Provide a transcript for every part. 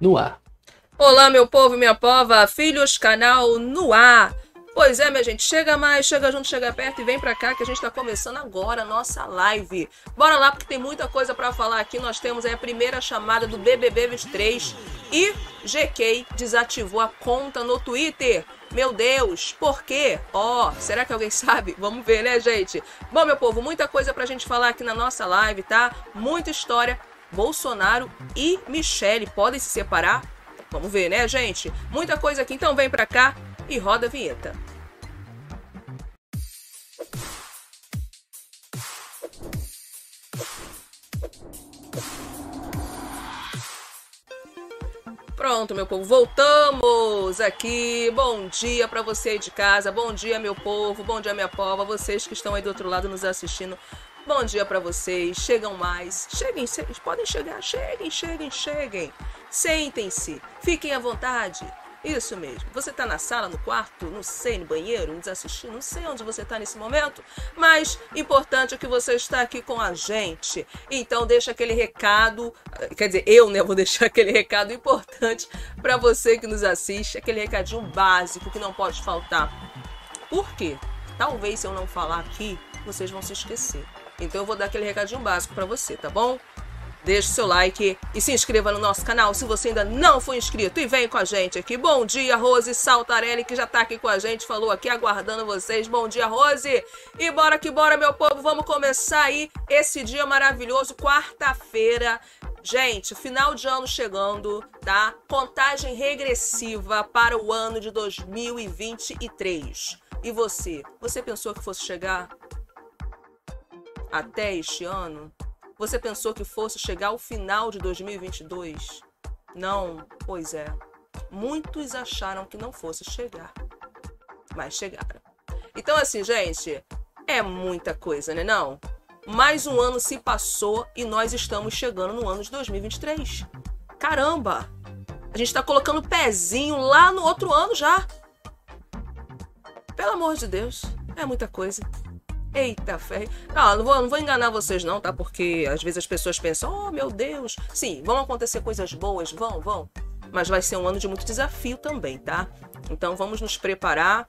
no ar. Olá, meu povo e minha pova, filhos canal no ar. Pois é, minha gente, chega mais, chega junto, chega perto e vem pra cá que a gente tá começando agora a nossa live. Bora lá porque tem muita coisa para falar aqui. Nós temos aí a primeira chamada do BBB 23 e GK desativou a conta no Twitter. Meu Deus, por quê? Ó, oh, será que alguém sabe? Vamos ver, né, gente? Bom, meu povo, muita coisa pra gente falar aqui na nossa live, tá? Muita história. Bolsonaro e Michele podem se separar? Vamos ver, né, gente? Muita coisa aqui, então vem pra cá e roda a vinheta. Pronto, meu povo, voltamos aqui. Bom dia para você aí de casa. Bom dia, meu povo. Bom dia, minha pova. Vocês que estão aí do outro lado nos assistindo. Bom dia para vocês. Chegam mais. Cheguem, podem chegar. Cheguem, cheguem, cheguem. Sentem-se. Fiquem à vontade. Isso mesmo. Você está na sala, no quarto, não sei, no banheiro, nos assistindo, não sei onde você está nesse momento, mas importante é que você está aqui com a gente. Então deixa aquele recado, quer dizer, eu né, vou deixar aquele recado importante para você que nos assiste, aquele recadinho básico que não pode faltar. Por quê? Talvez se eu não falar aqui, vocês vão se esquecer. Então eu vou dar aquele recadinho básico para você, tá bom? Deixe seu like e se inscreva no nosso canal se você ainda não for inscrito. E vem com a gente aqui. Bom dia, Rose Saltarelli, que já tá aqui com a gente, falou aqui aguardando vocês. Bom dia, Rose. E bora que bora, meu povo. Vamos começar aí esse dia maravilhoso, quarta-feira. Gente, final de ano chegando, tá? Contagem regressiva para o ano de 2023. E você? Você pensou que fosse chegar até este ano? Você pensou que fosse chegar ao final de 2022? Não, pois é. Muitos acharam que não fosse chegar, mas chegaram. Então, assim, gente, é muita coisa, né? Não? Mais um ano se passou e nós estamos chegando no ano de 2023. Caramba! A gente está colocando pezinho lá no outro ano já. Pelo amor de Deus, é muita coisa. Eita fé. Não, não vou, não vou enganar vocês, não, tá? Porque às vezes as pessoas pensam, oh meu Deus. Sim, vão acontecer coisas boas, vão, vão. Mas vai ser um ano de muito desafio também, tá? Então vamos nos preparar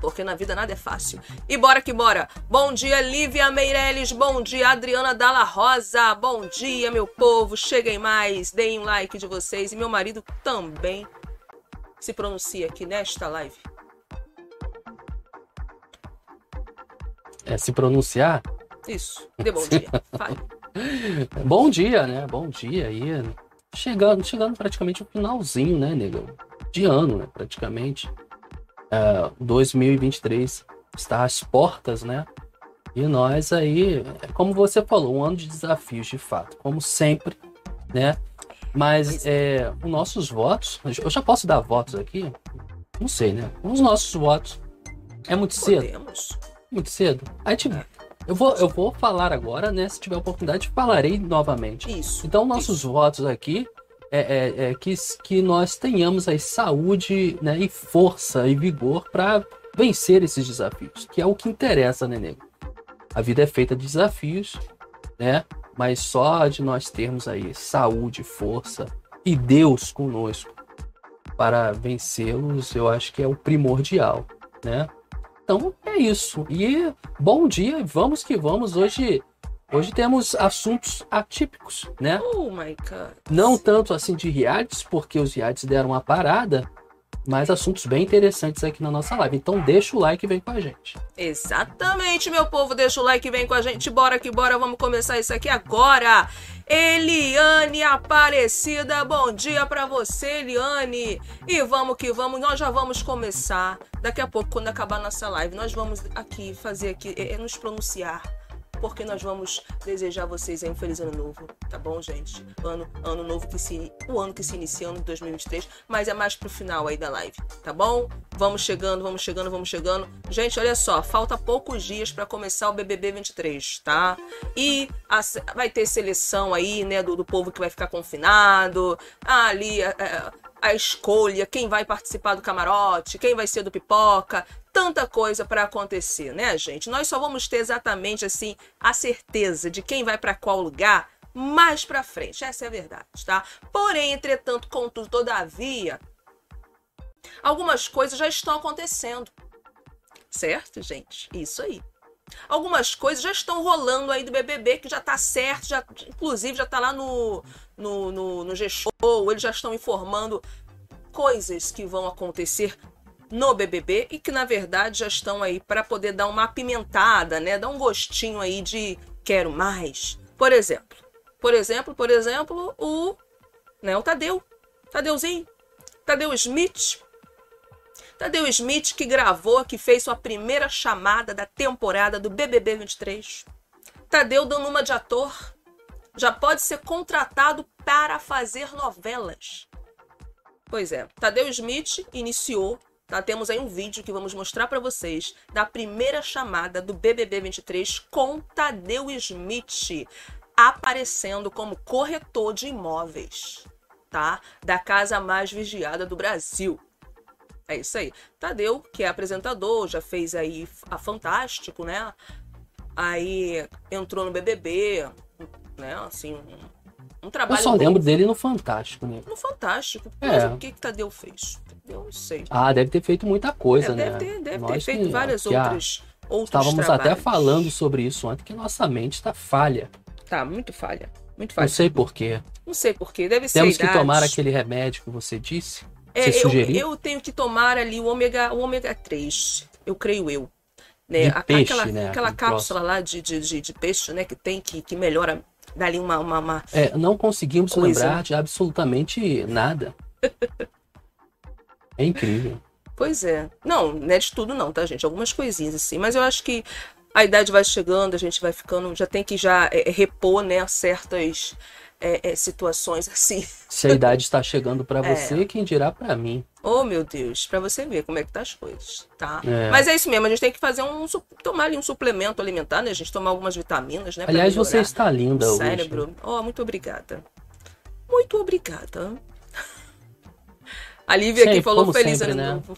porque na vida nada é fácil. E bora que bora. Bom dia, Lívia Meirelles. Bom dia, Adriana Dalla Rosa. Bom dia, meu povo. Cheguem mais, deem um like de vocês. E meu marido também se pronuncia aqui nesta live. É, se pronunciar. Isso. Dê bom dia. Fale. bom dia, né? Bom dia aí. Chegando, chegando praticamente o finalzinho, né, nego? De ano, né? Praticamente. É, 2023 está às portas, né? E nós aí, como você falou, um ano de desafios de fato, como sempre, né? Mas é, os nossos votos, eu já posso dar votos aqui? Não sei, né? Os nossos votos é muito cedo. Podemos. Muito cedo. A gente. Eu vou, eu vou falar agora, né? Se tiver oportunidade, falarei novamente. Isso. Então, nossos isso. votos aqui é, é, é, que, que nós tenhamos aí saúde né, e força e vigor para vencer esses desafios, que é o que interessa, né, nego? A vida é feita de desafios, né? Mas só de nós termos aí saúde, força e Deus conosco para vencê-los, eu acho que é o primordial, né? Então é isso. E bom dia, vamos que vamos. Hoje Hoje temos assuntos atípicos, né? Oh my god. Não tanto assim de realities, porque os realities deram uma parada, mas assuntos bem interessantes aqui na nossa live. Então deixa o like e vem com a gente. Exatamente, meu povo, deixa o like e vem com a gente. Bora que bora, vamos começar isso aqui agora. Eliane Aparecida, bom dia para você, Eliane. E vamos que vamos, nós já vamos começar. Daqui a pouco, quando acabar nossa live, nós vamos aqui fazer aqui, é, é nos pronunciar porque nós vamos desejar a vocês um feliz ano novo, tá bom, gente? Ano, ano novo que se o ano que se inicia ano de 2023, mas é mais pro final aí da live, tá bom? Vamos chegando, vamos chegando, vamos chegando. Gente, olha só, falta poucos dias para começar o BBB 23, tá? E a, vai ter seleção aí, né, do, do povo que vai ficar confinado. Ali é, é a escolha, quem vai participar do camarote, quem vai ser do pipoca, tanta coisa para acontecer, né, gente? Nós só vamos ter exatamente assim a certeza de quem vai para qual lugar mais pra frente. Essa é a verdade, tá? Porém, entretanto, contudo, todavia, algumas coisas já estão acontecendo. Certo, gente? Isso aí. Algumas coisas já estão rolando aí do BBB que já tá certo, já, inclusive já tá lá no, no, no, no G-Show, eles já estão informando coisas que vão acontecer no BBB e que na verdade já estão aí para poder dar uma apimentada, né? Dar um gostinho aí de quero mais. Por exemplo, por exemplo, por exemplo, o, né, o Tadeu, Tadeuzinho, Tadeu Smith. Tadeu Smith que gravou, que fez sua primeira chamada da temporada do BBB 23. Tadeu dando uma de ator, já pode ser contratado para fazer novelas. Pois é, Tadeu Smith iniciou Tá? Temos aí um vídeo que vamos mostrar para vocês da primeira chamada do BBB 23 com Tadeu Smith aparecendo como corretor de imóveis, tá? Da casa mais vigiada do Brasil. É isso aí. Tadeu, que é apresentador, já fez aí a Fantástico, né? Aí entrou no BBB, né? Assim, um, trabalho. Eu só lembro dele no Fantástico, né? No Fantástico. Mas é. o que que Tadeu fez? Eu não sei. Ah, deve ter feito muita coisa, é, né? Deve ter, deve ter feito que, várias que outras. A... Outros Estávamos trabalhos. até falando sobre isso antes, que nossa mente está falha. Tá, muito falha. Muito falha. Não sei porquê. Não sei porquê. Deve ser. Temos que tomar aquele remédio que você disse. É, você eu, eu, tenho que tomar ali o ômega, o ômega 3. Eu creio eu. Né? De peixe, aquela né? aquela cápsula lá de, de, de, de, peixe, né? Que tem, que, que melhora, dá ali uma. uma, uma... É, não conseguimos Coisa. lembrar de absolutamente nada. é incrível. Pois é. Não, não é de tudo não, tá, gente? Algumas coisinhas assim. Mas eu acho que a idade vai chegando, a gente vai ficando, já tem que já é, repor, né, certas é, é, situações assim. Se a idade está chegando para É. você, quem dirá para mim? Oh, meu Deus, pra você ver como é que tá as coisas, tá? É. Mas é isso mesmo, a gente tem que fazer um, tomar ali um suplemento alimentar, né? A gente tomar algumas vitaminas, né? Aliás, você está linda o hoje. cérebro. Oh, muito obrigada. Muito obrigada. A Lívia aqui Sempre, falou como feliz sempre, ano né? novo.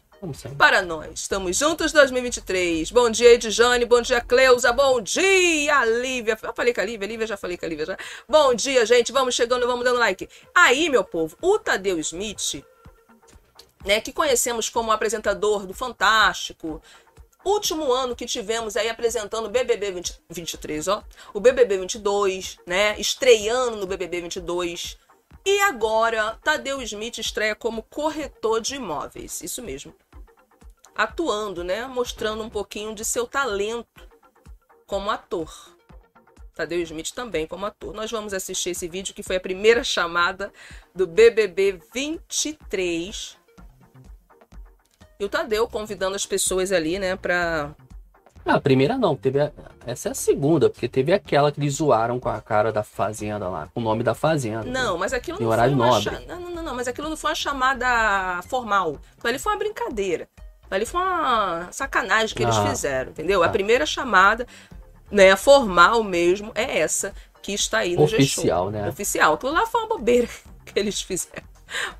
Para nós, estamos juntos 2023. Bom dia, Edjane. Bom dia, Cleusa. Bom dia, Lívia. Eu falei com a Lívia, Lívia já falei com a Lívia já. Bom dia, gente. Vamos chegando, vamos dando like. Aí, meu povo, o Tadeu Smith, né, que conhecemos como apresentador do Fantástico, último ano que tivemos aí apresentando o BBB 20 23, ó, o BBB 22, né, estreando no BBB 22. E agora, Tadeu Smith estreia como corretor de imóveis, isso mesmo. Atuando, né, mostrando um pouquinho de seu talento como ator. Tadeu Smith também como ator. Nós vamos assistir esse vídeo que foi a primeira chamada do BBB 23. E o Tadeu convidando as pessoas ali, né, pra. Ah, a primeira não, teve a- essa é a segunda, porque teve aquela que eles zoaram com a cara da fazenda lá, com o nome da fazenda. Não, mas aquilo não foi uma nobre. cha- não, não, não, mas aquilo não foi uma chamada formal. Aquilo ali foi uma brincadeira. Ali foi uma sacanagem que eles Ah, fizeram, entendeu? A tá. primeira chamada, né, formal mesmo, é essa que está aí no G-Show. Oficial, né? Oficial. Aquilo lá foi uma bobeira que eles fizeram.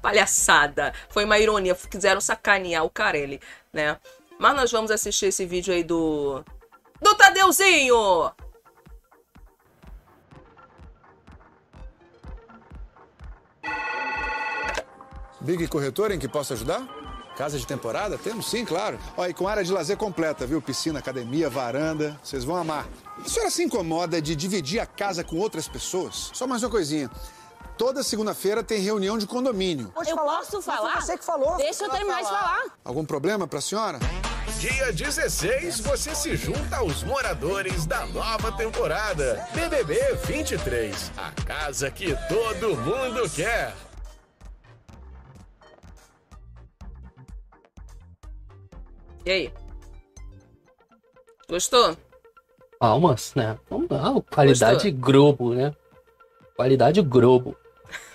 Palhaçada. Foi uma ironia. Quiseram sacanear o Carelli, né? Mas nós vamos assistir esse vídeo aí do. Do Tadeuzinho! Big Corretor em que posso ajudar? Casa de temporada? Temos sim, claro. Ó, e com área de lazer completa, viu? Piscina, academia, varanda. Vocês vão amar. A senhora se incomoda de dividir a casa com outras pessoas? Só mais uma coisinha. Toda segunda-feira tem reunião de condomínio. eu posso falar? Você que falou. Deixa eu terminar de falar. Algum problema pra senhora? Dia 16, você se junta aos moradores da nova temporada. BBB 23, a casa que todo mundo quer. E aí? Gostou? Palmas, né? Vamos lá, qualidade Globo, né? Qualidade Globo.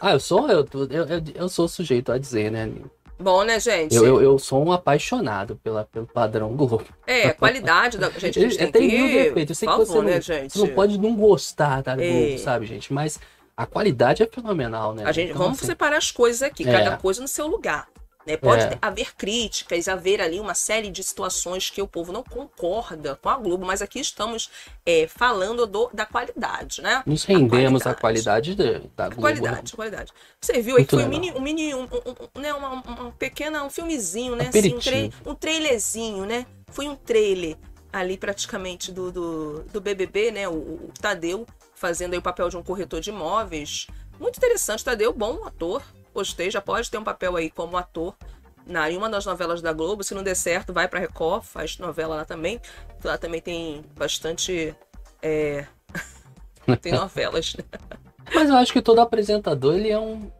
Ah, eu sou, eu, eu, eu, eu sou sujeito a dizer, né? Bom, né, gente? Eu, eu, eu sou um apaixonado pela, pelo padrão Globo. É, a qualidade da gente, a gente tem, tem que... mil defeitos. Eu sei Por que você favor, não, né, gente? você não pode não gostar da Globo, É. sabe, gente? Mas a qualidade é fenomenal, né? A gente, Então, vamos assim, separar as coisas aqui, É. cada coisa no seu lugar. Né? Pode É. haver críticas, haver ali uma série de situações que o povo não concorda com a Globo, mas aqui estamos é, falando do- da qualidade, né? Nos rendemos a qualidade. qualidade da, Globo. qualidade, a qualidade. Você viu aí que foi um mini, um mini, um, um- né, uma, uma pequena, um filmezinho, né? Assim, um, tra um trailerzinho, né? Foi um trailer ali praticamente do, do, do BBB, né? O, o Tadeu fazendo aí o papel de um corretor de imóveis. Muito interessante, Tadeu, bom ator. Gostei, já pode ter um papel aí como ator na, em uma das novelas da Globo. Se não der certo, vai pra Record, faz novela lá também. Lá também tem bastante. é, tem novelas, né? Mas eu acho que todo apresentador, ele é um.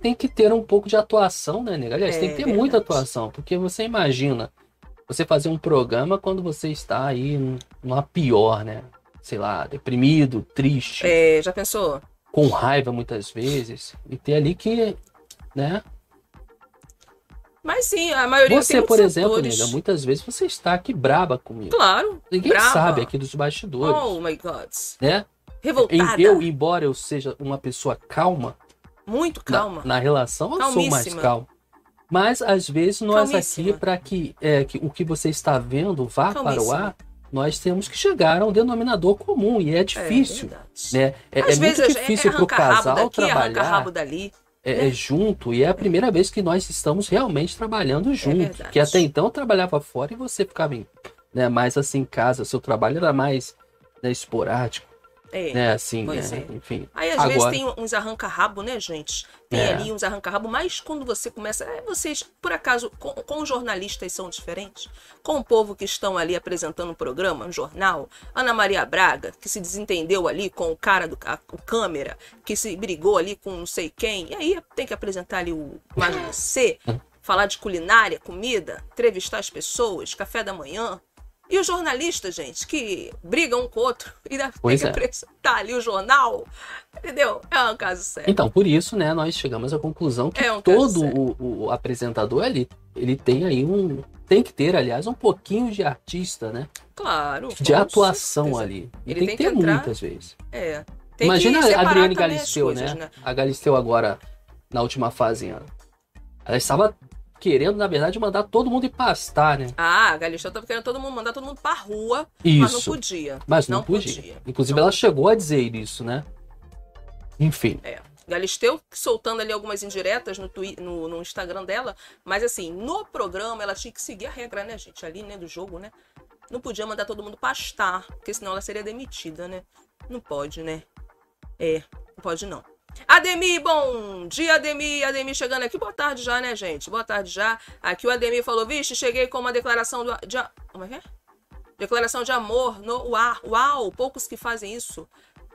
Tem que ter um pouco de atuação, né, nega? Aliás, É tem que ter verdade. muita atuação, porque você imagina você fazer um programa quando você está aí num- numa pior, né? Sei lá, deprimido, triste, É, já pensou? com raiva muitas vezes, e ter ali que, né? Mas sim, a maioria Você, por exemplo, nega, muitas vezes você está aqui braba comigo. Claro. Ninguém brava. sabe aqui dos bastidores, Oh my God. né? Revoltada. Eu, embora eu seja uma pessoa calma, Muito na- calma. Na, relação, eu sou mais calmo. Mas às vezes nós Calmíssima. aqui, para que, é, que o que você está vendo vá para o ar, nós temos que chegar a um denominador comum e é difícil, verdade. né? É, é muito vezes difícil é, para o casal daqui, trabalhar rabo dali. É, é junto e é a primeira vez que nós estamos realmente trabalhando junto. verdade. que até então eu trabalhava fora e você ficava em, né, mais assim em casa, seu trabalho era mais né, esporádico, É. né? Assim, pois né, é. enfim. Aí às Agora- vezes tem uns arranca-rabo, né, gente? Tem É. ali uns arranca-rabo, mas quando você começa. É, vocês, por acaso, com, com os jornalistas são diferentes? Com o povo que estão ali apresentando um programa, um jornal? Ana Maria Braga, que se desentendeu ali com o cara do a- o câmera, que se brigou ali com não sei quem. E aí tem que apresentar ali o Imagem C, falar de culinária, comida, entrevistar as pessoas, café da manhã. E os jornalistas, gente, que brigam um com o outro e Pois que é. apresentar ali o jornal. Entendeu? É um caso sério. Então, por isso, né, nós chegamos à conclusão que É um todo o, o apresentador ali, ele tem aí um. Tem que ter, aliás, um pouquinho de artista, né? Claro. De atuação certeza. ali. E Ele tem, tem que que ter entrar- muitas vezes. É. Tem Imagina que a Adriane Galisteu, coisas, né? A Galisteu agora, na última fazenda. Ela estava querendo, na verdade, mandar todo mundo ir pastar, né? Ah, a Galisteu tava querendo todo mundo mandar todo mundo pra rua, mas não Isso. podia. Mas não, não podia. podia. Inclusive, Não ela chegou a dizer isso, né? Enfim. É. Galisteu soltando ali algumas indiretas no, twi- no, no Instagram dela, mas assim, no programa ela tinha que seguir a regra, né, gente? Ali, né, do jogo, né? Não podia mandar todo mundo pastar, porque senão ela seria demitida, né? Não pode, né? É, não pode não. Ademir, bom dia, Ademir. Ademir chegando aqui. Boa tarde já, né, gente? Boa tarde já. Aqui o Ademir falou, vixe, cheguei com uma declaração do, de... Como é que é? Declaração de amor no ar. Uau, poucos que fazem isso.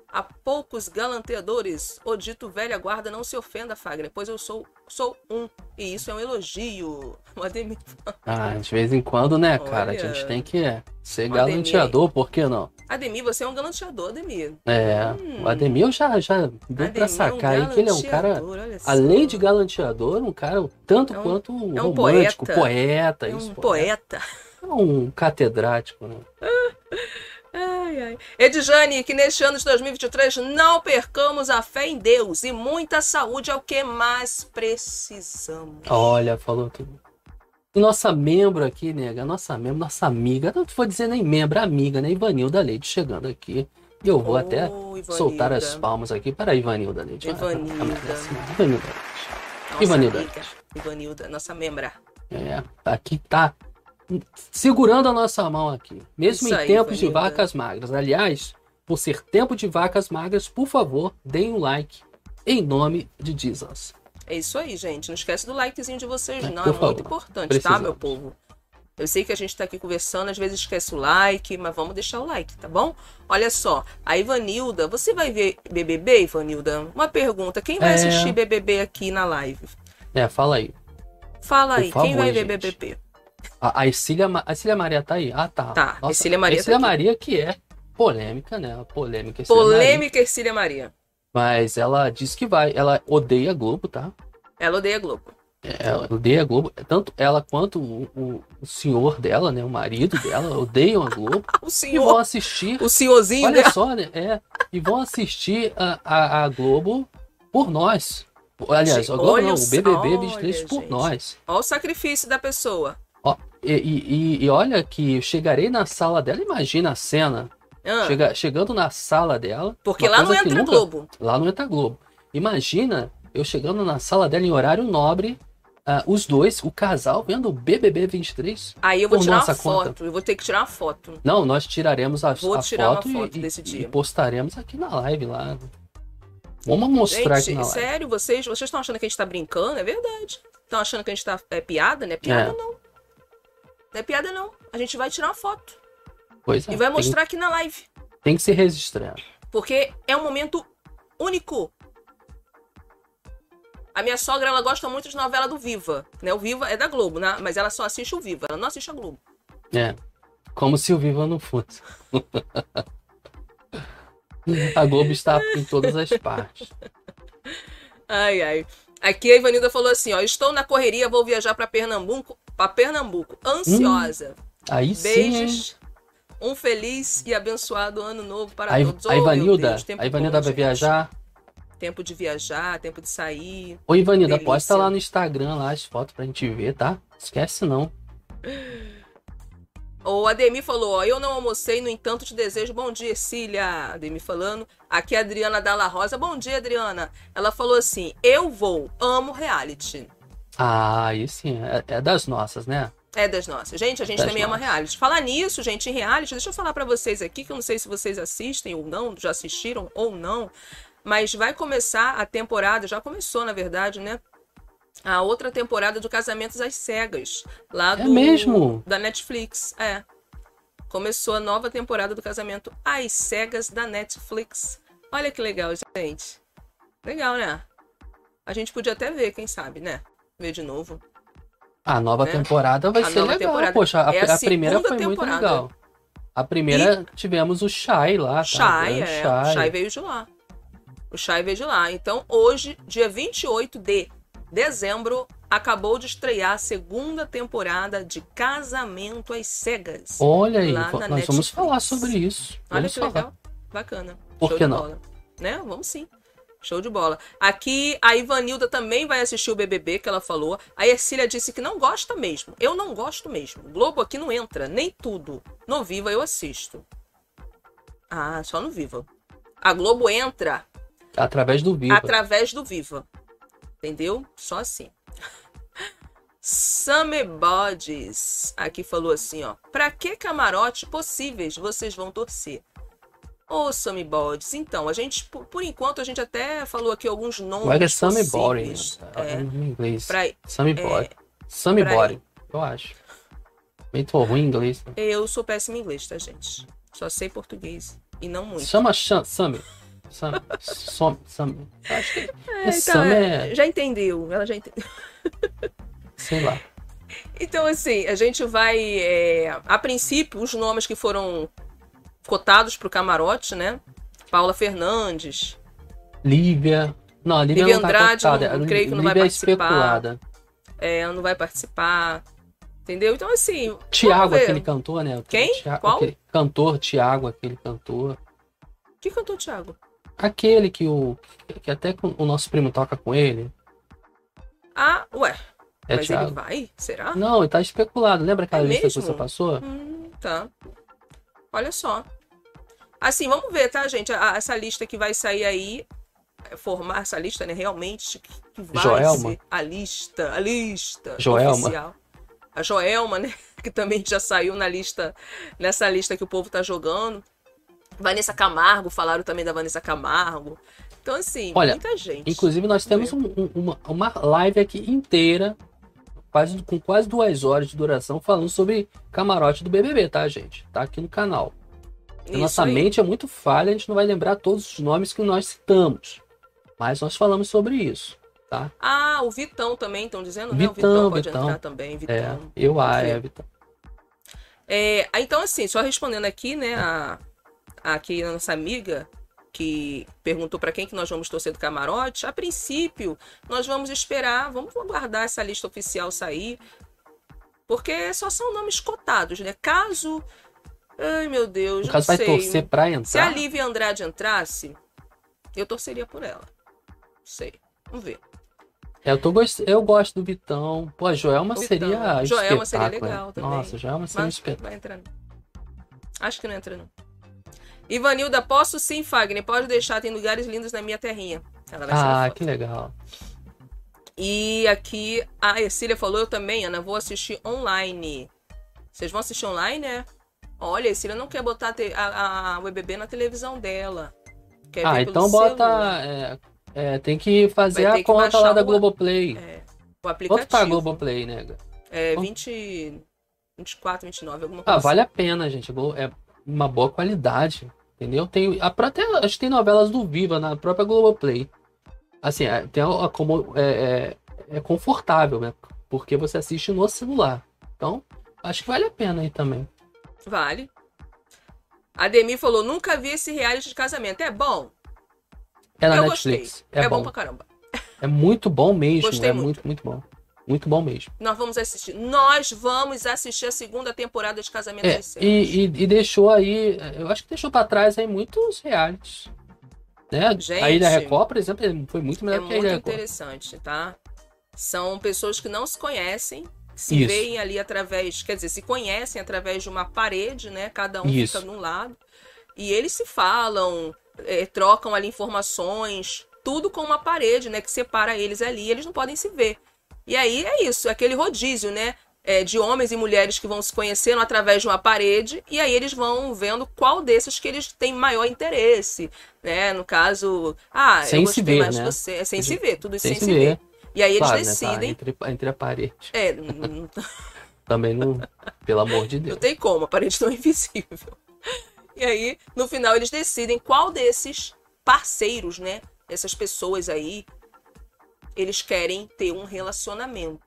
Há poucos galanteadores. O dito velha guarda, não se ofenda, Fagner, pois eu sou, sou um. E isso é um elogio. O Ademir. Ah, de vez em quando, né, cara? Olha. A gente tem que ser galanteador, por que não? Ademir, você é um galanteador, Ademir. É, Hum. o Ademir eu já, já deu pra é um sacar aí que ele é um cara, além de galanteador, um cara tanto É um- quanto é um romântico, poeta. poeta, É um isso, poeta. É um catedrático, né? Ai, ai. Edjane, que neste ano de 2023 não percamos a fé em Deus e muita saúde é o que mais precisamos. Olha, falou tudo. E nossa membro aqui, nega, nossa membro, nossa amiga, não vou dizer nem membro, amiga, né? Ivanilda Leite chegando aqui. E eu vou Oh, até Ivanilda. soltar as palmas aqui para a Ivanilda Leite. Ivanilda. né? Ivanilda Leite. Nossa Ivanilda. Ivanilda, nossa membra. É, aqui tá segurando a nossa mão aqui. Mesmo Isso em tempos de Ivanilda. vacas magras. Aliás, por ser tempo de vacas magras, por favor, deem um like em nome de Jesus. É isso aí, gente. Não esquece do likezinho de vocês, É, não. É favor. muito importante, tá, Precisamos. meu povo? Eu sei que a gente tá aqui conversando, às vezes esquece o like, mas vamos deixar o like, tá bom? Olha só, a Ivanilda, você vai ver BBB, Ivanilda? Uma pergunta, quem vai É. assistir BBB aqui na live? É, fala aí. Fala Por aí, quem favor, vai ver gente. BBB? A, a Ercília, Ma- a Maria tá aí? Ah, tá. Tá, Ercília Maria tá Ercília aqui. Maria que é polêmica, né? Polêmica. Ercília Maria. Polêmica Ercília Maria. Mas ela diz que vai. Ela odeia a Globo, tá? Ela odeia Globo. Ela odeia a Globo. Tanto ela quanto o, o- o senhor dela, né? O marido dela, odeiam a Globo. O e vão senhor, assistir. o senhorzinho Olha dela. só, né? É. E vão assistir a, a, a Globo por nós. Aliás, Gente, a Globo olha não, o- o BBB olha, 23 por gente. nós. Olha o sacrifício da pessoa. E, e- e- e olha que eu chegarei na sala dela, imagina a cena. Ah, Chega- chegando na sala dela. porque uma lá não entra nunca- Globo. Lá não entra Globo. Imagina eu chegando na sala dela em horário nobre, ah, os dois, o casal, vendo o BBB 23. Aí eu vou tirar uma foto. conta. Eu vou ter que tirar uma foto. Não, nós tiraremos a, Vou a tirar uma foto, e- foto e, desse e dia. postaremos aqui na live lá. Vamos mostrar aqui Gente, na live. sério, vocês vocês estão achando que a gente tá brincando? É verdade. Estão achando que a gente tá. É piada? Não é piada, É. não. Não é piada, não. A gente vai tirar uma foto. Pois é, E vai tem- mostrar aqui na live. Tem, que se registrar. Porque é um momento único. A minha sogra, ela gosta muito de novela do Viva. Né? O Viva é da Globo, né? Mas ela só assiste o Viva. Ela não assiste a Globo. É. Como se o Viva não fosse. a Globo está em todas as partes. Ai, ai. Aqui a Ivanilda falou assim, ó. Estou na correria, vou viajar para Pernambuco. Para Pernambuco. Ansiosa. Aí sim. hein? Beijos. Um feliz e abençoado ano novo para A, todos. a Oh, Ivanilda, Deus, tempo a Ivanilda vai gente. viajar. Tempo de viajar, tempo de sair. Ô, Ivanilda, Delícia. posta lá no Instagram lá as fotos pra gente ver, tá? Esquece não. O Ademir falou, ó, eu não almocei, no entanto te desejo bom dia, Cília. Ademir falando. Aqui é a Adriana Dalla Rosa. Bom dia, Adriana. Ela falou assim, eu vou, amo reality. Ah, aí sim, é, é das nossas, né? É das nossas. Gente, a gente Das também ama nossas. reality. Falar nisso, gente, em reality, deixa eu falar pra vocês aqui, que eu não sei se vocês assistem ou não, já assistiram ou não, mas vai começar a temporada, já começou, na verdade, né? A outra temporada do Casamentos às Cegas. Lá É do, mesmo? Da Netflix. É. Começou a nova temporada do Casamento às Cegas da Netflix. Olha que legal, gente. Legal, né? A gente podia até ver, quem sabe, né? Ver de novo. A nova Né? temporada vai A ser legal. temporada. Poxa, a, É a a primeira foi muito temporada. legal. A primeira tivemos o Shai lá, tá? Shai, é. Shai. O Shai veio de lá. O Shai veio de lá. Então, hoje, dia 28 de dezembro, acabou de estrear a segunda temporada de Casamento às Cegas. Olha aí, nós vamos Netflix. falar sobre isso. Olha Vamos que falar. legal. Bacana. Por Show que não? bola. Né? Vamos sim. Show de bola. Aqui a Ivanilda também vai assistir o BBB que ela falou. A Ercília disse que não gosta mesmo. Eu não gosto mesmo. O Globo aqui não entra, nem tudo. No Viva eu assisto. Ah, só no Viva. A Globo entra Através do Viva. através do Viva. Entendeu? Só assim. Summer Bodies aqui falou assim, ó. Pra que camarote possíveis vocês vão torcer? Ô, Sammy Bodies, então, a gente, por, por enquanto, a gente até falou aqui alguns nomes Como é que é. É. É, Em inglês. pra, Sammy é, Body, eu acho. Muito ruim em inglês. né? eu sou péssimo em inglês, tá, gente? Só sei português. E não muito. Chama Chan- Sammy. Sammy. Som- Sammy. Eu Acho que é, É, Sammy então, é, Já entendeu, ela já entendeu. sei lá. Então, assim, a gente vai. é, a princípio, os nomes que foram cotados para o camarote, né? Paula Fernandes. Lívia. Não, a Lívia, Lívia não tá Andrade, cotada. não- creio que não vai Lívia é participar. especulada. é, não vai participar. Entendeu? Então, assim. Tiago, aquele cantor, né? Quem? Thiago, Qual? Aquele cantor, Tiago, aquele cantor. Que cantou o Thiago? Aquele que o. Que até o nosso primo toca com ele. Ah, ué. É mas ele Thiago. vai? Será? Não, ele tá especulado. Lembra aquela É lista que mesmo? você passou? Hum, tá. Olha só. Assim, vamos ver, tá, gente? A- essa lista que vai sair aí, é, formar essa lista, né? Realmente, que que vai Joelma? ser a lista, a lista Joelma. oficial. A Joelma, né? Que também já saiu na lista, nessa lista que o povo tá jogando. Vanessa Camargo, falaram também da Vanessa Camargo. Então, assim, Olha, muita gente. Inclusive, nós temos um- um- uma, uma live aqui inteira, quase, com quase duas horas de duração, falando sobre camarote do BBB, tá, gente? Tá aqui no canal. A nossa aí. mente é muito falha, a gente não vai lembrar todos os nomes que nós citamos. Mas nós falamos sobre isso, tá? Ah, o Vitão também, estão dizendo, né? O Vitão, Vitão pode Vitão. entrar também, Vitão. É, eu, a Sim. Evita. É, então, assim, só respondendo aqui, né, a, a- aqui a nossa amiga que perguntou para quem que nós vamos torcer do camarote, a princípio, nós vamos esperar, vamos aguardar essa lista oficial sair, porque só são nomes cotados, né? Caso. Ai, meu Deus, No não caso, vai sei. torcer pra Se a entrar. Lívia Andrade entrasse, eu torceria por ela. Não sei. Vamos ver. É, eu, tô gost... eu gosto do Vitão. Pô, a Joelma O seria Vitão. Joelma seria espetáculo, legal né? também. Nossa, Joelma seria um Mas espetáculo. vai entrar não. Acho que não entra não. Ivanilda, posso sim, Fagner. Pode deixar, tem lugares lindos na minha terrinha. Ela vai Ah, que legal. E aqui a Ercília falou, eu também, Ana, vou assistir online. Vocês vão assistir online, né? Olha, a Ercília não quer botar a a, a UBB na televisão dela. Quer ah, ver pelo então bota. é, é, tem que fazer a que conta lá da o- Globoplay. É, o Quanto aplicativo. tá a Globoplay, nega? É Quanto? 20, 24, 29, alguma coisa. Ah, vale a pena, gente. Glo- É uma boa qualidade. Entendeu? Tem, a, até, acho que tem novelas do Viva na própria Globoplay. Assim, é, tem a, a como, é, é, é confortável, né? Porque você assiste no celular. Então, acho que vale a pena aí também. Vale. A Demi falou, nunca vi esse reality de casamento. É bom? É na eu Netflix. gostei. É, bom. pra caramba. É muito bom mesmo. Gostei é muito. muito, muito bom. Muito bom mesmo. Nós vamos assistir. Nós vamos assistir a segunda temporada de Casamento É, e, e, e deixou aí, eu acho que deixou pra trás aí muitos realities. Né? Gente, a Ilha Record, por exemplo, foi muito melhor É que a Ilha muito Record. interessante, tá? São pessoas que não se conhecem, se Isso. veem ali através, quer dizer, se conhecem através de uma parede, né? Cada um Isso. fica num lado. E eles se falam, é, trocam ali informações, tudo com uma parede, né? Que separa eles ali, eles não podem se ver. E aí é isso, é aquele rodízio, né? é, de homens e mulheres que vão se conhecendo através de uma parede, e aí eles vão vendo qual desses que eles têm maior interesse, né? No caso, ah, Sem eu se gostei ver, mais de né? você, é sem se ver, tudo isso Sem sem, se se ver. ver. E aí eles Claro, né, tá decidem, entre, entre a parede. é, não, não- Também não. pelo amor de não Deus. tem como, a parede não é invisível. E aí, no final, eles decidem qual desses parceiros, né? Essas pessoas aí, eles querem ter um relacionamento.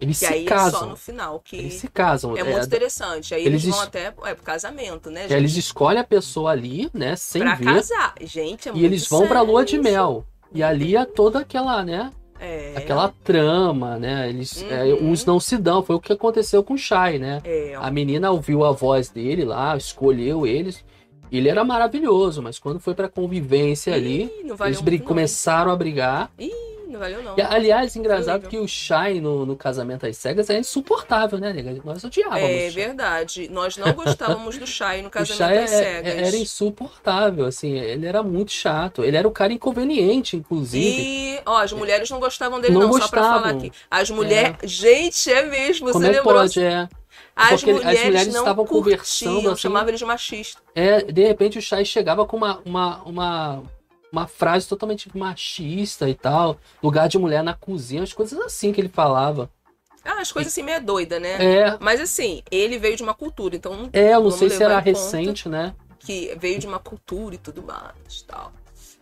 Eles E se aí é casam. só no final que Eles se casam. é muito é, interessante. Aí eles eles, vão es- até é, pro casamento, né, é, gente? eles escolhem a pessoa ali, né? Sem pra ver. casar. Gente, é e eles vão pra lua de mel. E ali é toda aquela, né? É. Aquela trama, né? Eles, é, Uhum. uns não se dão. Foi o que aconteceu com o Shai, né? É, A menina ouviu a voz dele lá, escolheu eles. Ele era maravilhoso, mas quando foi pra convivência ali, Ih, valeu eles começaram a brigar. Ih, não valeu não. E, aliás, engraçado que o Shai no, no Casamento às Cegas é insuportável, né, nega? Nós odiávamos. É verdade. Nós não gostávamos do Shai no casamento Shai das é- cegas. é- era insuportável, assim, ele era muito chato. Ele era o cara inconveniente, inclusive. E, ó, as mulheres não gostavam dele, Não não, só pra gostavam. falar aqui. As mulheres. Gente, é mesmo, Como você é lembrou? pode? É, As, Porque as mulheres mulheres não estavam curtiam, conversando assim. chamavam ele de machista. é, de repente o Shai chegava com uma, uma, uma, uma frase totalmente machista e tal. Lugar de mulher na cozinha, as coisas assim que ele falava. Ah, as coisas assim meio doida, né? É, Mas assim, ele veio de uma cultura, então é eu não sei se era recente, né? que veio de uma cultura e tudo mais, tal.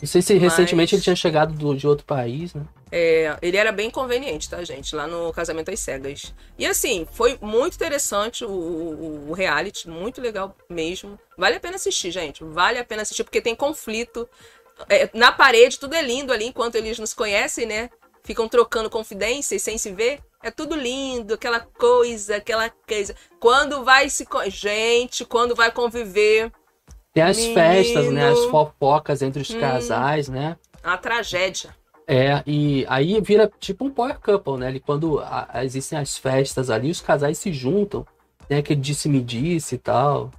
Não sei se Mas- recentemente ele tinha chegado do- de outro país, né? É, ele era bem conveniente, tá, gente? Lá no Casamento às Cegas. E assim, foi muito interessante o, o- o reality, muito legal mesmo. Vale a pena assistir, gente. Vale a pena assistir, porque tem conflito. É, na parede, tudo é lindo ali, enquanto eles nos conhecem, né? Ficam trocando confidências sem se ver. É tudo lindo, aquela coisa, aquela coisa. Quando vai se. Gente, quando vai conviver, Tem as Menino. festas, né? As fofocas entre os Hum. casais, né? é uma tragédia. É, e aí vira tipo um power couple, né? Quando a- existem as festas ali, os casais se juntam, tem aquele disse-me-disse e tal.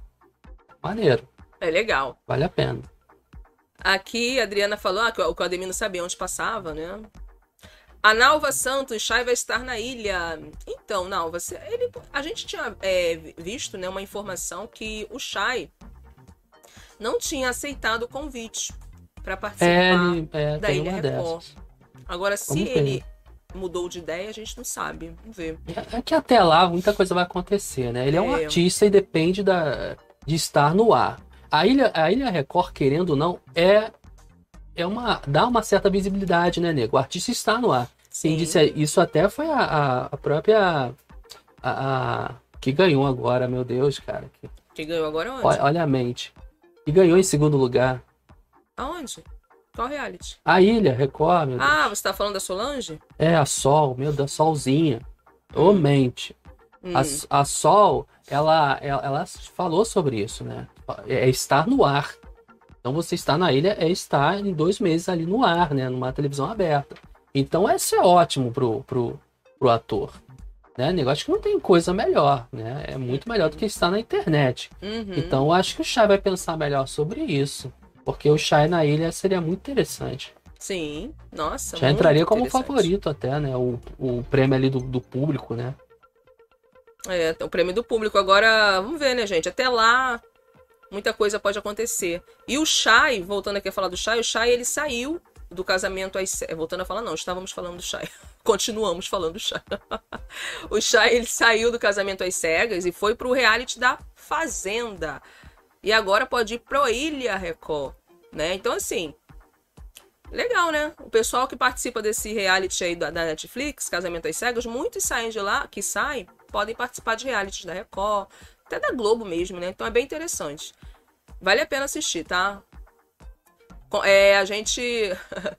Maneiro, É legal. vale a pena. Aqui a Adriana falou ah, que o Ademir não sabia onde passava, né? A Nalva Santos, Chay vai estar na ilha. Então, Nalva, ele, a gente tinha é, visto né, uma informação que o Chay não tinha aceitado o convite para participar. É, ele, é, da tem Ilha Record. dessas. Agora, se ver. ele mudou de ideia, a gente não sabe. Vamos ver. É que até lá muita coisa vai acontecer, né? Ele é, um É. artista e depende da, de estar no ar. A Ilha, a Ilha Record, querendo ou não, é, é uma, dá uma certa visibilidade, né, nego? O artista está no ar. Quem Sim. disse isso até foi a, a, a própria. A, a- que ganhou agora, meu Deus, cara. Que- Quem ganhou agora onde? olha, olha a mente. E ganhou em segundo lugar. Aonde? Qual reality? A Ilha Record, meu Deus. Ah, você tá falando da Solange? É, a Sol, meu Deus, Solzinha. Ô, mente. Hum. A, a Sol, ela, ela, ela falou sobre isso, né? É estar no ar. Então você estar na ilha é estar em dois meses ali no ar, né? Numa televisão aberta. Então, isso é ótimo pro, pro, pro ator. Né? Negócio que não tem coisa melhor, né? É muito melhor do que estar na internet. Uhum. Então, eu acho que o Shai vai pensar melhor sobre isso. Porque o Shai na ilha seria muito interessante. Sim, nossa. Já entraria como favorito até, né? O, o prêmio ali do, do público, né? É, o prêmio do público. Agora, vamos ver, né, gente? Até lá, muita coisa pode acontecer. E o Shai, voltando aqui a falar do Shai, o Shai, ele saiu do casamento às ce- Voltando a falar, não, estávamos falando do Shai. Continuamos falando do Shai. o Shai, ele saiu do casamento às cegas e foi pro reality da Fazenda. E agora pode ir pro Ilha Record, né? Então, assim, legal, né? O pessoal que participa desse reality aí da Netflix, Casamento às Cegas, muitos saem de lá, que saem, podem participar de realities da Record, até da Globo mesmo, né? Então é bem interessante. Vale a pena assistir, tá? É, a gente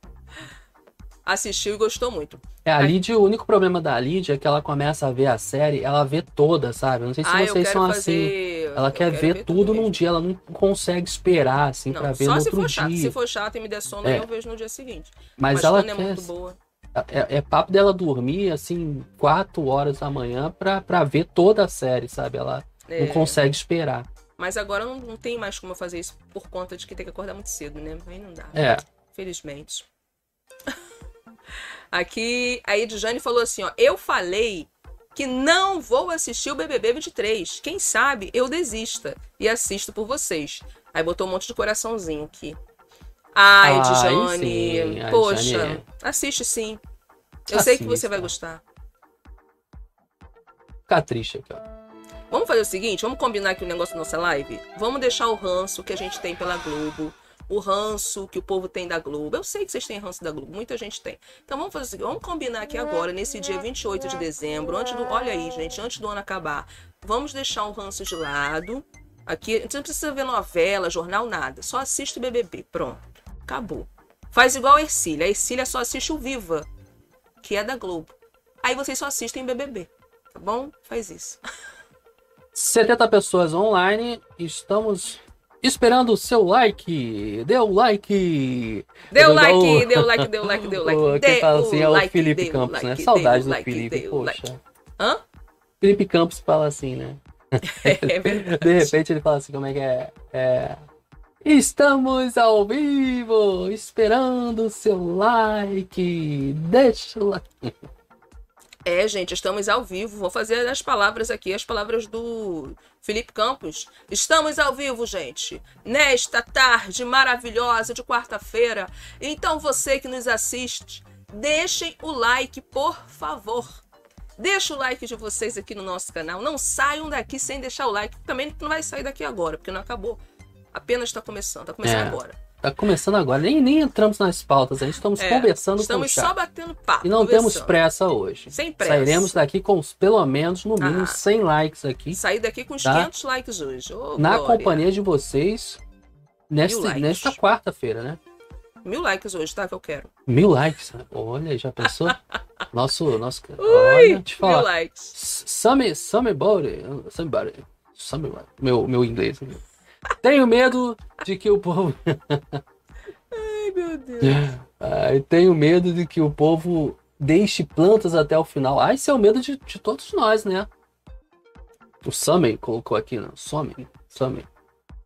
assistiu e gostou muito. É, a Ai. Lid, o único problema da Lid é que ela começa a ver a série, ela vê toda, sabe? Não sei se ah, vocês são fazer. assim. Ela eu quer quero ver, tudo num dia, ela não consegue esperar, assim, Não, pra ver só no se outro for chato. dia. Se for chato e me der sono, É. eu vejo no dia seguinte. Mas, Mas, ela quando é quer. muito boa. É, é papo dela dormir, assim, 4 horas da manhã pra, pra ver toda a série, sabe? Ela É. não consegue esperar. Mas agora não, não tem mais como eu fazer isso por conta de que tem que acordar muito cedo, né? Aí não dá. É. Felizmente. Aqui a Edjane falou assim, ó. Eu falei que não vou assistir o BBB 23. Quem sabe eu desista e assisto por vocês. Aí botou um monte de coraçãozinho aqui. Ai, Ai, Edjane. sim, a Poxa, assiste sim. Eu sei que você vai gostar. Ficar triste aqui, ó. Vamos fazer o seguinte, vamos combinar aqui o negócio da nossa live? Vamos deixar o ranço que a gente tem pela Globo, o ranço que o povo tem da Globo. Eu sei que vocês têm ranço da Globo, muita gente tem. Então vamos fazer o seguinte, vamos combinar aqui agora, nesse dia 28 de dezembro, antes do, olha aí, gente, antes do ano acabar. Vamos deixar o ranço de lado. Aqui, você não precisa ver novela, jornal, nada. Só assiste o BBB, pronto. Acabou. Faz igual a Ercília. A Ercília só assiste o Viva, que é da Globo. Aí vocês só assistem BBB, tá bom? Faz isso. 70 pessoas online, estamos esperando o seu like. O like. Deu like, o- deu like, deu like, deu like. o- Quem fala assim é o Felipe Campos, né? Saudade do Felipe, poxa. Hã? Felipe Campos fala assim, né? É verdade. De repente ele fala assim, como é que é? É, Estamos ao vivo, esperando o seu like. Deixa o like. É, gente, estamos ao vivo. Vou fazer as palavras aqui, as palavras do Felipe Campos. Estamos ao vivo, gente, nesta tarde maravilhosa de quarta-feira. Então, você que nos assiste, deixem o like, por favor. Deixa o like de vocês aqui no nosso canal. Não saiam daqui sem deixar o like. Também não vai sair daqui agora, porque não acabou. Apenas está começando. Está começando É. agora. Tá começando agora, nem, nem entramos nas pautas, a gente estamos É, conversando Estamos com o só chat. batendo papo. E não temos pressa hoje. Sem pressa. Sairemos daqui com os- pelo menos, no mínimo, Ah. 100 likes aqui. Sair daqui com uns Tá? 500 likes hoje. Ô, na glória. companhia de vocês nesta, nesta quarta-feira, né? Mil likes hoje, tá? Que eu quero. Mil likes. Olha, já pensou? nosso, nosso. olha, te Mil falar. likes. Some, somebody, somebody, somebody. Meu, meu inglês. Tenho medo de que o povo. Ai, meu Deus. Ai, tenho medo de que o povo deixe plantas até o final. Ah, esse é o medo de, de todos nós, né? O Summer colocou aqui, né? Some, Summer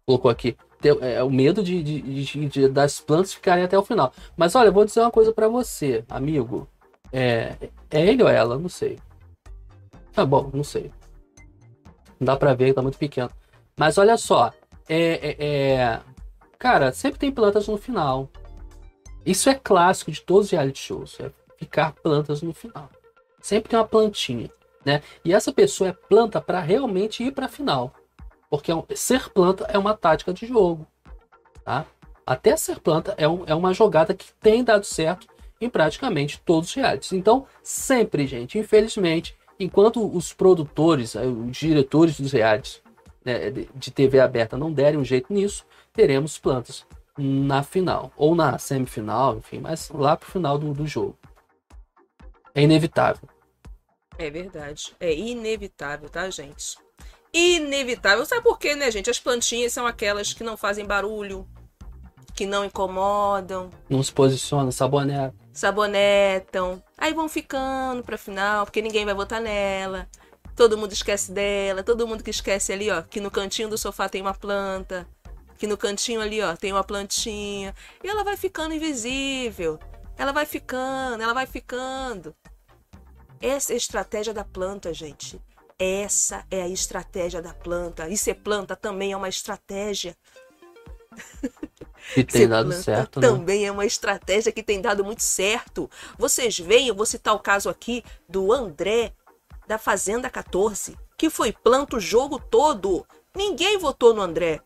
colocou aqui. Tem- É o medo de, de- de- de- das plantas ficarem até o final. Mas olha, eu vou dizer uma coisa pra você, amigo. É, é ele ou ela? Não sei. Tá bom, não sei. Não dá pra ver, tá muito pequeno. Mas olha só. É, é- é- Cara, sempre tem plantas no final. Isso é clássico de todos os reality shows. É ficar plantas no final. Sempre tem uma plantinha, né? E essa pessoa é planta para realmente ir para final. Porque é ser planta é uma tática de jogo, tá? Até ser planta é, um- é uma jogada que tem dado certo em praticamente todos os realities. Então, sempre, gente, infelizmente, enquanto os produtores, os diretores dos realities né, de TV aberta não derem um jeito nisso, teremos plantas na final, ou na semifinal, enfim, mas lá pro final do, do jogo. É inevitável. É verdade. É inevitável, tá, gente? Inevitável. Sabe por quê, né, gente? As plantinhas são aquelas que não fazem barulho, que não incomodam. Não se posiciona, sabonete. sabonetam, aí vão ficando pra final, porque ninguém vai votar nela. Todo mundo esquece dela, todo mundo que esquece ali, ó, que no cantinho do sofá tem uma planta, que no cantinho ali, ó, tem uma plantinha, e ela vai ficando invisível. Ela vai ficando, ela vai ficando. Essa é a estratégia da planta, gente. Essa é a estratégia da planta. E ser planta também é uma estratégia. E tem Ser dado certo, né? Também é uma estratégia que tem dado muito certo. Vocês veem, eu vou citar o caso aqui do André, da Fazenda 14, que foi planta o jogo todo. Ninguém votou no André.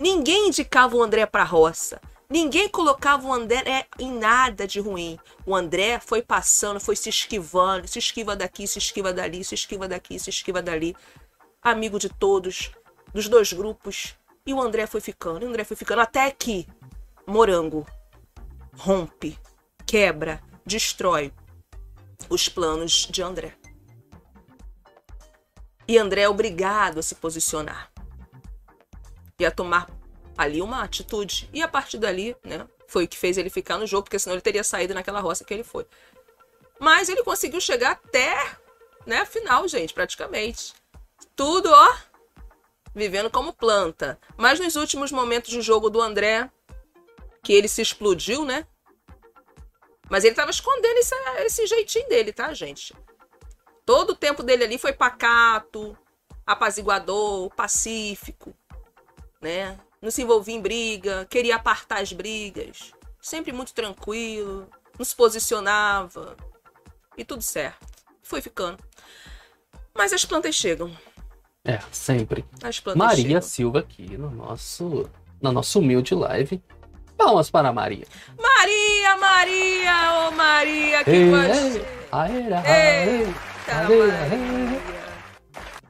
Ninguém indicava o André para roça. Ninguém colocava o André em nada de ruim. O André foi passando, foi se esquivando, se esquiva daqui, se esquiva dali, se esquiva daqui, se esquiva dali. Amigo de todos, dos dois grupos. E o André foi ficando, e o André foi ficando até que Morango rompe, quebra, destrói os planos de André. E André é obrigado a se posicionar e a tomar ali uma atitude. E a partir dali, né, foi o que fez ele ficar no jogo, porque senão ele teria saído naquela roça que ele foi. Mas ele conseguiu chegar até, né, a final, gente, praticamente. Tudo, ó, vivendo como planta. Mas nos últimos momentos do jogo do André, que ele se explodiu, né? Mas ele tava escondendo esse, esse jeitinho dele, tá, gente? Todo o tempo dele ali foi pacato, apaziguador, pacífico, né? Não se envolvia em briga, queria apartar as brigas. Sempre muito tranquilo, não se posicionava. E tudo certo. Foi ficando. Mas as plantas chegam. É, sempre. As plantas Maria chegam. Silva aqui no nosso, na nossa humilde live. Palmas para Maria. Maria, Maria, ô Maria, que Ei, ei, aera, Eita, ei, ei. Maria.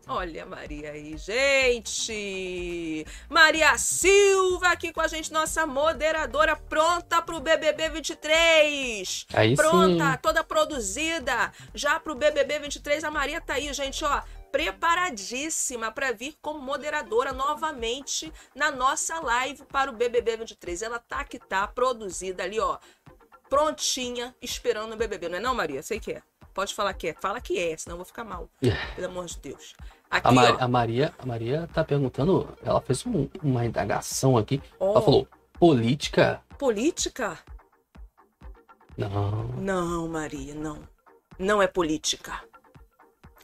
Olha a Maria aí, gente. Maria Silva aqui com a gente, nossa moderadora, pronta pro BBB 23. Aí pronta, sim. toda produzida. Já pro BBB 23, a Maria tá aí, gente, ó. Preparadíssima para vir como moderadora novamente na nossa live para o BBB 23. Ela tá que tá produzida ali, ó prontinha, esperando o BBB. Não é não, Maria? Sei que é. Pode falar que é. Fala que é, senão eu vou ficar mal. Pelo amor de Deus. Aqui, A, Ma- ó. a Maria, a Maria tá perguntando, ela fez um- uma indagação aqui. ó, Ela falou: política? Política? Não. Não, Maria, não. Não é política.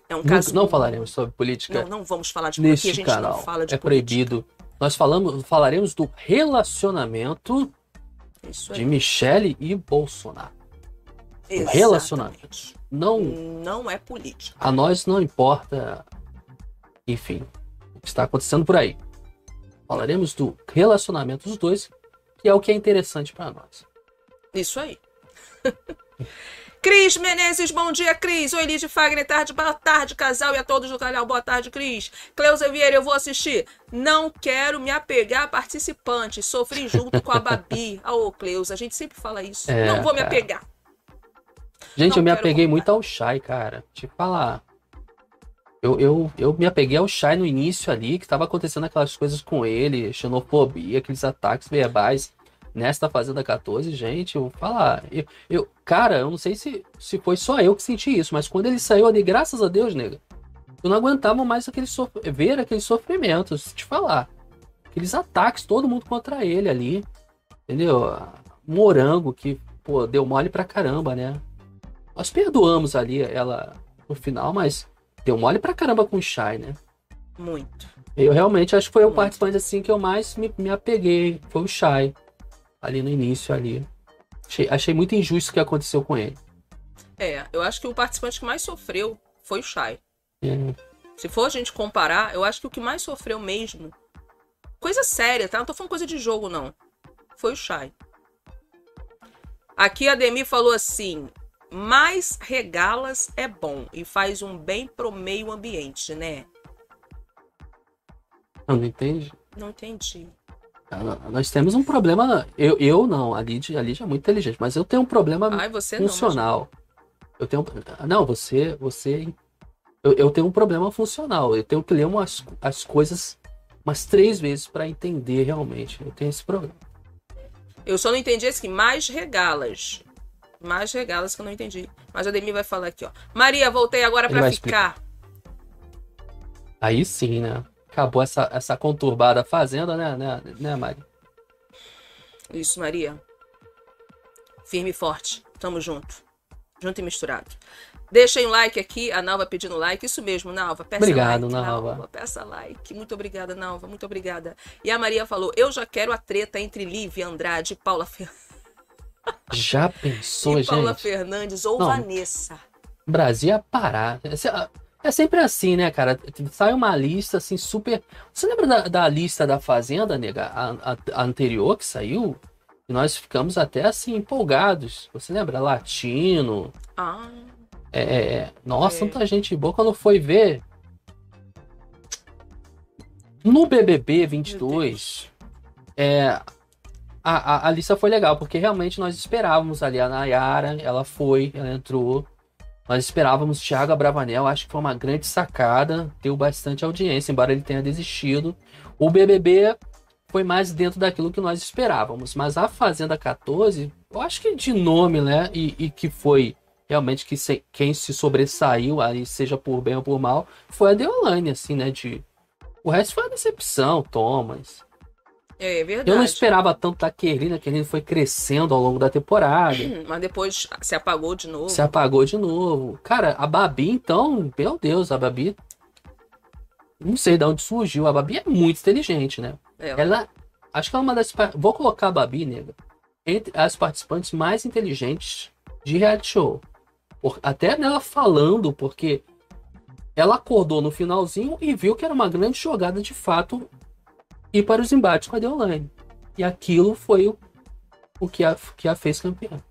É um Nunca- caso... não falaremos sobre política Não, não vamos falar de política. neste canal. fala de é política. proibido. Nós falamos, falaremos do relacionamento de. Michele e Bolsonaro. Exatamente. relacionamento. Não, Não é política. a nós não importa, enfim, o que está acontecendo por aí. Falaremos do relacionamento dos dois, que é o que é interessante para nós. Isso aí. Cris Menezes, bom dia, Cris. Oi, Lídia Fagner, tarde, boa tarde, casal e a todos do canal. Boa tarde, Cris. Cleusa Vieira, eu vou assistir. Não quero me apegar a participantes. Sofri junto com a Babi. Ô, Cleusa, a gente sempre fala isso. É, não vou me apegar. Gente, Não eu me apeguei muito ao Shai, cara. Te falar. Eu, eu, eu me apeguei ao Shai no início ali, que tava acontecendo aquelas coisas com ele, xenofobia, aqueles ataques verbais. Nesta Fazenda 14, gente, eu vou falar. Eu, eu, cara, eu não sei se, se foi só eu que senti isso, mas quando ele saiu ali, graças a Deus, nega, eu não aguentava mais aquele sof- ver aqueles sofrimentos, te falar. Aqueles ataques, todo mundo contra ele ali. Entendeu? Morango, que, pô, deu mole pra caramba, né? Nós perdoamos ali ela no final, mas deu mole pra caramba com o Shai, né? Muito. Eu realmente acho que foi o Muito. participante assim que eu mais me, me apeguei. Foi o Shai. Ali no início ali. Achei, achei muito injusto o que aconteceu com ele. É, eu acho que o participante que mais sofreu foi o Chay. É, Se for a gente comparar, eu acho que o que mais sofreu mesmo. Coisa séria, tá? Não tô falando coisa de jogo, não. Foi o Chay. Aqui a Demi falou assim: mais regalas é bom e faz um bem pro meio ambiente, né? eu não entendi. Não entendi. Ah, Nós temos um problema. Eu, eu não, a Lid, a é muito inteligente, mas eu tenho um problema Ai, você não. mas- funcional. Eu tenho. Não, você. você eu, eu tenho um problema funcional. Eu tenho que ler umas, as coisas umas três vezes para entender realmente. Eu tenho esse problema. Eu só não entendi esse que mais regalas. Mais regalas que eu não entendi. Mas a Demi vai falar aqui, ó. Maria, voltei agora vai ficar. Aí sim, né? Acabou essa, essa conturbada fazenda, né, né, né, Mari? Isso, Maria. Firme e forte. Tamo junto. Junto e misturado. Deixem um like aqui. A Nalva pedindo like. Isso mesmo, Nalva. Peça Obrigado, like. Nalva. Peça like. Muito obrigada, Nalva. Muito obrigada. E a Maria falou: Eu já quero a treta entre Lívia Andrade e Paula, Fer... Já pensou, e Paula gente? Fernandes ou Não. Vanessa. Brasil ia parar. É É sempre assim, né, cara? Sai uma lista assim super. Você lembra da, da lista da Fazenda, nega? A, a- a anterior que saiu? E nós ficamos até assim empolgados. Você lembra? Latino. Ah, É, é, é. Nossa, É. tanta gente boa. Quando foi ver. No BBB 22, é, a, a, a lista foi legal, porque realmente nós esperávamos ali a Nayara, ela foi, ela entrou. Nós esperávamos Thiago Abravanel, acho que foi uma grande sacada, deu bastante audiência, embora ele tenha desistido. O BBB foi mais dentro daquilo que nós esperávamos, mas a Fazenda 14, eu acho que de nome, né, e, e que foi realmente que se- quem se sobressaiu aí, seja por bem ou por mal, foi a Deolane, assim, né, de... O resto foi uma decepção, Thomas. É verdade. Eu não esperava tanto da Kerline, a Kerline foi crescendo ao longo da temporada. Hum, Mas depois se apagou de novo. Se apagou de novo. Cara, a Babi, então, meu Deus, a Babi. Não sei de onde surgiu. A Babi é muito inteligente, né? É, Ela. Acho que ela é uma das. Vou colocar a Babi, nega, entre as participantes mais inteligentes de reality show. Por- Até nela falando, porque ela acordou no finalzinho e viu que era uma grande jogada de fato ir para os embates com a Deolane. E aquilo foi o, o que, a, que a fez campeã.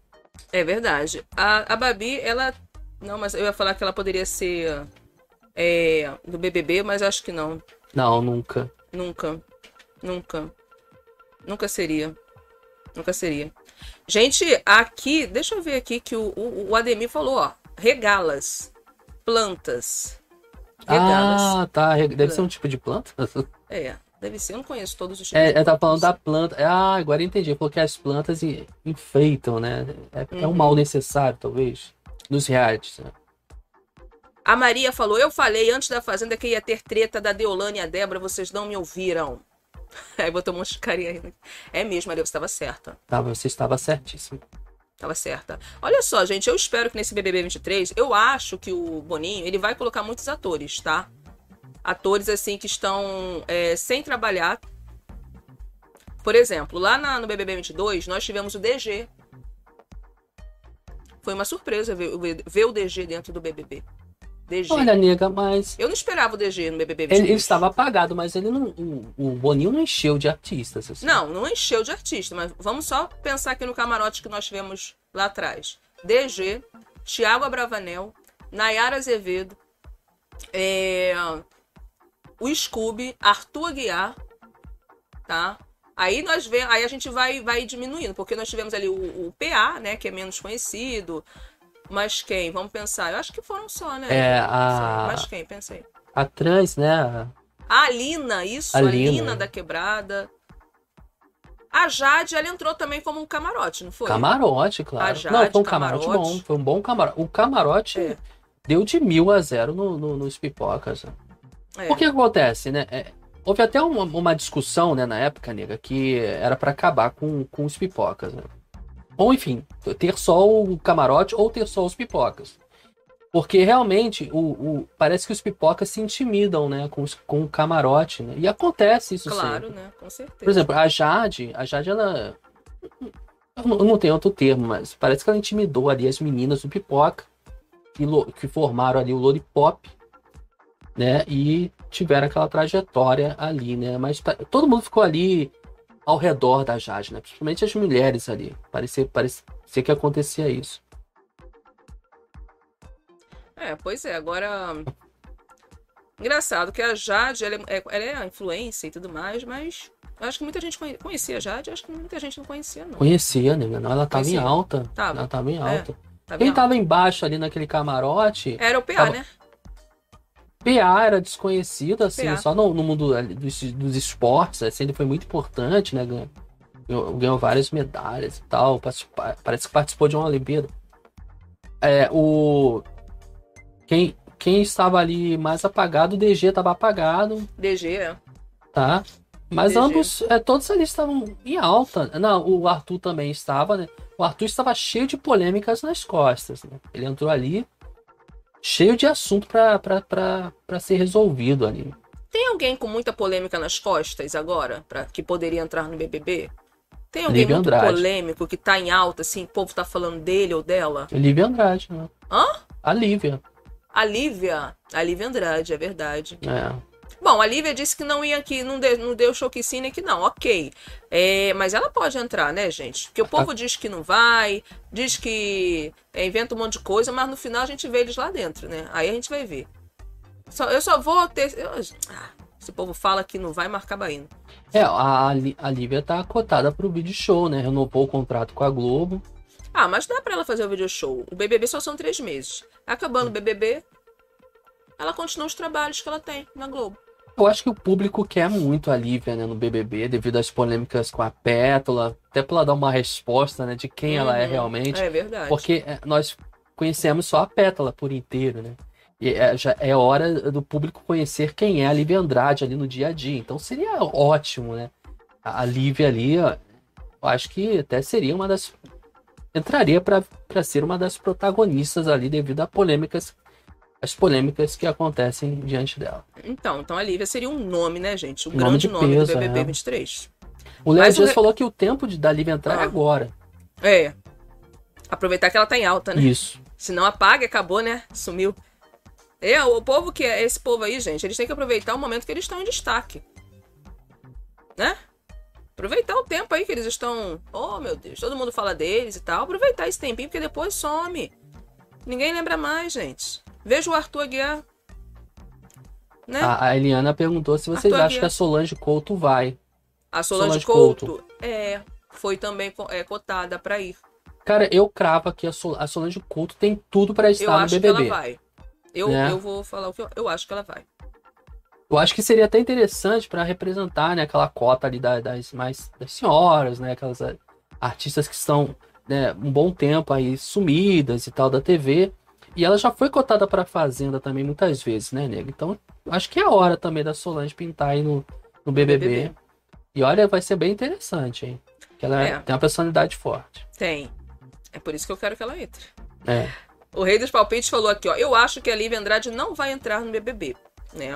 É verdade. A, a Babi, ela. Não, mas eu ia falar que ela poderia ser é, do BBB, mas acho que não. Não, nunca. Nunca. Nunca. Nunca seria. Nunca seria. Gente, aqui, deixa eu ver aqui que o, o, o Ademir falou, ó. Regalas. Plantas. Regalas. Ah, tá. Deve ser um tipo de planta? É, deve ser. Eu não conheço todos os tipos. É, de é tá plantas. falando da planta. Ah, agora eu entendi. Falou que as plantas en- enfeitam, né? É, é um Uhum. mal necessário, talvez. Nos realities, né? A Maria falou: Eu falei antes da Fazenda que ia ter treta da Deolane e a Débora, vocês não me ouviram. Aí botou um monte de carinha aí. É mesmo, Maria, você estava certa. Tá, você estava certíssimo. Tava certa. Olha só, gente, eu espero que nesse BBB 23, eu acho que o Boninho, ele vai colocar muitos atores, tá? Atores, assim, que estão é, sem trabalhar. Por exemplo, lá na- no BBB 22, nós tivemos o DG. Foi uma surpresa ver, ver- o DG dentro do BBB. DG. Olha, nega, mas. Eu não esperava o DG no BBB 22. Ele, ele estava apagado, mas ele não. O, o Boninho não encheu de artistas. assim. Não, não encheu de artista, mas vamos só pensar aqui no camarote que nós tivemos lá atrás. DG, Thiago Abravanel, Nayara Azevedo, é, o Scooby, Arthur Aguiar, tá? Aí nós vemos, aí a gente vai, vai diminuindo, porque nós tivemos ali o, o PA, né, que é menos conhecido. Mas quem? Vamos pensar. Eu acho que foram só, né? É, a- Mas quem? Pensa aí. A trans, né? A Alina, isso, A a Lina. Lina da Quebrada. A Jade, ela entrou também como um camarote, não foi? Camarote, claro. Jade, não, foi um camarote, camarote. bom. Foi um bom camarote. O camarote É. deu de mil a zero no, no- nos pipocas. É. O que acontece, né? É, houve até uma, uma discussão, né, na época, nega, que era pra acabar com, com os pipocas, né? Ou, enfim, ter só o camarote ou ter só os pipocas. Porque realmente o, o- parece que os pipocas se intimidam, né, com, os- com o camarote, né? E acontece isso Claro, sempre. né? Com certeza. Por exemplo, a Jade, a Jade, ela. Eu não, eu não tenho outro termo, mas parece que ela intimidou ali as meninas do pipoca, que, que formaram ali o Lollipop, né? E tiveram aquela trajetória ali, né? Mas pa- todo mundo ficou ali ao redor da Jade, né? Principalmente as mulheres ali. Parecia, parecia que acontecia isso. É, pois é, agora. Engraçado que a Jade, ela é, ela é influência e tudo mais, mas eu acho que muita gente conhe- conhecia a Jade, acho que muita gente não conhecia, não. Conhecia, né? Não, ela tava em Conhecia. alta. Tava. Ela tava em É. alta. Tá Quem vendo? tava embaixo ali naquele camarote. Era o PA, Tava- né? PA era desconhecido, assim, PA. só no, no mundo dos, dos esportes, assim, ele foi muito importante, né? Ganhou, ganhou- várias medalhas e tal. Parece que participou de uma Olimpíada. É, o. Quem, quem estava ali mais apagado, o DG estava apagado, DG, é. tá? Mas DG. ambos, é, todos ali estavam em alta. Não, o Arthur também estava, né? O Arthur estava cheio de polêmicas nas costas, né? Ele entrou ali cheio de assunto pra ser resolvido ali. Tem alguém com muita polêmica nas costas agora, pra, que poderia entrar no BBB? Tem alguém Lívia muito Andrade. polêmico que tá em alta, assim, o povo tá falando dele ou dela? Lívia Andrade, né? Hã? A Lívia. A Lívia. A Lívia Andrade, é verdade. É. Bom, a Lívia disse que não ia aqui, não, de, não deu showcine aqui, não. Ok. É, mas ela pode entrar, né, gente? Porque o povo diz que não vai, diz que é, inventa um monte de coisa, mas no final a gente vê eles lá dentro, né? Aí a gente vai ver. Só- eu só vou ter. eu- ah, esse povo fala que não vai marcar Bahia. É, a, a Lívia tá cotada pro vídeo show, né? Renovou o contrato com a Globo. Ah, mas dá pra ela fazer o video show. O BBB só são três meses. Acabando o BBB, ela continua os trabalhos que ela tem na Globo. Eu acho que o público quer muito a Lívia, né, no BBB, devido às polêmicas com a Pétala, até pra ela dar uma resposta, né, de quem ela é Uhum. realmente. É verdade. Porque é, nós conhecemos só a Pétala por inteiro, né? E é, já é hora do público conhecer quem é a Lívia Andrade ali no dia a dia. Então seria ótimo, né? A, Lívia ali, ó, eu acho que até seria uma das. Entraria pra ser uma das protagonistas ali devido a polêmicas. As polêmicas que acontecem diante dela. Então, então a Lívia seria um nome, né, gente? Um Nome grande de nome peso, do BBB é. 23. O Léo o Dias re- falou que o tempo de, da Lívia entrar é Ah. agora. É. Aproveitar que ela tá em alta, né? Isso. Se não apaga, acabou, né? Sumiu. É, o povo que é esse povo aí, gente, eles têm que aproveitar o momento que eles estão em destaque. Né? Aproveitar o tempo aí que eles estão. Oh, meu Deus, todo mundo fala deles e tal. Aproveitar esse tempinho, porque depois some. Ninguém lembra mais, gente. Veja o Arthur Aguiar. Né? A, a Eliana perguntou se vocês Arthur acham Aguiar. que a Solange Couto vai. a Solange, Solange Couto, Couto. É, foi também é, cotada pra ir. Cara, eu cravo que a, Sol- a Solange Couto tem tudo pra Eu estar no acho que BBB. ela vai. Eu, Né? eu vou falar o que eu, eu acho que ela vai. Eu acho que seria até interessante pra representar, né, aquela cota ali da- das mais das senhoras, né, aquelas eh, artistas que estão, né, um bom tempo aí sumidas e tal da TV. E ela já foi cotada pra Fazenda também muitas vezes, né, nego? Então, acho que é a hora também da Solange pintar aí no, no BBB. BBB. E olha, vai ser bem interessante, hein? Que ela É. tem uma personalidade forte. Tem. É por isso que eu quero que ela entre. É. O Rei dos Palpites falou aqui, ó. Eu acho que a Lívia Andrade não vai entrar no BBB, né?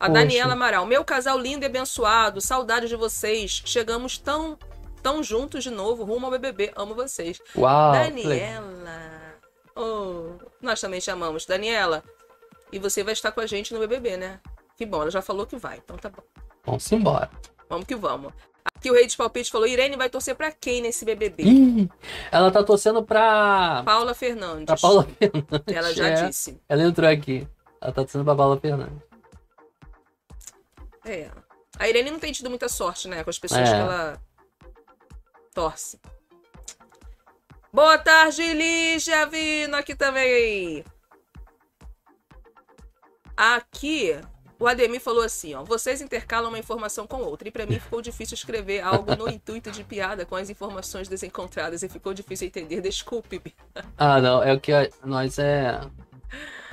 A Poxa. Daniela Amaral. Meu casal lindo e abençoado. Saudades de vocês. Chegamos tão, tão juntos de novo rumo ao BBB. Amo vocês. Uau! Daniela. Oh, nós também chamamos. Daniela. E você vai estar com a gente no BBB, né? Que bom, ela já falou que vai. Então tá bom. Vamos embora. Vamos que vamos. Aqui o Rei dos Palpites falou: Irene vai torcer pra quem nesse BBB? Ih, ela tá torcendo pra, Paula Fernandes. pra Paula Fernandes. Ela já é. disse. Ela entrou aqui. Ela tá torcendo pra Paula Fernandes. É. A Irene não tem tido muita sorte, né? Com as pessoas É. que ela torce. Boa tarde, Lígia vindo aqui também. Aqui, o Ademir falou assim, ó. Vocês intercalam uma informação com outra. E pra mim ficou difícil escrever algo no intuito de piada com as informações desencontradas. E ficou difícil entender. Desculpe. Ah, não. É o que nós é.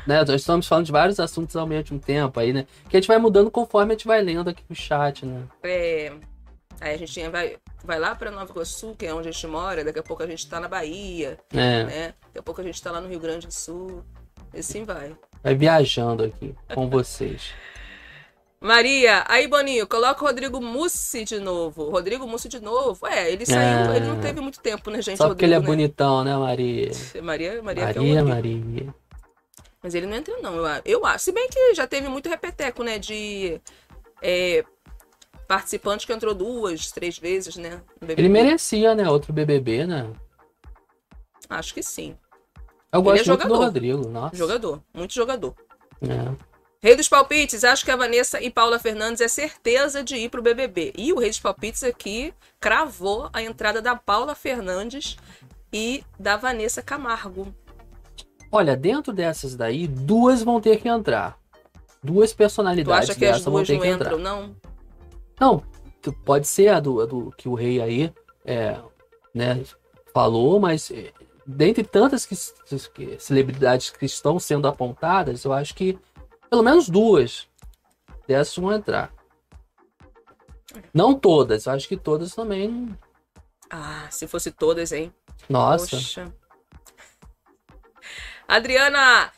Né, nós estamos falando de vários assuntos ao mesmo tempo aí, né? Que a gente vai mudando conforme a gente vai lendo aqui no chat, né? É, aí a gente vai, vai lá pra Nova Iguaçu, que é onde a gente mora. Daqui a pouco a gente tá na Bahia. É, né? Daqui a pouco a gente tá lá no Rio Grande do Sul. E assim vai. vai viajando aqui com vocês. Maria, aí Boninho, coloca o Rodrigo Mussi de novo. Rodrigo Mussi de novo. É, ele saiu, É. ele não teve muito tempo, né, gente? Só porque ele é né? bonitão, né, Maria? Maria, Maria, é Maria. Maria. Mas ele não entra, não. Eu acho. Se bem que já teve muito repeteco, né? De é, participante que entrou duas, três vezes, né? Ele merecia, né? Outro BBB, né? Acho que sim. Eu gosto é muito do jogador. Rodrigo, nossa. Jogador. Muito jogador. É. Rei dos Palpites, acho que a Vanessa e Paula Fernandes é certeza de ir pro BBB. E o Rei dos Palpites aqui cravou a entrada da Paula Fernandes e da Vanessa Camargo. Olha, dentro dessas daí, duas vão ter que entrar. Duas Tu personalidades acha que as dessas vão duas ter não que entrar. entram, não? Não, pode ser a do, a do que o rei aí é, né, falou, mas é, dentre tantas que, que- celebridades que estão sendo apontadas, eu acho que pelo menos duas dessas vão entrar. Não todas, eu acho que todas também. Ah, se fosse todas, hein? Nossa. Poxa. Adriana,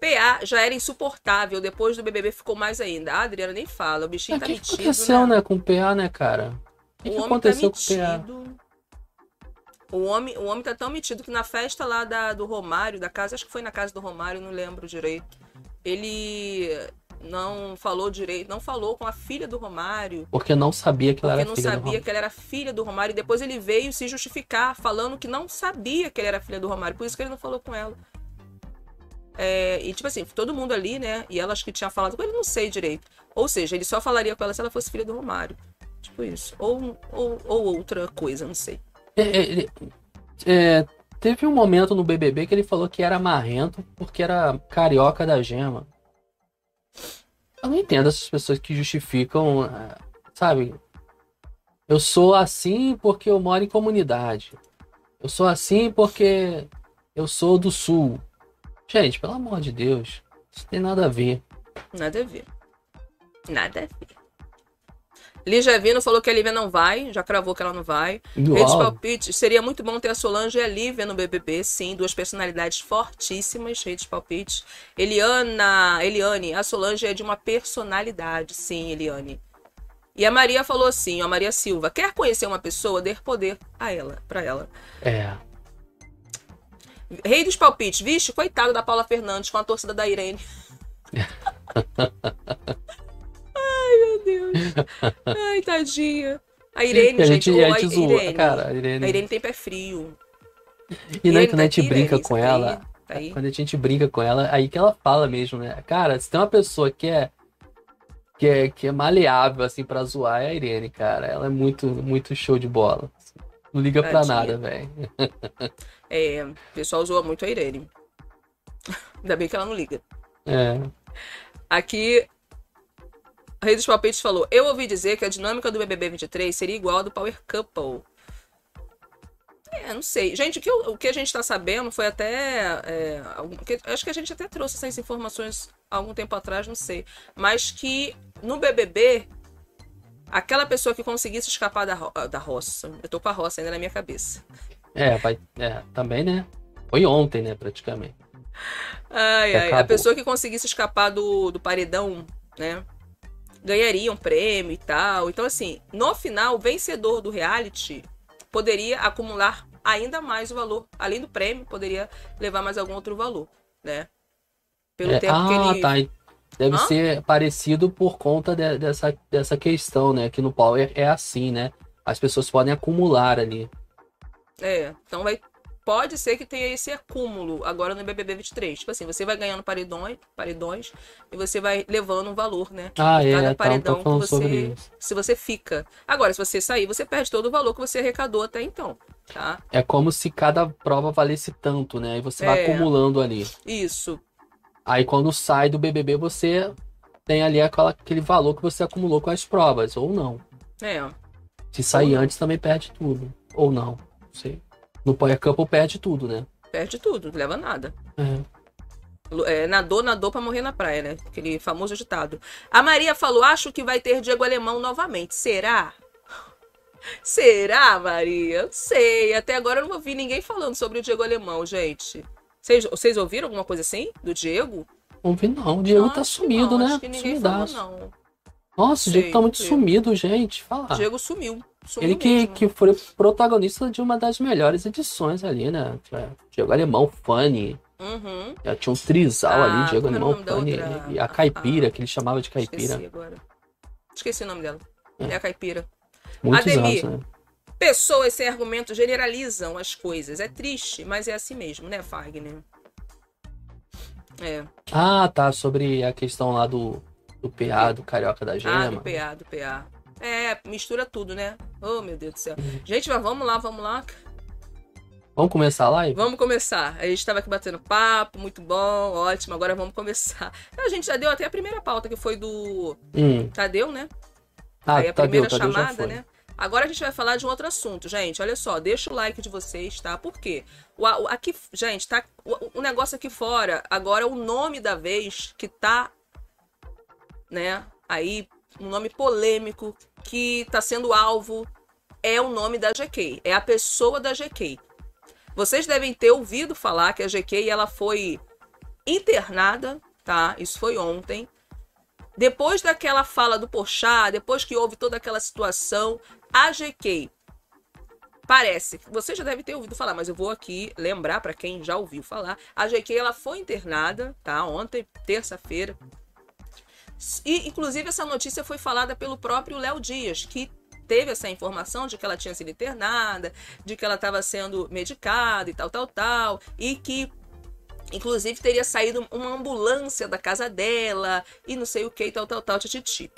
PA já era insuportável. Depois do BBB ficou mais ainda. Ah, Adriana, nem fala. O bichinho O tá que, que metido, aconteceu, né? né, com o PA, né, cara? O que, O que homem aconteceu tá com o PA? O homem, o homem tá tão metido que na festa lá da, do Romário, da casa, acho que foi na casa do Romário, não lembro direito. Ele não falou direito, não falou com a filha do Romário, Porque não sabia que ela porque era não filha do sabia Romário. que ela era filha do Romário. E depois ele veio se justificar, falando que não sabia que ele era filha do Romário. Por isso que ele não falou com ela. É, e tipo assim, todo mundo ali, né? E ela acho que tinha falado com ele, não sei direito. Ou seja, ele só falaria com ela se ela fosse filha do Romário. Tipo isso. Ou, ou, ou outra coisa, não sei. É, é, é, teve um momento no BBB que ele falou que era marrento porque era carioca da gema. Eu não entendo essas pessoas que justificam, é, sabe? Eu sou assim porque eu moro em comunidade. Eu sou assim porque eu sou do sul. Gente, pelo amor de Deus, isso tem nada a ver. Nada a ver. Nada a ver. Lígia Vino falou que a Lívia não vai, já cravou que ela não vai. Redes palpites, seria muito bom ter a Solange e a Lívia no BBB, sim, duas personalidades fortíssimas, redes palpites. Eliana, Eliane, a Solange é de uma personalidade, sim, Eliane. E a Maria falou assim, a Maria Silva, quer conhecer uma pessoa, dê poder a ela, para ela. É. Rei dos palpites, vixe, coitado da Paula Fernandes com a torcida da Irene. Ai, meu Deus. Ai, tadinha. A Irene, a gente, gente, a gente zoa, Irene. cara, a Irene. A Irene tem pé frio. E na Irene internet tá brinca Irene, com tá ela. aí? Tá aí? Quando a gente brinca com ela, aí que ela fala mesmo, né? Cara, se tem uma pessoa que é que é, que é maleável assim pra zoar é a Irene, cara. Ela é muito muito show de bola. Não liga pra Tadinha. nada, velho. É, o pessoal zoa muito a Irene. Ainda bem que ela não liga. É. Aqui, a Rei dos Palpites falou: Eu ouvi dizer que a dinâmica do BBB 23 seria igual a do Power Couple. É, não sei. Gente, o que, o que a gente tá sabendo foi até. é, algum- que- acho que a gente até trouxe essas informações há algum tempo atrás, não sei. Mas que no BBB, aquela pessoa que conseguisse escapar da, ro- da roça. Eu tô com a roça ainda na minha cabeça. É, vai, é, também, né? Foi ontem, né, praticamente. Ai, ai. A pessoa que conseguisse escapar do, do paredão, né? Ganharia um prêmio e tal. Então, assim, no final, o vencedor do reality poderia acumular ainda mais o valor. Além do prêmio, poderia levar mais algum outro valor, né? Pelo É, tempo ah, que ele. tá. Deve Hã? ser parecido por conta de- dessa, dessa questão, né? Que no Power é assim, né? As pessoas podem acumular ali. É, então vai. Pode ser que tenha esse acúmulo agora no BBB 23. Tipo assim, você vai ganhando paredões, paredões e você vai levando um valor, né? Ah, Cada é, tá, paredão tô falando que sobre você, isso. se você fica. Agora, se você sair, você perde todo o valor que você arrecadou até então, tá? É como se cada prova valesse tanto, né? E você vai É. acumulando ali. Isso. Aí quando sai do BBB, você tem ali aquela, aquele valor que você acumulou com as provas, ou não. É. Se sair antes, também perde tudo. Ou não, não sei. No Power Couple perde tudo, né? Perde tudo, não leva nada. É. É, nadou, nadou pra morrer na praia, né? Aquele famoso ditado. A Maria falou: acho que vai ter Diego Alemão novamente. Será? Será, Maria? Não sei. Até agora eu não ouvi ninguém falando sobre o Diego Alemão, gente. Vocês, vocês ouviram alguma coisa assim? Do Diego? Não vi não, o Diego tá acho que sumido, não, né? Acho que ninguém falou, não. Nossa, o Diego tá muito Diego. sumido, gente. Fala. Diego sumiu. sumiu Ele que, mesmo. que foi protagonista de uma das melhores edições ali, né? É, Diego Alemão, Fanny. Uhum. Já tinha um trisal Ah, ali, Diego era o Alemão, Fanny. outra? E a caipira, que ele chamava de caipira. Esqueci agora. Esqueci o nome dela. É, a caipira. Muitos Ademir. anos, né? Pessoas sem argumento generalizam as coisas. É triste, mas é assim mesmo, né, Fagner? É. Ah, tá. Sobre a questão lá do, do PA, do Carioca da Ah, Gema. do PA, do PA. É, mistura tudo, né? Oh, meu Deus do céu. Uhum. Gente, mas vamos lá, vamos lá. Vamos começar a live? Vamos começar. A gente estava aqui batendo papo, muito bom, ótimo. Agora vamos começar. A gente já deu até a primeira pauta, que foi do Hum. Tadeu, né? Ah, Aí a Tadeu, primeira Tadeu chamada, né? Agora a gente vai falar de um outro assunto, gente. Olha só, deixa o like de vocês, tá? Por quê? O, o- aqui, gente, tá. O, o negócio aqui fora, agora o nome da vez que tá, né? Aí, um nome polêmico que tá sendo alvo é o nome da GK. É a pessoa da GK. Vocês devem ter ouvido falar que a GK ela foi internada, tá? Isso foi ontem. Depois daquela fala do Porchat, depois que houve toda aquela situação, a GK parece, você já deve ter ouvido falar, mas eu vou aqui lembrar para quem já ouviu falar. A GK ela foi internada, tá? Ontem, terça-feira. E inclusive essa notícia foi falada pelo próprio Léo Dias, que teve essa informação de que ela tinha sido internada, de que ela estava sendo medicada e tal, tal, tal, e que inclusive teria saído uma ambulância da casa dela e não sei o que, tal, tal, tal, tititi.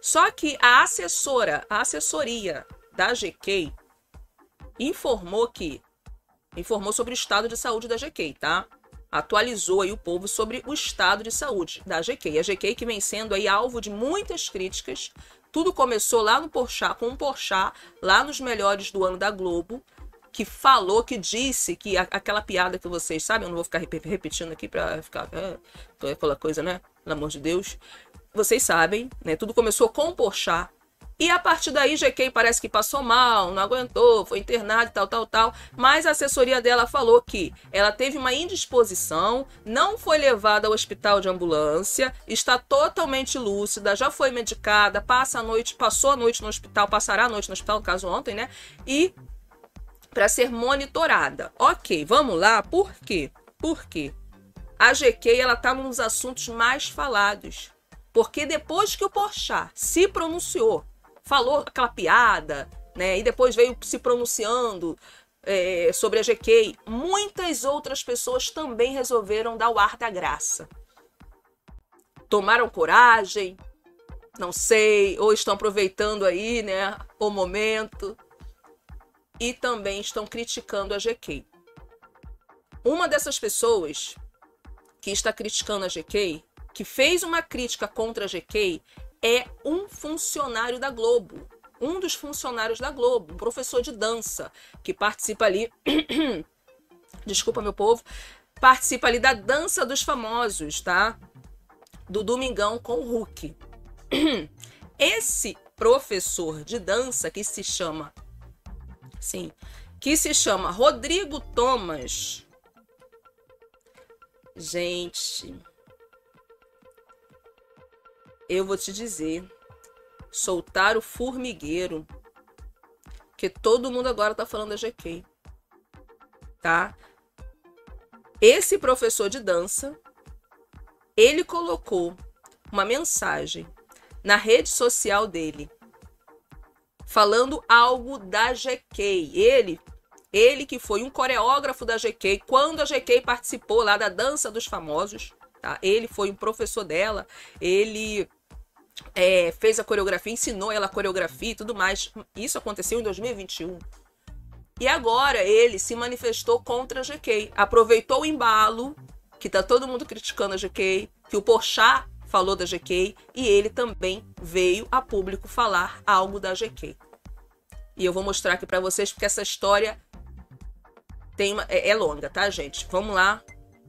Só que a assessora, a assessoria da GK informou que informou sobre o estado de saúde da GK, tá? Atualizou aí o povo sobre o estado de saúde da GK. A GK que vem sendo aí alvo de muitas críticas. Tudo começou lá no Porchat, com o Porchat, lá nos melhores do ano da Globo, que falou, que disse que a- aquela piada que vocês sabem, eu não vou ficar rep- repetindo aqui pra ficar é, aquela coisa, né? Pelo amor de Deus. Vocês sabem, né? Tudo começou com o Porchat. E a partir daí, GK parece que passou mal, não aguentou, foi internado e tal, tal, tal. Mas a assessoria dela falou que ela teve uma indisposição, não foi levada ao hospital de ambulância, está totalmente lúcida, já foi medicada, passa a noite, passou a noite no hospital, passará a noite no hospital, no caso ontem, né? E para ser monitorada. Ok, vamos lá. Por quê? Por quê? A GK ela tá num dos assuntos mais falados. Porque depois que o Porchat se pronunciou, falou aquela piada, né? E depois veio se pronunciando é, sobre a GK, muitas outras pessoas também resolveram dar o ar da graça. Tomaram coragem, não sei, ou estão aproveitando aí, né, o momento e também estão criticando a GK. Uma dessas pessoas que está criticando a GK, que fez uma crítica contra a GK, é um funcionário da Globo. Um dos funcionários da Globo, um professor de dança, que participa ali. Desculpa, meu povo. Participa ali da dança dos famosos, tá? Do Domingão com o Hulk. Esse professor de dança que se chama Sim. Que se chama Rodrigo Thomas. Gente. Eu vou te dizer. Soltar o formigueiro. Que todo mundo agora tá falando da GK. Tá? Esse professor de dança. Ele colocou uma mensagem na rede social dele falando algo da GK. Ele, ele que foi um coreógrafo da GK quando a GK participou lá da dança dos famosos, tá? Ele foi um professor dela, ele é, fez a coreografia, ensinou ela a coreografia e tudo mais. Isso aconteceu em 2021. E agora ele se manifestou contra a GK, aproveitou o embalo que tá todo mundo criticando a GK, que o Porchat falou da GK e ele também veio a público falar algo da GK. E eu vou mostrar aqui para vocês porque essa história tem uma, é, é longa, tá, gente? Vamos lá.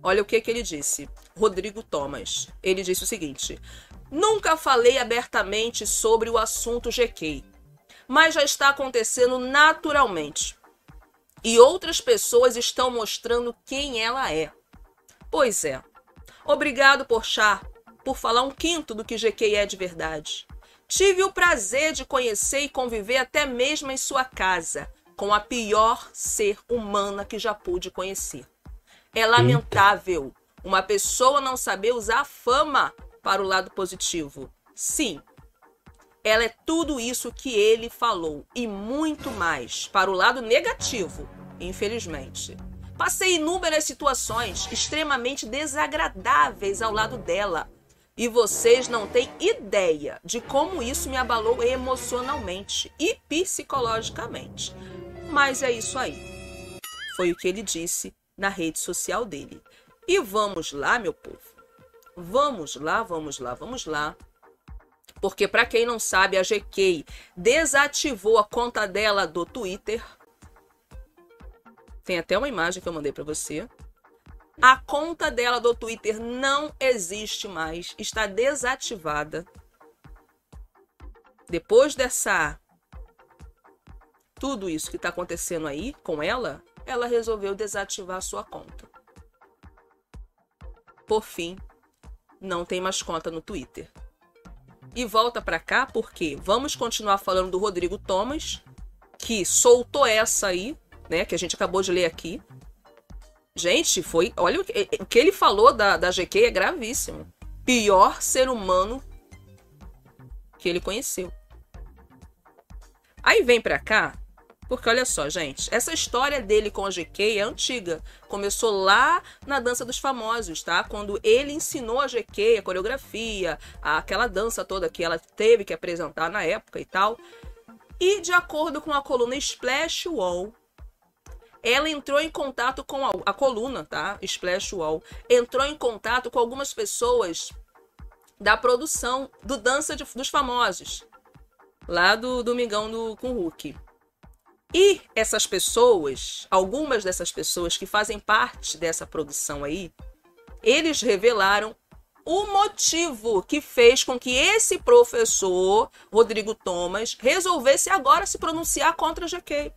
Olha o que, que ele disse. Rodrigo Thomas. Ele disse o seguinte: Nunca falei abertamente sobre o assunto GK, mas já está acontecendo naturalmente. E outras pessoas estão mostrando quem ela é. Pois é. Obrigado, Porchat, por falar um quinto do que GK é de verdade. Tive o prazer de conhecer e conviver até mesmo em sua casa, com a pior ser humana que já pude conhecer. É lamentável uma pessoa não saber usar a fama para o lado positivo. Sim, ela é tudo isso que ele falou e muito mais para o lado negativo, infelizmente. Passei inúmeras situações extremamente desagradáveis ao lado dela. E vocês não têm ideia de como isso me abalou emocionalmente e psicologicamente. Mas é isso aí. Foi o que ele disse na rede social dele. E vamos lá, meu povo. Vamos lá, vamos lá, vamos lá. Porque, para quem não sabe, a GK desativou a conta dela do Twitter. Tem até uma imagem que eu mandei para você. A conta dela do Twitter não existe mais, está desativada. Depois dessa tudo isso que está acontecendo aí com ela, ela resolveu desativar sua conta. Por fim, não tem mais conta no Twitter. E volta para cá porque vamos continuar falando do Rodrigo Thomas, que soltou essa aí, né, que a gente acabou de ler aqui. Gente, foi, olha o que, o que ele falou da, da GQ é gravíssimo. Pior ser humano que ele conheceu. Aí vem para cá porque olha só, gente, essa história dele com a GK é antiga. Começou lá na Dança dos Famosos, tá? Quando ele ensinou a GK a coreografia, aquela dança toda que ela teve que apresentar na época e tal. E de acordo com a coluna Splash Wall, ela entrou em contato com a, a coluna, tá? Splash Wall entrou em contato com algumas pessoas da produção do Dança de, dos Famosos, lá do Domingão do, com Hulk. E essas pessoas, algumas dessas pessoas que fazem parte dessa produção aí, eles revelaram o motivo que fez com que esse professor, Rodrigo Thomas, resolvesse agora se pronunciar contra a GK.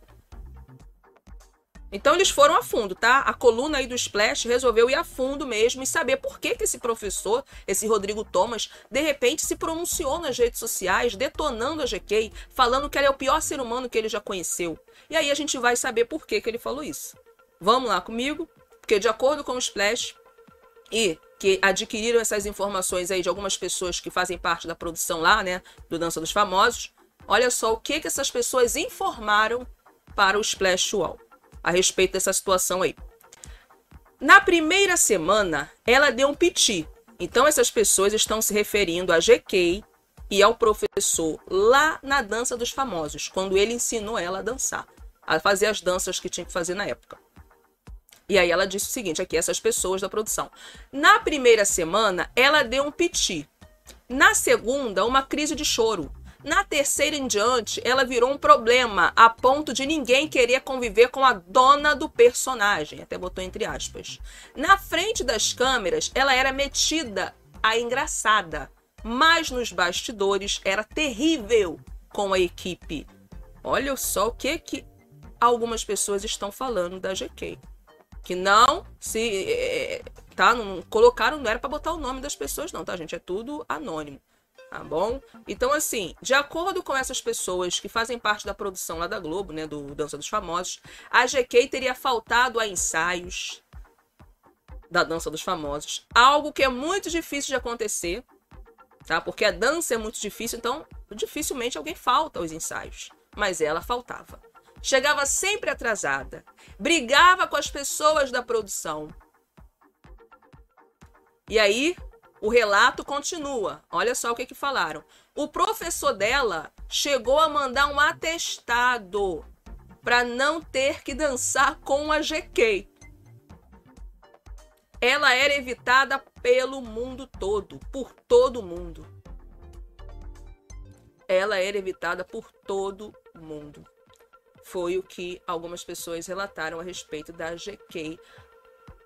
Então eles foram a fundo, tá? A coluna aí do Splash resolveu ir a fundo mesmo e saber por que, que esse professor, esse Rodrigo Thomas, de repente se pronunciou nas redes sociais, detonando a GK, falando que ela é o pior ser humano que ele já conheceu. E aí a gente vai saber por que, que ele falou isso. Vamos lá comigo? Porque de acordo com o Splash e que adquiriram essas informações aí de algumas pessoas que fazem parte da produção lá, né, do Dança dos Famosos, olha só o que que essas pessoas informaram para o Splash Wall a respeito dessa situação aí. Na primeira semana, ela deu um piti. Então, essas pessoas estão se referindo a GK e ao professor lá na Dança dos Famosos, quando ele ensinou ela a dançar, a fazer as danças que tinha que fazer na época. E aí ela disse o seguinte, aqui essas pessoas da produção. Na primeira semana, ela deu um piti. Na segunda, uma crise de choro. Na terceira em diante, ela virou um problema a ponto de ninguém querer conviver com a dona do personagem, até botou entre aspas. Na frente das câmeras, ela era metida a engraçada, mas nos bastidores era terrível com a equipe. Olha só o que que algumas pessoas estão falando da GK. Que não se eh, tá, não colocaram, não era para botar o nome das pessoas não, tá, gente? É tudo anônimo tá bom? Então, assim, de acordo com essas pessoas que fazem parte da produção lá da Globo, né, do Dança dos Famosos, a GK teria faltado a ensaios da Dança dos Famosos, algo que é muito difícil de acontecer, tá? Porque a dança é muito difícil, então dificilmente alguém falta aos ensaios, mas ela faltava. Chegava sempre atrasada, brigava com as pessoas da produção. E aí, o relato continua. Olha só o que, que falaram. O professor dela chegou a mandar um atestado para não ter que dançar com a GK. Ela era evitada pelo mundo todo, por todo mundo. Ela era evitada por todo mundo. Foi o que algumas pessoas relataram a respeito da GK.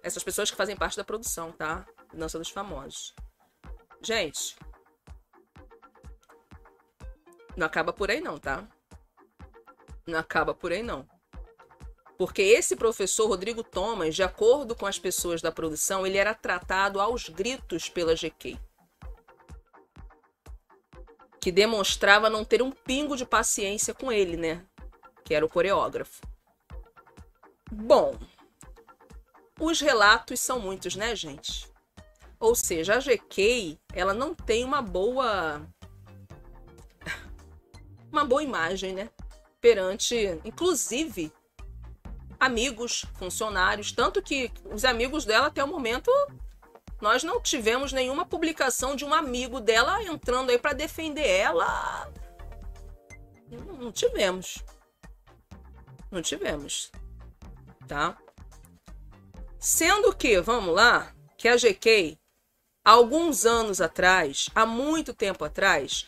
Essas pessoas que fazem parte da produção, tá? Dança dos Famosos. Gente, não acaba por aí não, tá? Não acaba por aí não. Porque esse professor Rodrigo Thomas, de acordo com as pessoas da produção, ele era tratado aos gritos pela GK. Que demonstrava não ter um pingo de paciência com ele, né? Que era o coreógrafo. Bom, os relatos são muitos, né, gente? Ou seja, a GK, ela não tem uma boa uma boa imagem, né? Perante, inclusive, amigos, funcionários, tanto que os amigos dela até o momento nós não tivemos nenhuma publicação de um amigo dela entrando aí para defender ela. Não, tivemos. Não tivemos. Tá? Sendo que, vamos lá, que a GK alguns anos atrás, há muito tempo atrás,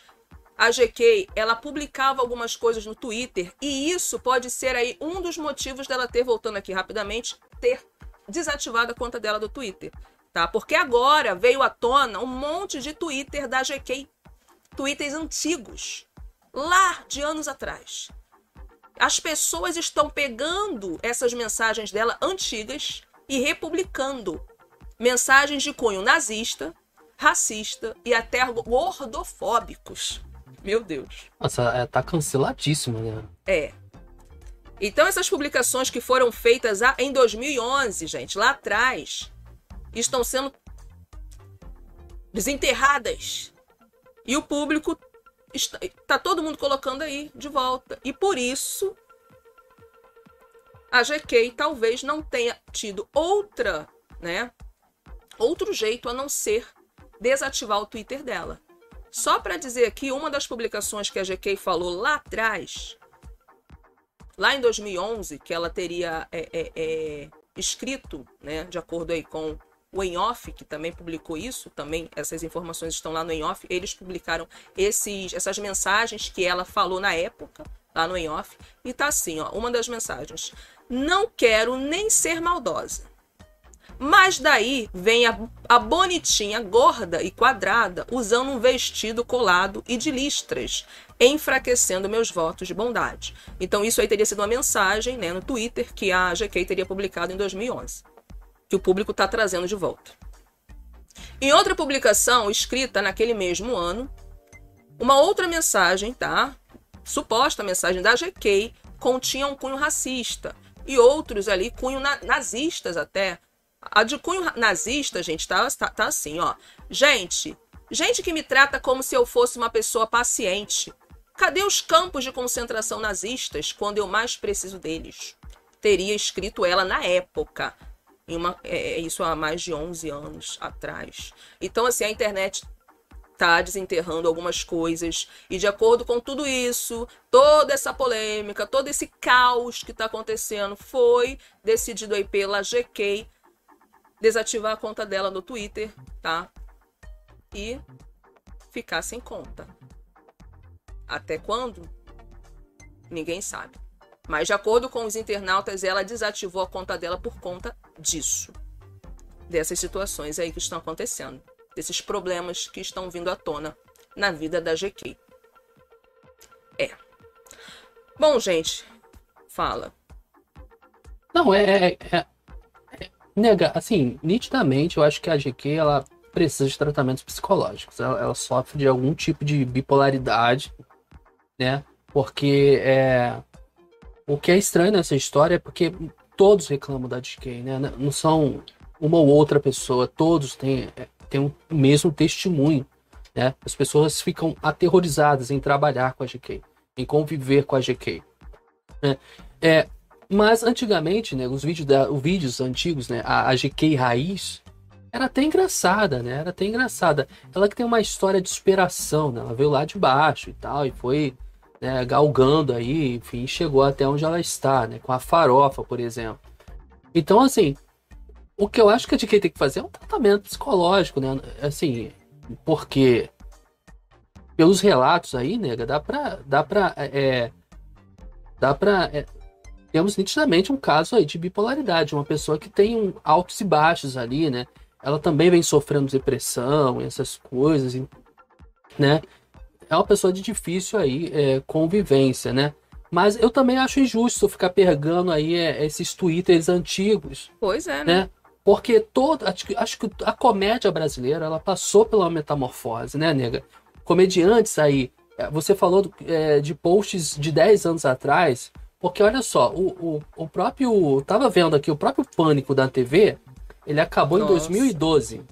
a GK, ela publicava algumas coisas no Twitter e isso pode ser aí um dos motivos dela ter, voltando aqui rapidamente, ter desativado a conta dela do Twitter, tá? Porque agora veio à tona um monte de Twitter da GK, Twitters antigos, lá de anos atrás. As pessoas estão pegando essas mensagens dela antigas e republicando mensagens de cunho nazista, racista e até gordofóbicos. Meu Deus. Nossa, é, tá canceladíssimo, né? É. Então essas publicações que foram feitas em 2011, gente, lá atrás, estão sendo desenterradas. E o público está, tá todo mundo colocando aí de volta. E por isso a GK talvez não tenha tido outra, né? Outro jeito a não ser desativar o Twitter dela. Só para dizer aqui, uma das publicações que a GK falou lá atrás, lá em 2011, que ela teria é, é, é, escrito, né, de acordo aí com o Enhoff, que também publicou isso, também essas informações estão lá no Enhoff, eles publicaram esses, essas mensagens que ela falou na época, lá no Enhoff, e tá assim, ó, uma das mensagens. Não quero nem ser maldosa. Mas daí vem a, a bonitinha gorda e quadrada usando um vestido colado e de listras, enfraquecendo meus votos de bondade. Então isso aí teria sido uma mensagem né, no Twitter que a GK teria publicado em 2011 que o público está trazendo de volta. Em outra publicação escrita naquele mesmo ano, uma outra mensagem, tá? Suposta mensagem da GK continha um cunho racista e outros ali cunho na nazistas até. A de cunho nazista, gente, tá, tá, tá assim, ó. Gente, gente que me trata como se eu fosse uma pessoa paciente. Cadê os campos de concentração nazistas quando eu mais preciso deles? Teria escrito ela na época. Uma, é, é, isso há mais de 11 anos atrás. Então, assim, a internet está desenterrando algumas coisas. E de acordo com tudo isso, toda essa polêmica, todo esse caos que está acontecendo, foi decidido aí pela GK desativar a conta dela no Twitter, tá? E ficar sem conta. Até quando? Ninguém sabe. Mas, de acordo com os internautas, ela desativou a conta dela por conta disso. Dessas situações aí que estão acontecendo. Desses problemas que estão vindo à tona na vida da GK. É. Bom, gente, fala. Não, é, é, é, Nega, assim, nitidamente eu acho que a GQ ela precisa de tratamentos psicológicos. Ela, ela sofre de algum tipo de bipolaridade, né? Porque é, o que é estranho nessa história é porque todos reclamam da GK, né? Não são uma ou outra pessoa, todos têm, é, têm o mesmo testemunho, né? As pessoas ficam aterrorizadas em trabalhar com a GK, em conviver com a GK. Né? É, mas antigamente, né, os vídeos, da, os vídeos antigos, né, a, a GK raiz, era até engraçada, né? Era até engraçada. Ela que tem uma história de superação, né? Ela veio lá de baixo e tal, e foi né, galgando aí, enfim, chegou até onde ela está, né, com a farofa, por exemplo. Então, assim, o que eu acho que a DK tem que fazer é um tratamento psicológico, né, assim, porque pelos relatos aí, nega, dá pra, dá pra, é, dá pra, é, temos nitidamente um caso aí de bipolaridade, uma pessoa que tem um altos e baixos ali, né, ela também vem sofrendo depressão, essas coisas, né, é uma pessoa de difícil aí é, convivência, né? Mas eu também acho injusto ficar pegando aí é, esses twitters antigos. Pois é, né? né? Porque toda, acho, que a comédia brasileira ela passou pela metamorfose, né, nega? Comediantes aí, é, você falou é, de posts de 10 anos atrás, porque olha só, o, o, o próprio. Tava vendo aqui, o próprio Pânico da TV, ele acabou Nossa. em 2012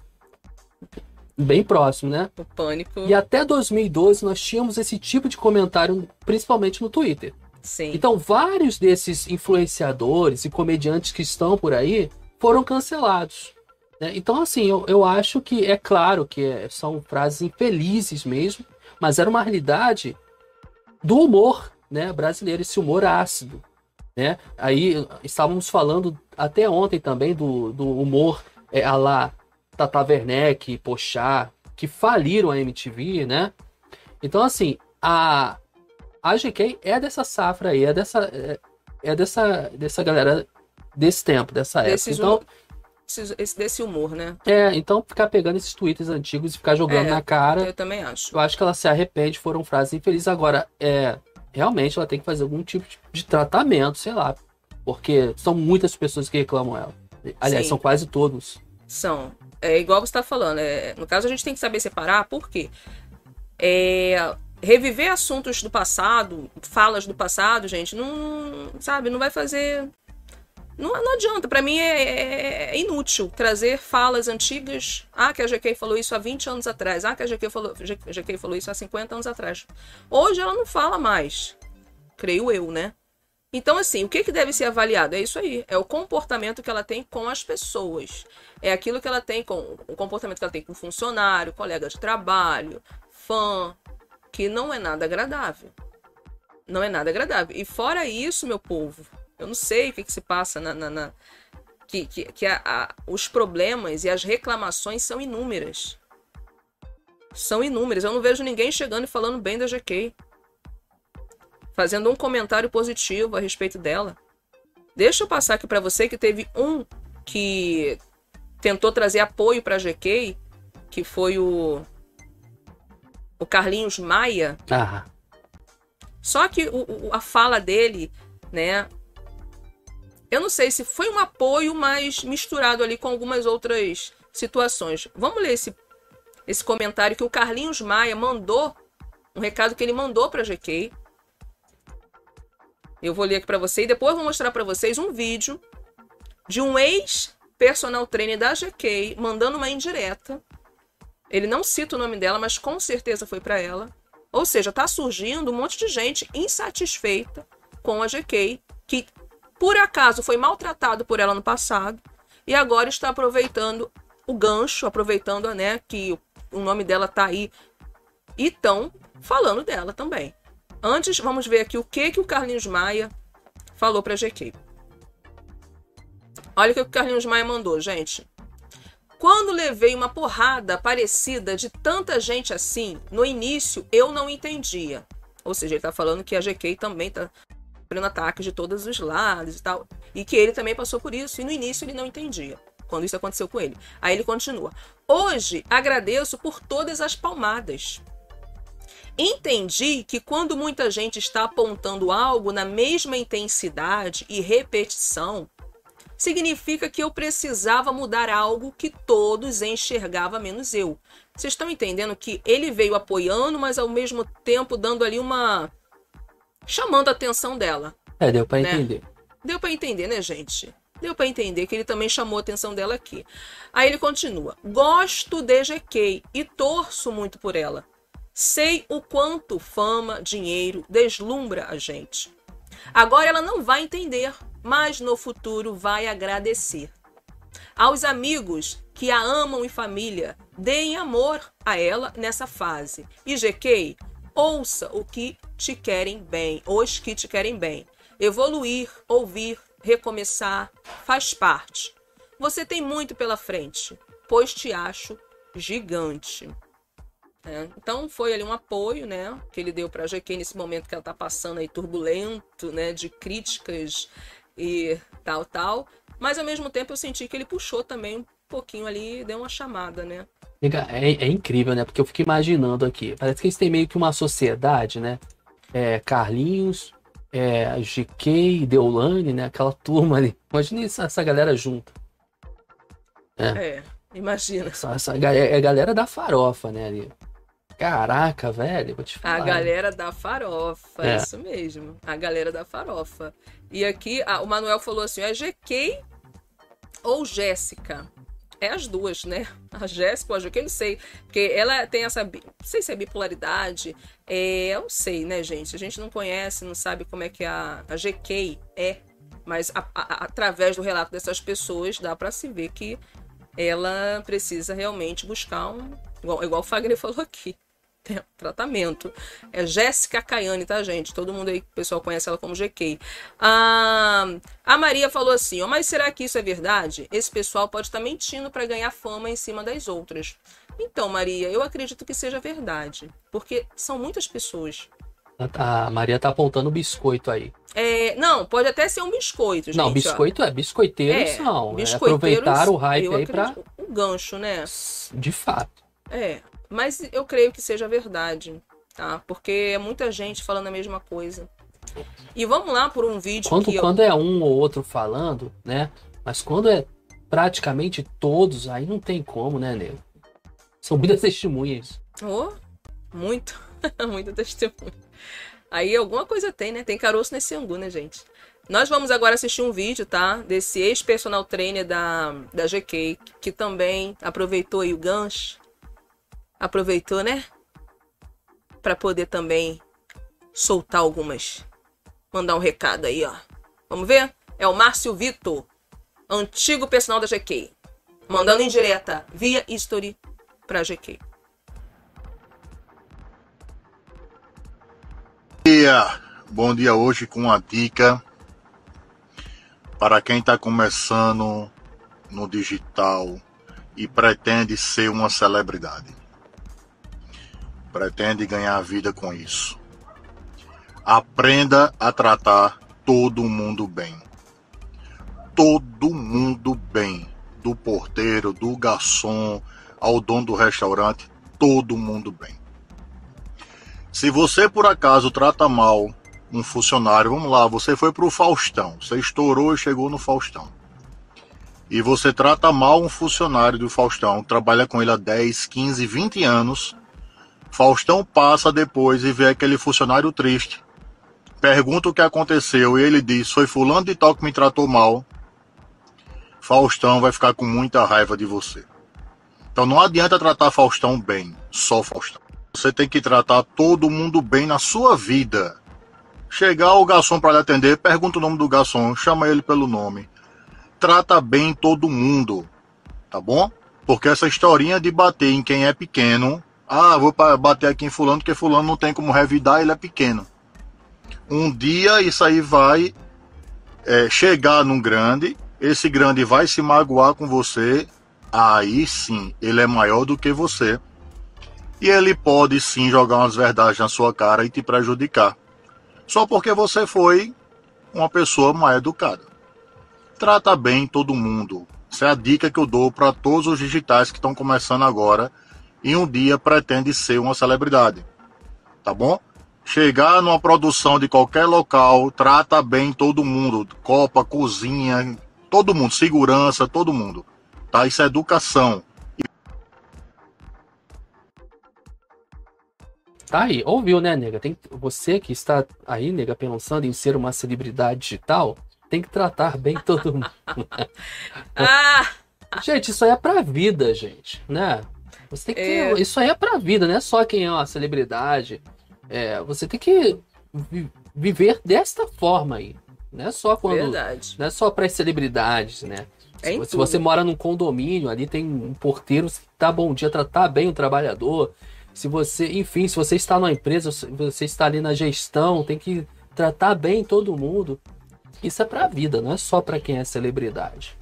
bem próximo, né? O pânico. E até 2012 nós tínhamos esse tipo de comentário, principalmente no Twitter. Sim. Então, vários desses influenciadores e comediantes que estão por aí foram cancelados. Né? Então, assim, eu, eu acho que é claro que é, são frases infelizes mesmo, mas era uma realidade do humor né, brasileiro, esse humor ácido. Né? Aí estávamos falando até ontem também do, do humor é, a lá Tata Werneck, Pochá, que faliram a MTV, né? Então, assim, a, a GK é dessa safra aí, é dessa, é, é dessa, dessa galera desse tempo, dessa época. Então, hum- esse- desse humor, né? é, então ficar pegando esses tweets antigos e ficar jogando É, na cara, Eu também acho. eu acho que ela se arrepende, foram frases infelizes. Agora, é, realmente ela tem que fazer algum tipo de- tratamento, sei lá, porque são muitas pessoas que reclamam ela. Aliás, Sim. são quase todos. São. É igual você está falando. É, no caso, a gente tem que saber separar, por quê? É, reviver assuntos do passado, falas do passado, gente, não. Sabe, não vai fazer. Não, não adianta. Pra mim é, é- é inútil trazer falas antigas. Ah, que a GK falou isso há 20 anos atrás. Ah, que a GK falou, GK falou isso há 50 anos atrás. Hoje ela não fala mais. Creio eu, né? Então, assim, o que, que deve ser avaliado? É isso aí. É o comportamento que ela tem com as pessoas. É aquilo que ela tem com. O comportamento que ela tem com funcionário, colega de trabalho, fã, que não é nada agradável. Não é nada agradável. E fora isso, meu povo, eu não sei o que, que se passa na. na- na- que que, que a- a- os problemas e as reclamações são inúmeras. São inúmeras. Eu não vejo ninguém chegando e falando bem da GK fazendo um comentário positivo a respeito dela. Deixa eu passar aqui para você que teve um que tentou trazer apoio para GK, que foi o o Carlinhos Maia. Ah, Só que o- o- a fala dele, né? Eu não sei se foi um apoio, mas misturado ali com algumas outras situações. Vamos ler esse, esse comentário que o Carlinhos Maia mandou, um recado que ele mandou para GK. Eu vou ler aqui para você e depois vou mostrar para vocês um vídeo de um ex personal trainer da GK mandando uma indireta. Ele não cita o nome dela, mas com certeza foi para ela. Ou seja, tá surgindo um monte de gente insatisfeita com a GK, por acaso foi maltratado por ela no passado e agora está aproveitando o gancho, aproveitando, né, que o nome dela tá aí e estão falando dela também. Antes, vamos ver aqui o que que o Carlinhos Maia falou pra GK. Olha o que o Carlinhos Maia mandou, gente. Quando levei uma porrada parecida de tanta gente assim, no início eu não entendia. Ou seja, ele tá falando que a GK também tá sofrendo ataques de todos os lados e tal. E que ele também passou por isso. E no início ele não entendia. Quando isso aconteceu com ele. Aí ele continua. Hoje agradeço por todas as palmadas. Entendi que quando muita gente está apontando algo na mesma intensidade e repetição, significa que eu precisava mudar algo que todos enxergavam menos eu. Vocês estão entendendo que ele veio apoiando, mas ao mesmo tempo dando ali uma chamando a atenção dela. é, deu pra Né? entender. Deu pra entender, né, gente? Deu pra entender que ele também chamou a atenção dela aqui. Aí ele continua: Gosto de GK e torço muito por ela. Sei o quanto fama, dinheiro deslumbra a gente. Agora ela não vai entender, mas no futuro vai agradecer. Aos amigos que a amam e família, deem amor a ela nessa fase. E GK, ouça o que te querem bem, os que te querem bem. Evoluir, ouvir, recomeçar, faz parte. Você tem muito pela frente, pois te acho gigante. É, então foi ali um apoio, né, que ele deu para a GQ nesse momento que ela tá passando aí turbulento, né, de críticas e tal, tal. Mas ao mesmo tempo eu senti que ele puxou também um pouquinho ali, deu uma chamada, né? É, é incrível, né? Porque eu fico imaginando aqui. Parece que eles têm meio que uma sociedade, né? É, Carlinhos, é, GK, Deolane, né? Aquela turma ali. Imagina essa, essa galera junta. É, imagina. Essa, essa é a galera da farofa, né? Ali. Caraca, velho, vou te A falar. galera da farofa, É. isso mesmo. A galera da farofa. E aqui ah, o Manuel falou assim: é GK ou Jéssica? É as duas, né? A Jéssica a GK, eu não sei. Porque ela tem essa. Não sei se é bipolaridade. É, eu não sei, né, gente? A gente não conhece, não sabe como é que a, a GK é. Mas a- a- através do relato dessas pessoas, dá pra se ver que ela precisa realmente buscar um. Igual, igual o Fagner falou aqui tratamento. É Jéssica Caiane, tá, gente? Todo mundo aí, o pessoal conhece ela como GK. Ah, a Maria falou assim: ó, mas será que isso é verdade? Esse pessoal pode estar mentindo para ganhar fama em cima das outras. Então, Maria, eu acredito que seja verdade. Porque são muitas pessoas. A Maria tá apontando o biscoito aí. É, não, pode até ser um biscoito, gente. não, ó. biscoito é, biscoiteiros É, são. É biscoiteiros, aproveitar o hype aí pra. acredito- Um gancho, né? De fato. É, mas eu creio que seja verdade, tá? Porque é muita gente falando a mesma coisa. E vamos lá por um vídeo Quando, que eu- quando é um ou outro falando, né? Mas quando é praticamente todos, aí não tem como, né, nego? São muitas testemunhas. Oh, muito, muito testemunho. Aí alguma coisa tem, né? Tem caroço nesse angu, né, gente? Nós vamos agora assistir um vídeo, tá? Desse ex-personal trainer da, da GK, que também aproveitou aí o gancho. Aproveitou, né? Pra poder também soltar algumas. Mandar um recado aí, ó. Vamos ver? É o Márcio Vitor, antigo personal da GK. Mandando em direta, via history pra GK. dia, bom dia hoje com uma dica para quem está começando no digital e pretende ser uma celebridade. Pretende ganhar vida com isso. Aprenda a tratar todo mundo bem. Todo mundo bem. Do porteiro, do garçom, ao dono do restaurante, todo mundo bem. Se você por acaso trata mal um funcionário, vamos lá, você foi para o Faustão, você estourou e chegou no Faustão. E você trata mal um funcionário do Faustão, trabalha com ele há 10, 15, 20 anos. Faustão passa depois e vê aquele funcionário triste. Pergunta o que aconteceu e ele diz: Foi Fulano de Tal que me tratou mal. Faustão vai ficar com muita raiva de você. Então não adianta tratar Faustão bem, só Faustão. Você tem que tratar todo mundo bem na sua vida. Chegar o garçom para lhe atender, pergunta o nome do garçom, chama ele pelo nome. Trata bem todo mundo, tá bom? Porque essa historinha de bater em quem é pequeno, ah, vou bater aqui em fulano porque fulano não tem como revidar, ele é pequeno. Um dia isso aí vai é, chegar num grande, esse grande vai se magoar com você, aí sim, ele é maior do que você. E ele pode sim jogar umas verdades na sua cara e te prejudicar. Só porque você foi uma pessoa mal educada. Trata bem todo mundo. Essa é a dica que eu dou para todos os digitais que estão começando agora e um dia pretende ser uma celebridade. Tá bom? Chegar numa produção de qualquer local, trata bem todo mundo. Copa, cozinha, todo mundo. Segurança, todo mundo. Tá? Isso é educação. Tá aí, ouviu, né, nega? Tem, você que está aí, nega, pensando em ser uma celebridade digital, tem que tratar bem todo mundo. Ah! gente, isso aí é pra vida, gente, né? Você tem que. É. Isso aí é pra vida, não é só quem é uma celebridade. É, você tem que vi- viver desta forma aí. Não é só quando. Verdade. Não é só para as celebridades, né? É Se, se você mora num condomínio, ali tem um porteiro que tá bom dia, tratar bem o trabalhador. Se você, enfim, se você está numa empresa, se você está ali na gestão, tem que tratar bem todo mundo. Isso é pra vida, não é só pra quem é celebridade.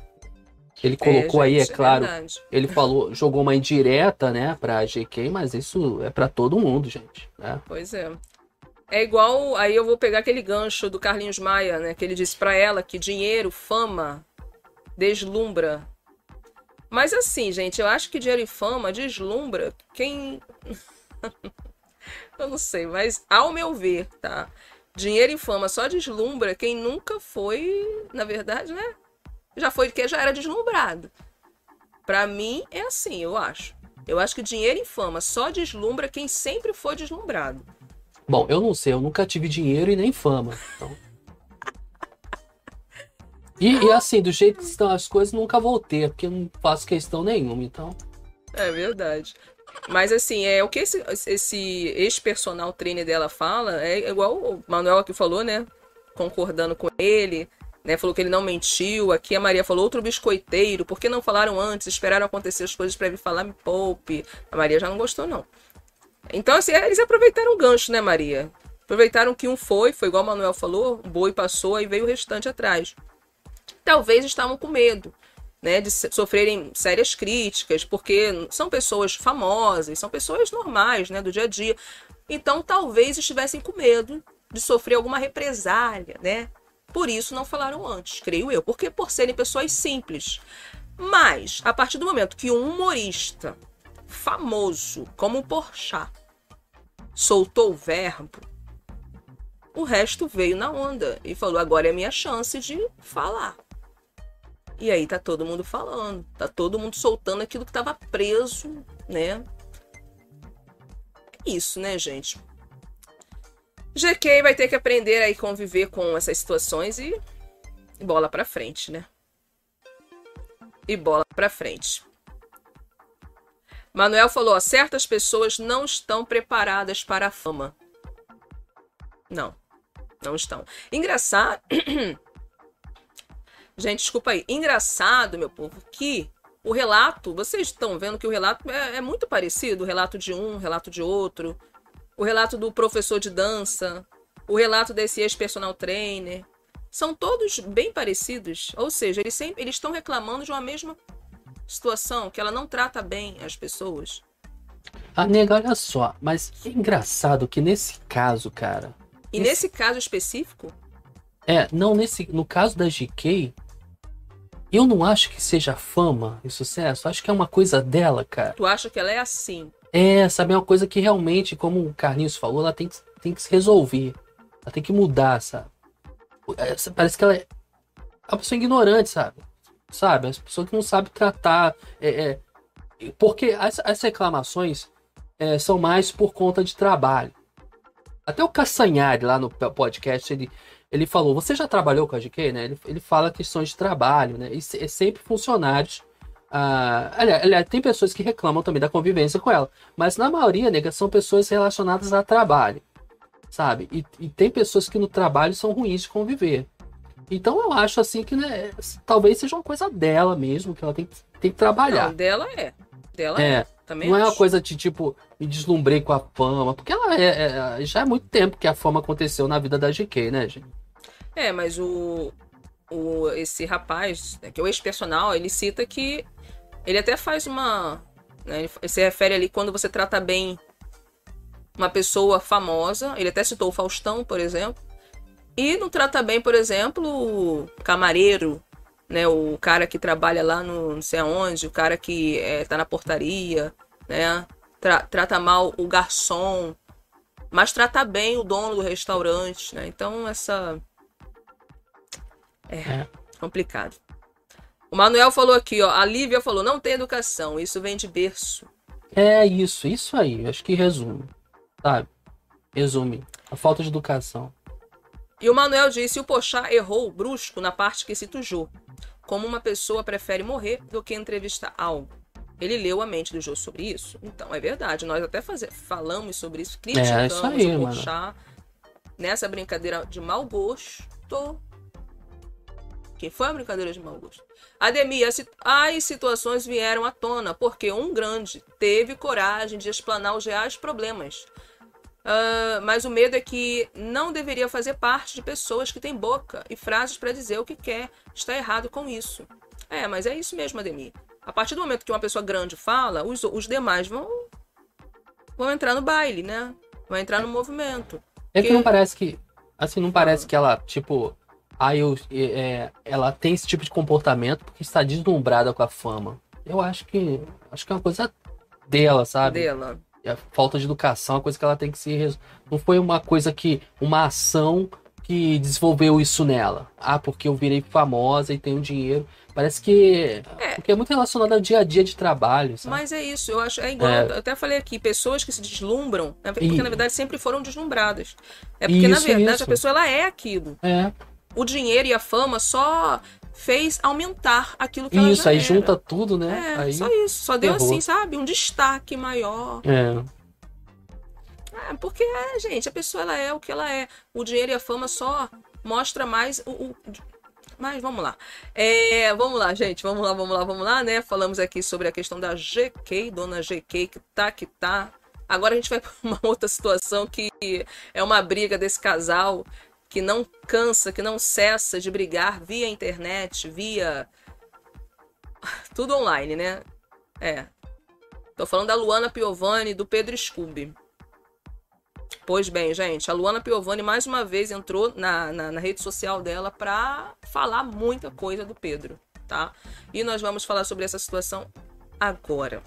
Ele colocou aí, é gente, claro, verdade. ele falou, jogou uma indireta, né, pra GK, mas isso é pra todo mundo, gente, né? Pois é. É igual, aí eu vou pegar aquele gancho do Carlinhos Maia, né? Que ele disse pra ela que dinheiro, fama, deslumbra. Mas assim, gente, eu acho que dinheiro e fama deslumbra quem. eu não sei, mas ao meu ver, tá? Dinheiro e fama só deslumbra quem nunca foi, na verdade, né? Já foi que já era deslumbrado. Pra mim é assim, eu acho. Eu acho que dinheiro e fama só deslumbra quem sempre foi deslumbrado. Bom, eu não sei, eu nunca tive dinheiro e nem fama. Então... E, e assim, do jeito que estão as coisas, nunca vou ter, porque eu não faço questão nenhuma, então. É verdade. Mas assim, é o que esse, esse ex-personal trainer dela fala, é igual o Manuel aqui falou, né? Concordando com ele, né? Falou que ele não mentiu. Aqui a Maria falou outro biscoiteiro, por que não falaram antes? Esperaram acontecer as coisas pra vir falar, me poupe. A Maria já não gostou, não. Então, assim, eles aproveitaram o gancho, né, Maria? Aproveitaram que um foi, foi igual o Manuel falou, o boi passou, aí veio o restante atrás. Talvez estavam com medo né, de sofrerem sérias críticas, porque são pessoas famosas, são pessoas normais, né, do dia a dia. Então, talvez estivessem com medo de sofrer alguma represália, né? Por isso não falaram antes, creio eu, porque por serem pessoas simples. Mas, a partir do momento que um humorista famoso como o Porchat soltou o verbo, o resto veio na onda e falou: agora é minha chance de falar. E aí tá todo mundo falando, tá todo mundo soltando aquilo que tava preso, né? É isso, né, gente? GK vai ter que aprender aí conviver com essas situações e bola pra frente, né? E bola pra frente. Manuel falou: ó, certas pessoas não estão preparadas para a fama. Não, não estão. Engraçado. Gente, desculpa aí. Engraçado, meu povo, que o relato, vocês estão vendo que o relato é, é muito parecido, o relato de um, o relato de outro, o relato do professor de dança, o relato desse ex-personal trainer. São todos bem parecidos. Ou seja, eles sempre eles estão reclamando de uma mesma situação, que ela não trata bem as pessoas. Ah, nega, olha só, mas que engraçado que nesse caso, cara. E Esse- nesse caso específico, É, não, nesse, no caso da GK, eu não acho que seja fama e sucesso. Acho que é uma coisa dela, cara. tu acha que ela é assim. É, sabe, é uma coisa que realmente, como o Carlinhos falou, ela tem que, tem que se resolver. Ela tem que mudar, sabe? É, Parece que ela é uma pessoa ignorante, sabe? Sabe? As pessoas que não sabem tratar. é, é, porque as, as reclamações é, são mais por conta de trabalho. Até o Castanhari lá no podcast, ele, ele falou: Você já trabalhou com a GK, né? Ele, ele fala questões de trabalho, né? E se- é sempre funcionários. Ah, aliás, aliás, tem pessoas que reclamam também da convivência com ela. Mas na maioria, nega, são pessoas relacionadas a trabalho. Sabe? E, e tem pessoas que no trabalho são ruins de conviver. Então eu acho assim que né, talvez seja uma coisa dela mesmo, que ela tem, que- tem que trabalhar. Não, dela é. Dela é. É, Também não é uma acho. coisa de tipo, me deslumbrei com a fama, porque ela é, é- já é muito tempo que a fama aconteceu na vida da GK, né, gente? É, mas o, o esse rapaz, né, que é o ex-personal, ele cita que ele até faz uma. Né, ele se refere ali quando você trata bem uma pessoa famosa. Ele até citou o Faustão, por exemplo. E não trata bem, por exemplo, o camareiro, né? O cara que trabalha lá no não sei aonde, o cara que é, tá na portaria, né? Tra- trata mal o garçom, mas trata bem o dono do restaurante, né? Então essa é, É. complicado. O Manuel falou aqui, ó. A Lívia falou: não tem educação, isso vem de berço. É isso, isso aí, acho que resume, sabe? Resume. A falta de educação. E o Manuel disse: o Pochá errou brusco na parte que se tujou. Como uma pessoa prefere morrer do que entrevistar algo. Ele leu a mente do Jô sobre isso? Então, é verdade. Nós até fazer, falamos sobre isso, criticamos É, isso aí, o mano. Pochá nessa brincadeira de mau gosto. Que foi uma brincadeira de mau gosto. Ademir, as, as situações vieram à tona porque um grande teve coragem de explanar os reais problemas. Ah, mas o medo é que não deveria fazer parte de pessoas que têm boca e frases para dizer o que quer. Está errado com isso. É, mas é isso mesmo, Ademir. A partir do momento que uma pessoa grande fala, os, os demais vão, vão entrar no baile, né? Vão entrar no movimento. É que Que- não parece que. Assim, não parece que ela, tipo. Ah, eu, é, ela tem esse tipo de comportamento porque está deslumbrada com a fama. Eu acho que. Acho que é uma coisa dela, sabe? Dela. A falta de educação é uma coisa que ela tem que se. res- Não foi uma coisa que. Uma ação que desenvolveu isso nela. Ah, porque eu virei famosa e tenho dinheiro. Parece que. É. Porque é muito relacionado ao dia a dia de trabalho, sabe? Mas é isso, eu acho. É igual, É. eu até falei aqui, pessoas que se deslumbram, porque E- na verdade sempre foram deslumbradas. É porque, na Isso, verdade, isso. a pessoa ela é aquilo. É. O dinheiro e a fama só fez aumentar aquilo que ela Isso, aí era. junta tudo, né? É, aí. só isso. Só deu ferrou. assim, sabe? Um destaque maior. É. É, porque, é, gente, a pessoa ela é o que ela é. O dinheiro e a fama só mostra mais o. o- Mas vamos lá. É, vamos lá, gente. Vamos lá, vamos lá, vamos lá, né? Falamos aqui sobre a questão da GK, dona GK, que tá, que tá. Agora a gente vai para uma outra situação que é uma briga desse casal que não cansa, que não cessa de brigar via internet, via Tudo online, né? É. Tô falando da Luana Piovani do Pedro Scooby. Pois bem, gente, a Luana Piovani mais uma vez entrou na, na, na, rede social dela pra falar muita coisa do Pedro, tá? E nós vamos falar sobre essa situação agora.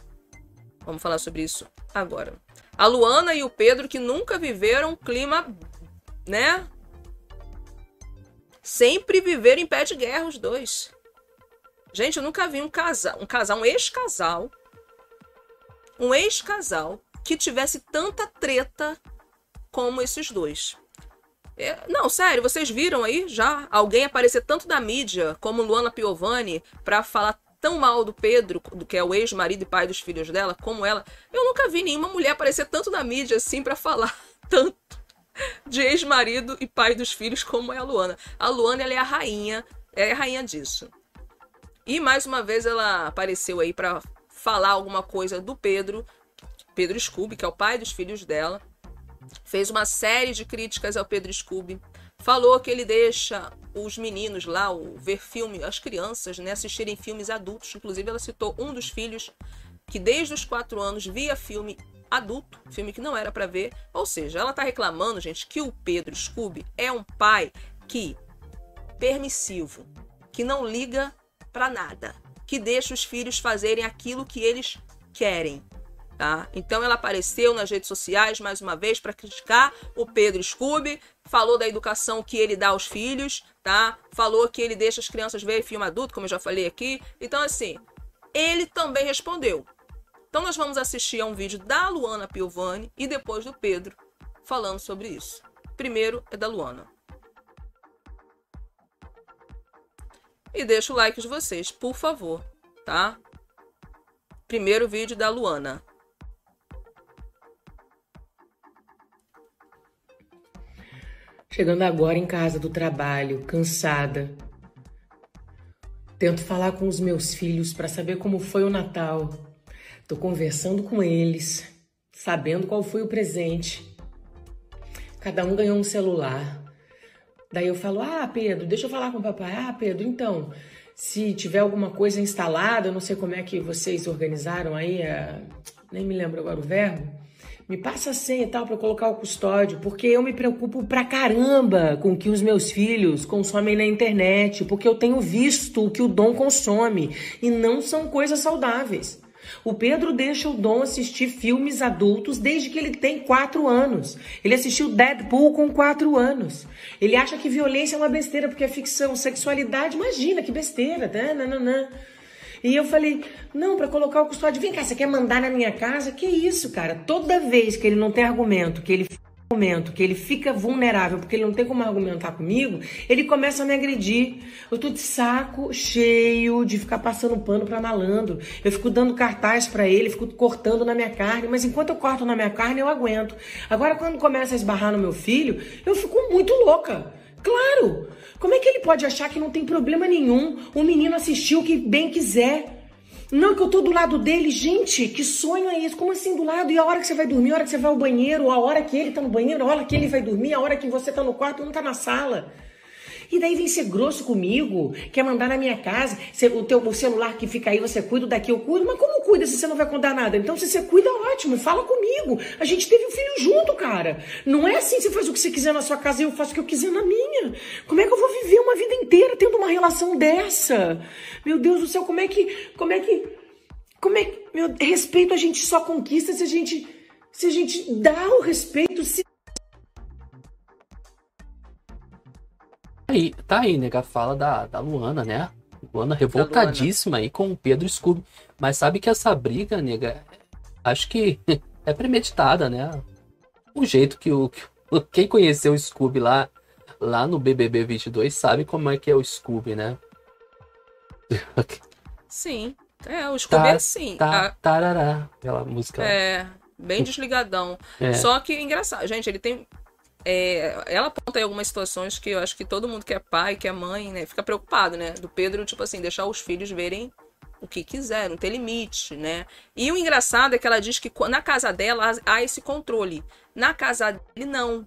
Vamos falar sobre isso agora. A Luana e o Pedro que nunca viveram um clima, né? Sempre viveram em pé de guerra os dois. Gente, eu nunca vi um casal, um casal, um ex-casal, um ex-casal que tivesse tanta treta como esses dois. É, não, sério, vocês viram aí já alguém aparecer tanto da mídia como Luana Piovani para falar tão mal do Pedro, que é o ex-marido e pai dos filhos dela, como ela. Eu nunca vi nenhuma mulher aparecer tanto na mídia assim para falar tanto de ex-marido e pai dos filhos como é a Luana. A Luana ela é a rainha, é a rainha disso. E mais uma vez ela apareceu aí para falar alguma coisa do Pedro, Pedro Scooby, que é o pai dos filhos dela. Fez uma série de críticas ao Pedro Scooby. Falou que ele deixa os meninos lá o, ver filme, as crianças, né, assistirem filmes adultos. Inclusive, ela citou um dos filhos que desde os quatro anos via filme adulto, filme que não era para ver. Ou seja, ela tá reclamando, gente, que o Pedro Scooby é um pai que permissivo, que não liga para nada, que deixa os filhos fazerem aquilo que eles querem. Tá? Então ela apareceu nas redes sociais mais uma vez para criticar o Pedro Scooby, falou da educação que ele dá aos filhos, tá? Falou que ele deixa as crianças verem filme adulto, como eu já falei aqui. Então assim, ele também respondeu. Então nós vamos assistir a um vídeo da Luana Piovani e depois do Pedro falando sobre isso. Primeiro é da Luana. E deixa o like de vocês, por favor, tá? Primeiro vídeo da Luana. Chegando agora em casa do trabalho, cansada. Tento falar com os meus filhos para saber como foi o Natal. Tô conversando com eles, sabendo qual foi o presente. Cada um ganhou um celular. Daí eu falo: Ah, Pedro, deixa eu falar com o papai. Ah, Pedro, então, se tiver alguma coisa instalada, eu não sei como é que vocês organizaram aí, nem me lembro agora o verbo. Me passa a senha e tal para colocar o custódio, porque eu me preocupo pra caramba com o que os meus filhos consomem na internet, porque eu tenho visto o que o Dom consome e não são coisas saudáveis. O Pedro deixa o Dom assistir filmes adultos desde que ele tem quatro anos. Ele assistiu Deadpool com quatro anos. Ele acha que violência é uma besteira porque é ficção. Sexualidade, imagina que besteira. Né? E eu falei, não, para colocar o custódio, vem cá, você quer mandar na minha casa? Que isso, cara? Toda vez que ele não tem argumento, que ele momento que ele fica vulnerável porque ele não tem como argumentar comigo, ele começa a me agredir. Eu tô de saco cheio de ficar passando pano para malandro. Eu fico dando cartaz para ele, fico cortando na minha carne, mas enquanto eu corto na minha carne eu aguento. Agora quando começa a esbarrar no meu filho, eu fico muito louca. Claro! Como é que ele pode achar que não tem problema nenhum o menino assistir o que bem quiser? Não, que eu tô do lado dele. Gente, que sonho é esse? Como assim do lado? E a hora que você vai dormir, a hora que você vai ao banheiro, a hora que ele tá no banheiro, a hora que ele vai dormir, a hora que você tá no quarto, não tá na sala. E daí vem ser grosso comigo, quer mandar na minha casa, o teu o celular que fica aí, você cuida, daqui eu cuido. Mas como cuida se você não vai contar nada? Então, se você cuida, ótimo, fala comigo. A gente teve um filho junto, cara. Não é assim, você faz o que você quiser na sua casa e eu faço o que eu quiser na minha. Como é que eu vou viver uma vida inteira tendo uma relação dessa? Meu Deus do céu, como é que. Como é que. Como é que. Meu, respeito a gente só conquista se a gente. Se a gente dá o respeito, se Aí, tá aí, nega, fala da, da Luana, né? Luana revoltadíssima aí com o Pedro Scooby. Mas sabe que essa briga, nega, acho que é premeditada, né? O jeito que o. Quem conheceu o Scooby lá, lá no BBB 22 sabe como é que é o Scooby, né? Sim. É, o Scooby tá, é assim. Tá, a... Tarará, aquela música. É, bem desligadão. É. Só que engraçado, gente, ele tem é, ela aponta aí algumas situações que eu acho que todo mundo que é pai, que é mãe, né, fica preocupado, né? Do Pedro, tipo assim, deixar os filhos verem o que quiser, não tem limite, né? E o engraçado é que ela diz que na casa dela há esse controle. Na casa dele, não.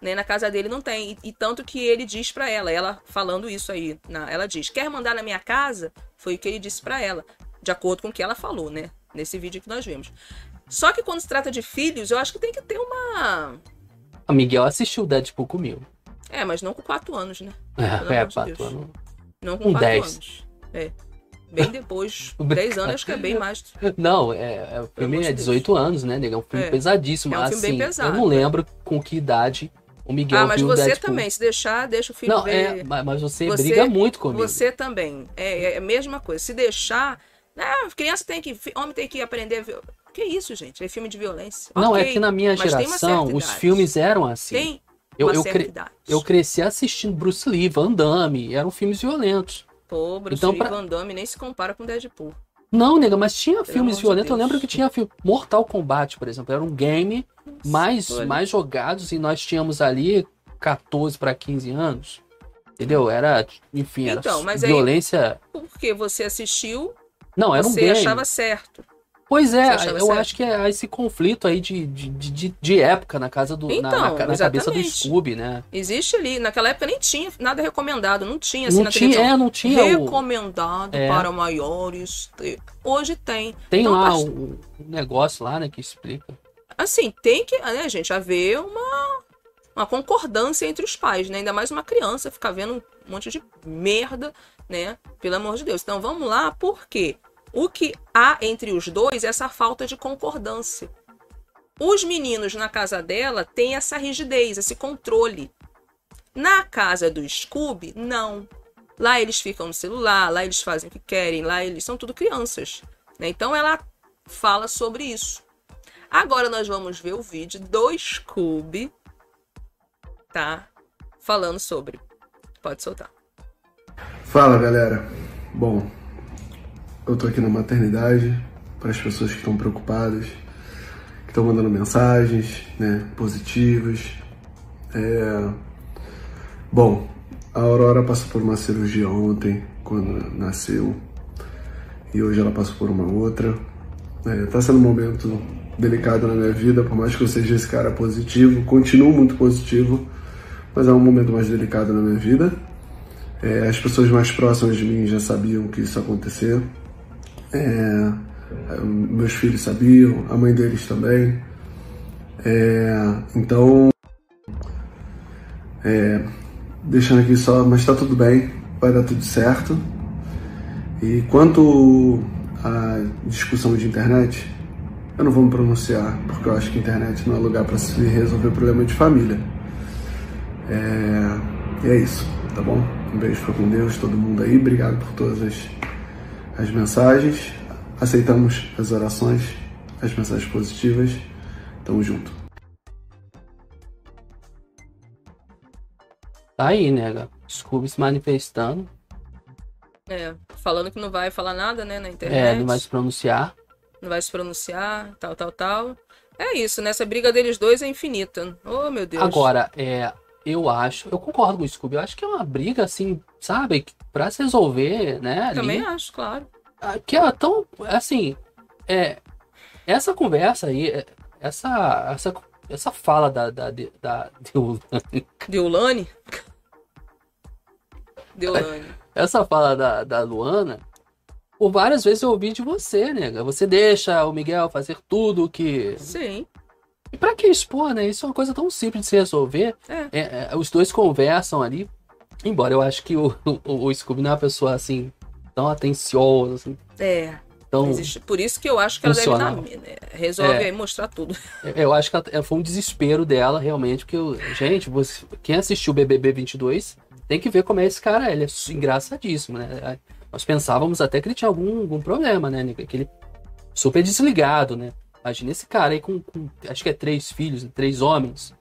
né? Na casa dele não tem. E, e tanto que ele diz pra ela, ela falando isso aí, na, ela diz: "Quer mandar na minha casa?" Foi o que ele disse pra ela, de acordo com o que ela falou, né? Nesse vídeo que nós vimos. Só que quando se trata de filhos, eu acho que tem que ter uma. A Miguel assistiu Deadpool comigo. É, mas não com 4 anos, né? É, é amor de quatro Deus. anos. Não com Um 4 dez. anos. É. Bem depois. 10 anos, acho que é bem mais. Não, é, é, o filme é de 18 anos, né, nega? É um filme É. pesadíssimo. É um filme assim, bem pesado, eu não né? lembro com que idade o Miguel Ah, mas você Deadpool. também. Se deixar, deixa o filho Não, ver. é, ma- mas você, Você- briga muito comigo. Você também. É, é a mesma coisa. Se deixar. Ah, criança tem que. Homem tem que aprender. Que isso, gente? É filme de violência. Não, Ok, é que na minha geração os filmes eram assim. Tem eu, uma eu, cre- eu cresci assistindo Bruce Lee, Van Damme, eram filmes violentos. Pô, Bruce Então, Lee pra- Van Damme nem se compara com Deadpool. Não, nega, mas tinha Pelo filmes violentos. Eu lembro que tinha filme. Mortal Kombat, por exemplo, era um game mais, olha. mais jogados e nós tínhamos ali 14 para 15 anos. Entendeu? Era, enfim, era Então, aí- violência. Porque você assistiu, Não, era um você game. achava certo. Pois é, eu certo? acho que é esse conflito aí de, de, de, de época na casa do. na- Então, na, ca- na cabeça do. Scooby, né? Existe ali. Naquela época nem tinha nada recomendado. Não tinha assim não na tinha, televisão. é, não tinha o. Recomendado É. para maiores. Hoje tem. Tem Então, lá o, o negócio lá, né, que explica. Assim, tem que, né, gente, haver uma, uma concordância entre os pais, né? Ainda mais uma criança ficar vendo um monte de merda, né? Pelo amor de Deus. Então vamos lá, por quê? O que há entre os dois é essa falta de concordância. Os meninos na casa dela têm essa rigidez, esse controle. Na casa do Scooby, não. Lá eles ficam no celular, lá eles fazem o que querem, lá eles são tudo crianças. né? Então ela fala sobre isso. Agora nós vamos ver o vídeo do Scooby, tá? Falando sobre. Pode soltar. Fala galera. Bom, eu tô aqui na maternidade para as pessoas que estão preocupadas, que estão mandando mensagens, né, positivas. É... Bom, a Aurora passou por uma cirurgia ontem, quando nasceu, e hoje ela passou por uma outra. É, tá sendo um momento delicado na minha vida, por mais que eu seja esse cara positivo, continuo muito positivo, mas é um momento mais delicado na minha vida. É, as pessoas mais próximas de mim já sabiam que isso ia acontecer. É, meus filhos sabiam, a mãe deles também. É, então, é, deixando aqui só, mas tá tudo bem, vai dar tudo certo. E quanto à discussão de internet, eu não vou me pronunciar, porque eu acho que internet não é lugar para se resolver problema de família. É, e é isso, tá bom? Um beijo fica com Deus, todo mundo aí. Obrigado por todas as, as mensagens. Aceitamos as orações, as mensagens positivas. Tamo junto. Tá aí, nega. Scooby se manifestando. É, falando que não vai falar nada, né, na internet. É, não vai se pronunciar. não vai se pronunciar, tal, tal, tal. É isso, né? Essa briga deles dois é infinita. Oh, meu Deus. Agora, é, eu acho, eu concordo com o Scooby, eu acho que é uma briga, assim, sabe, pra se resolver, né? ali, Também acho, claro. que é tão, assim, é, essa conversa aí, é, essa, essa, essa fala da, da, da, da Deulane? Deulane. essa fala da, da Luana, por várias vezes eu ouvi de você, nega. Você deixa o Miguel fazer tudo o que. Sim. E pra que expor, né? Isso é uma coisa tão simples de se resolver. É. É, é, os dois conversam ali. Embora eu acho que o, o, o Scooby não é uma pessoa assim, tão atenciosa, assim, É. tão. Existe- Por isso que eu acho que ela deve dar, né? Resolve É. aí mostrar tudo. Eu acho que ela- foi um desespero dela, realmente, porque, eu- gente, você, quem assistiu o BBB 22 tem que ver como é esse cara, ele é engraçadíssimo, né? Nós pensávamos até que ele tinha algum, algum problema, né? Que ele super desligado, né? Imagina esse cara aí com, com- acho que é três filhos, três homens.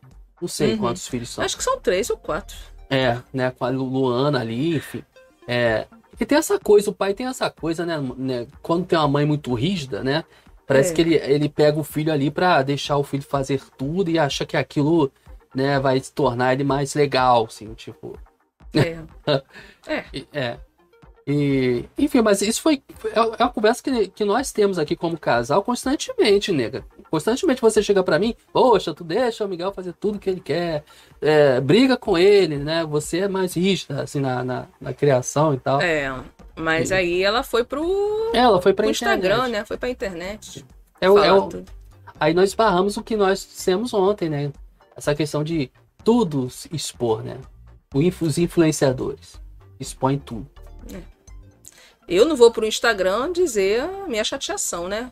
Não sei Uhum. quantos filhos são. Acho que são três ou quatro. É, né? Com a Lu- Luana ali, enfim. É, e tem essa coisa, o pai tem essa coisa, né? né, Quando tem uma mãe muito rígida, né? Parece É. que ele, ele pega o filho ali pra deixar o filho fazer tudo e acha que aquilo, né, vai se tornar ele mais legal, assim, tipo. É. e- É. E, enfim, mas isso foi. É é uma conversa que, que nós temos aqui como casal constantemente, nega. Constantemente você chega pra mim, poxa, tu deixa o Miguel fazer tudo que ele quer, é, briga com ele, né? Você é mais rígida, assim, na, na, na criação e tal. É, mas E- aí ela foi pro, Ela foi pra pro. Instagram, né? Foi pra internet. É o- é o-. Aí nós esbarramos o que nós dissemos ontem, né? Essa questão de tudo expor, né? Os influenciadores expõem tudo. Eu não vou pro Instagram dizer a minha chateação, né?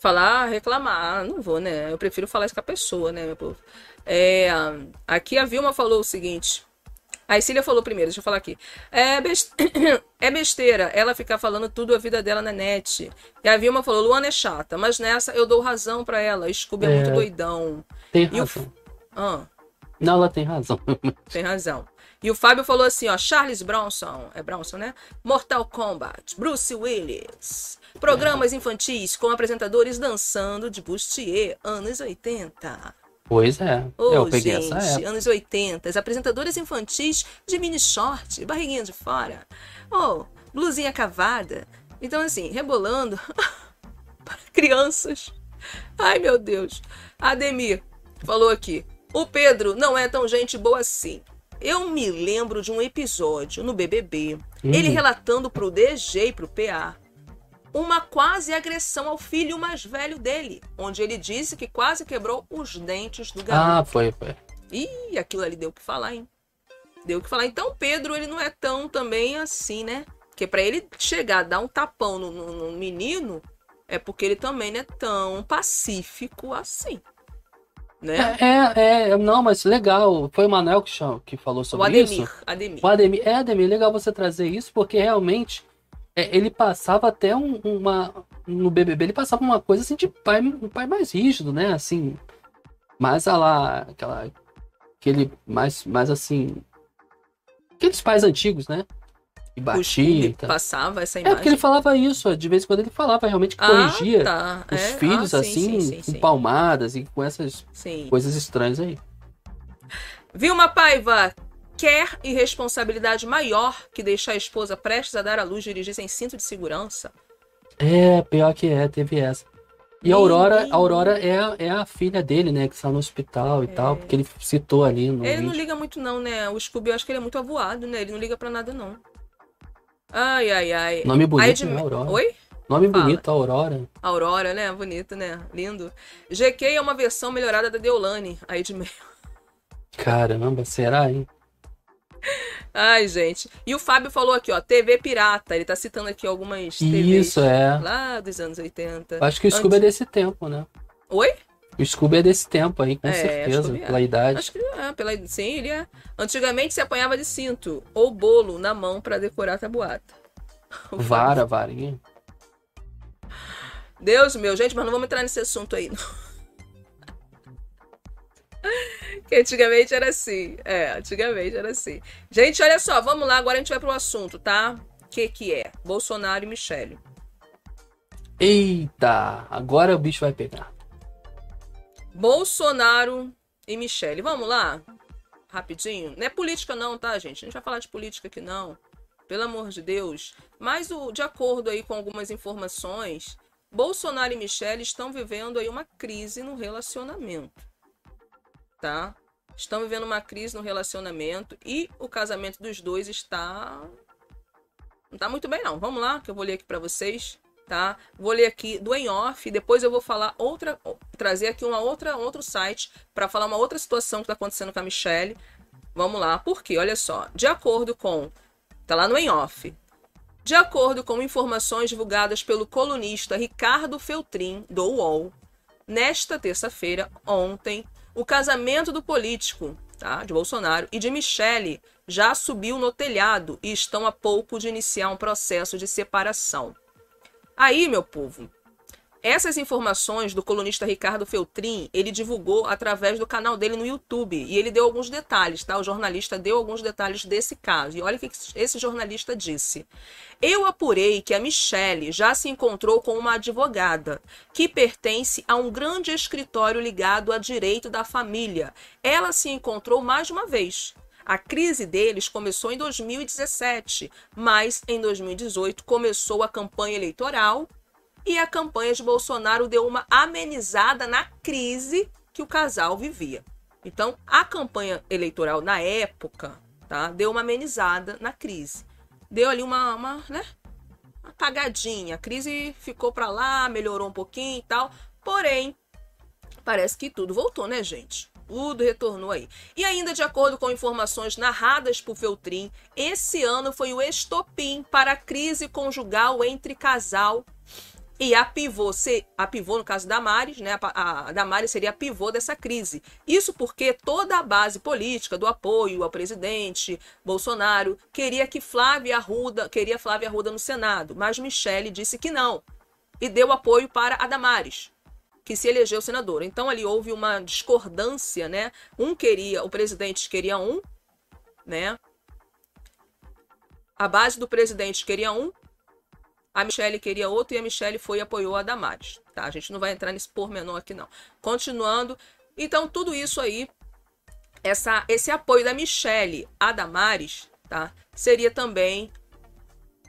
Falar, reclamar. Não vou, né? Eu prefiro falar isso com a pessoa, né, meu povo? É, aqui a Vilma falou o seguinte. A Cília falou primeiro, deixa eu falar aqui. É, bes- é besteira ela ficar falando tudo a vida dela na net. E a Vilma falou: Luana é chata, mas nessa eu dou razão pra ela. Scooby é, É. muito doidão. Tem E o razão. Ah, Não, ela tem razão. tem razão. E o Fábio falou assim, ó, Charles Bronson, é Bronson, né? Mortal Kombat, Bruce Willis. Programas infantis com apresentadores dançando de bustier, anos 80. Pois é. Ô, eu peguei gente, essa época. anos 80. As apresentadoras infantis de mini short, barriguinha de fora. Oh, blusinha cavada. Então, assim, rebolando para crianças. Ai, meu Deus. Ademir falou aqui. O Pedro não é tão gente boa assim. Eu me lembro de um episódio no BBB, ele relatando pro DG e pro PA uma quase agressão ao filho mais velho dele, onde ele disse que quase quebrou os dentes do garoto. Ah, foi, foi. Ih, aquilo ali deu o que falar, hein? Deu o que falar. Então, Pedro, ele não é tão também assim, né? Porque pra ele chegar, dar um tapão no, no- no menino, é porque ele também não é tão pacífico assim. Né? É, é, é, não, mas legal. Foi o Manuel que, que falou o sobre Ademir. isso. Ademir. O Ademir, é, Ademir, legal você trazer isso, porque realmente é, ele passava até um- uma. No BBB, ele passava uma coisa assim de pai, um pai mais rígido, né? Assim, mais a lá, aquela. Aquele mais, mais assim. Aqueles pais antigos, né? O batia. E tal. passava essa É, imagem. porque ele falava isso, de vez em quando ele falava, realmente corrigia ah, tá. os É, filhos ah, sim, assim, sim, sim, com palmadas e com essas coisas estranhas aí. Vilma Paiva quer irresponsabilidade maior que deixar a esposa prestes a dar à luz dirigir sem cinto de segurança? É, pior que é, teve essa. E a. Aurora, a Aurora é, a- é a filha dele, né? Que está no hospital e tal, porque ele citou ali É. Ele não vídeo. liga muito não, né? O Scooby, eu acho que ele é muito avoado, né? Ele não liga pra nada, não. Ai, ai, ai. Nome bonito, de- né, Aurora? Oi? Nome Fala. bonito, Aurora. Aurora, né? Bonito, né? Lindo. GQ é uma versão melhorada da Deolane. Aí de meio. Caramba, será, hein? Ai, gente. E o Fábio falou aqui, ó, TV pirata. Ele tá citando aqui algumas TVs Isso, é. lá dos anos 80. Eu Acho que o Scooby é desse tempo, né? Oi? O Scooby é desse tempo aí, com É, certeza, é. pela idade. Acho que é, pela... sim, ele é. Antigamente se apanhava de cinto ou bolo na mão pra decorar a Fábio Vara, varinha. Deus meu, gente, mas não vamos entrar nesse assunto aí. Que antigamente era assim. É, antigamente era assim. Gente, olha só, vamos lá, agora a gente vai pro assunto, tá? O que que é? Bolsonaro e Michele. Eita, agora o bicho vai pegar. Bolsonaro e Michele. Vamos lá? Rapidinho. Não é política não, tá, gente? A gente vai falar de política aqui não. Pelo amor de Deus. Mas o, de acordo aí com algumas informações, Bolsonaro e Michele estão vivendo aí uma crise no relacionamento. Tá? Estão vivendo uma crise no relacionamento e o casamento dos dois está não tá muito bem não. Vamos lá, que eu vou ler aqui para vocês, tá? Vou ler aqui do em off, depois eu vou falar outra trazer aqui uma outra outro site para falar uma outra situação que está acontecendo com a Michelle. Vamos lá, porque olha só, de acordo com tá lá no em off. De acordo com informações divulgadas pelo colunista Ricardo Feltrin do UOL, nesta terça-feira, ontem, o casamento do político, tá, de Bolsonaro e de Michele já subiu no telhado e estão a pouco de iniciar um processo de separação. Aí, meu povo, essas informações do colunista Ricardo Feltrin, ele divulgou através do canal dele no YouTube e ele deu alguns detalhes, tá? O jornalista deu alguns detalhes desse caso. E olha o que esse jornalista disse. Eu apurei que a Michelle já se encontrou com uma advogada que pertence a um grande escritório ligado a direito da família. Ela se encontrou mais uma vez. A crise deles começou em 2017, mas em 2018 começou a campanha eleitoral e a campanha de Bolsonaro deu uma amenizada na crise que o casal vivia. Então, a campanha eleitoral na época, tá, deu uma amenizada na crise. Deu ali uma, uma né, apagadinha. A crise ficou para lá, melhorou um pouquinho e tal. Porém, parece que tudo voltou, né, gente? Tudo retornou aí. E ainda de acordo com informações narradas por Feltrin, esse ano foi o estopim para a crise conjugal entre casal e a pivô, se, a pivô no caso da Damares, né, a, a Damares seria a pivô dessa crise. Isso porque toda a base política do apoio ao presidente Bolsonaro queria que Flávia Arruda, queria Flávia Arruda no Senado, mas Michele disse que não e deu apoio para a Damares, que se elegeu senadora. Então ali houve uma discordância, né? Um queria, o presidente queria um, né? A base do presidente queria um a Michelle queria outro e a Michelle foi e apoiou a Damares. Tá? A gente não vai entrar nesse pormenor aqui, não. Continuando. Então, tudo isso aí, essa, esse apoio da Michelle a Damares, tá? Seria também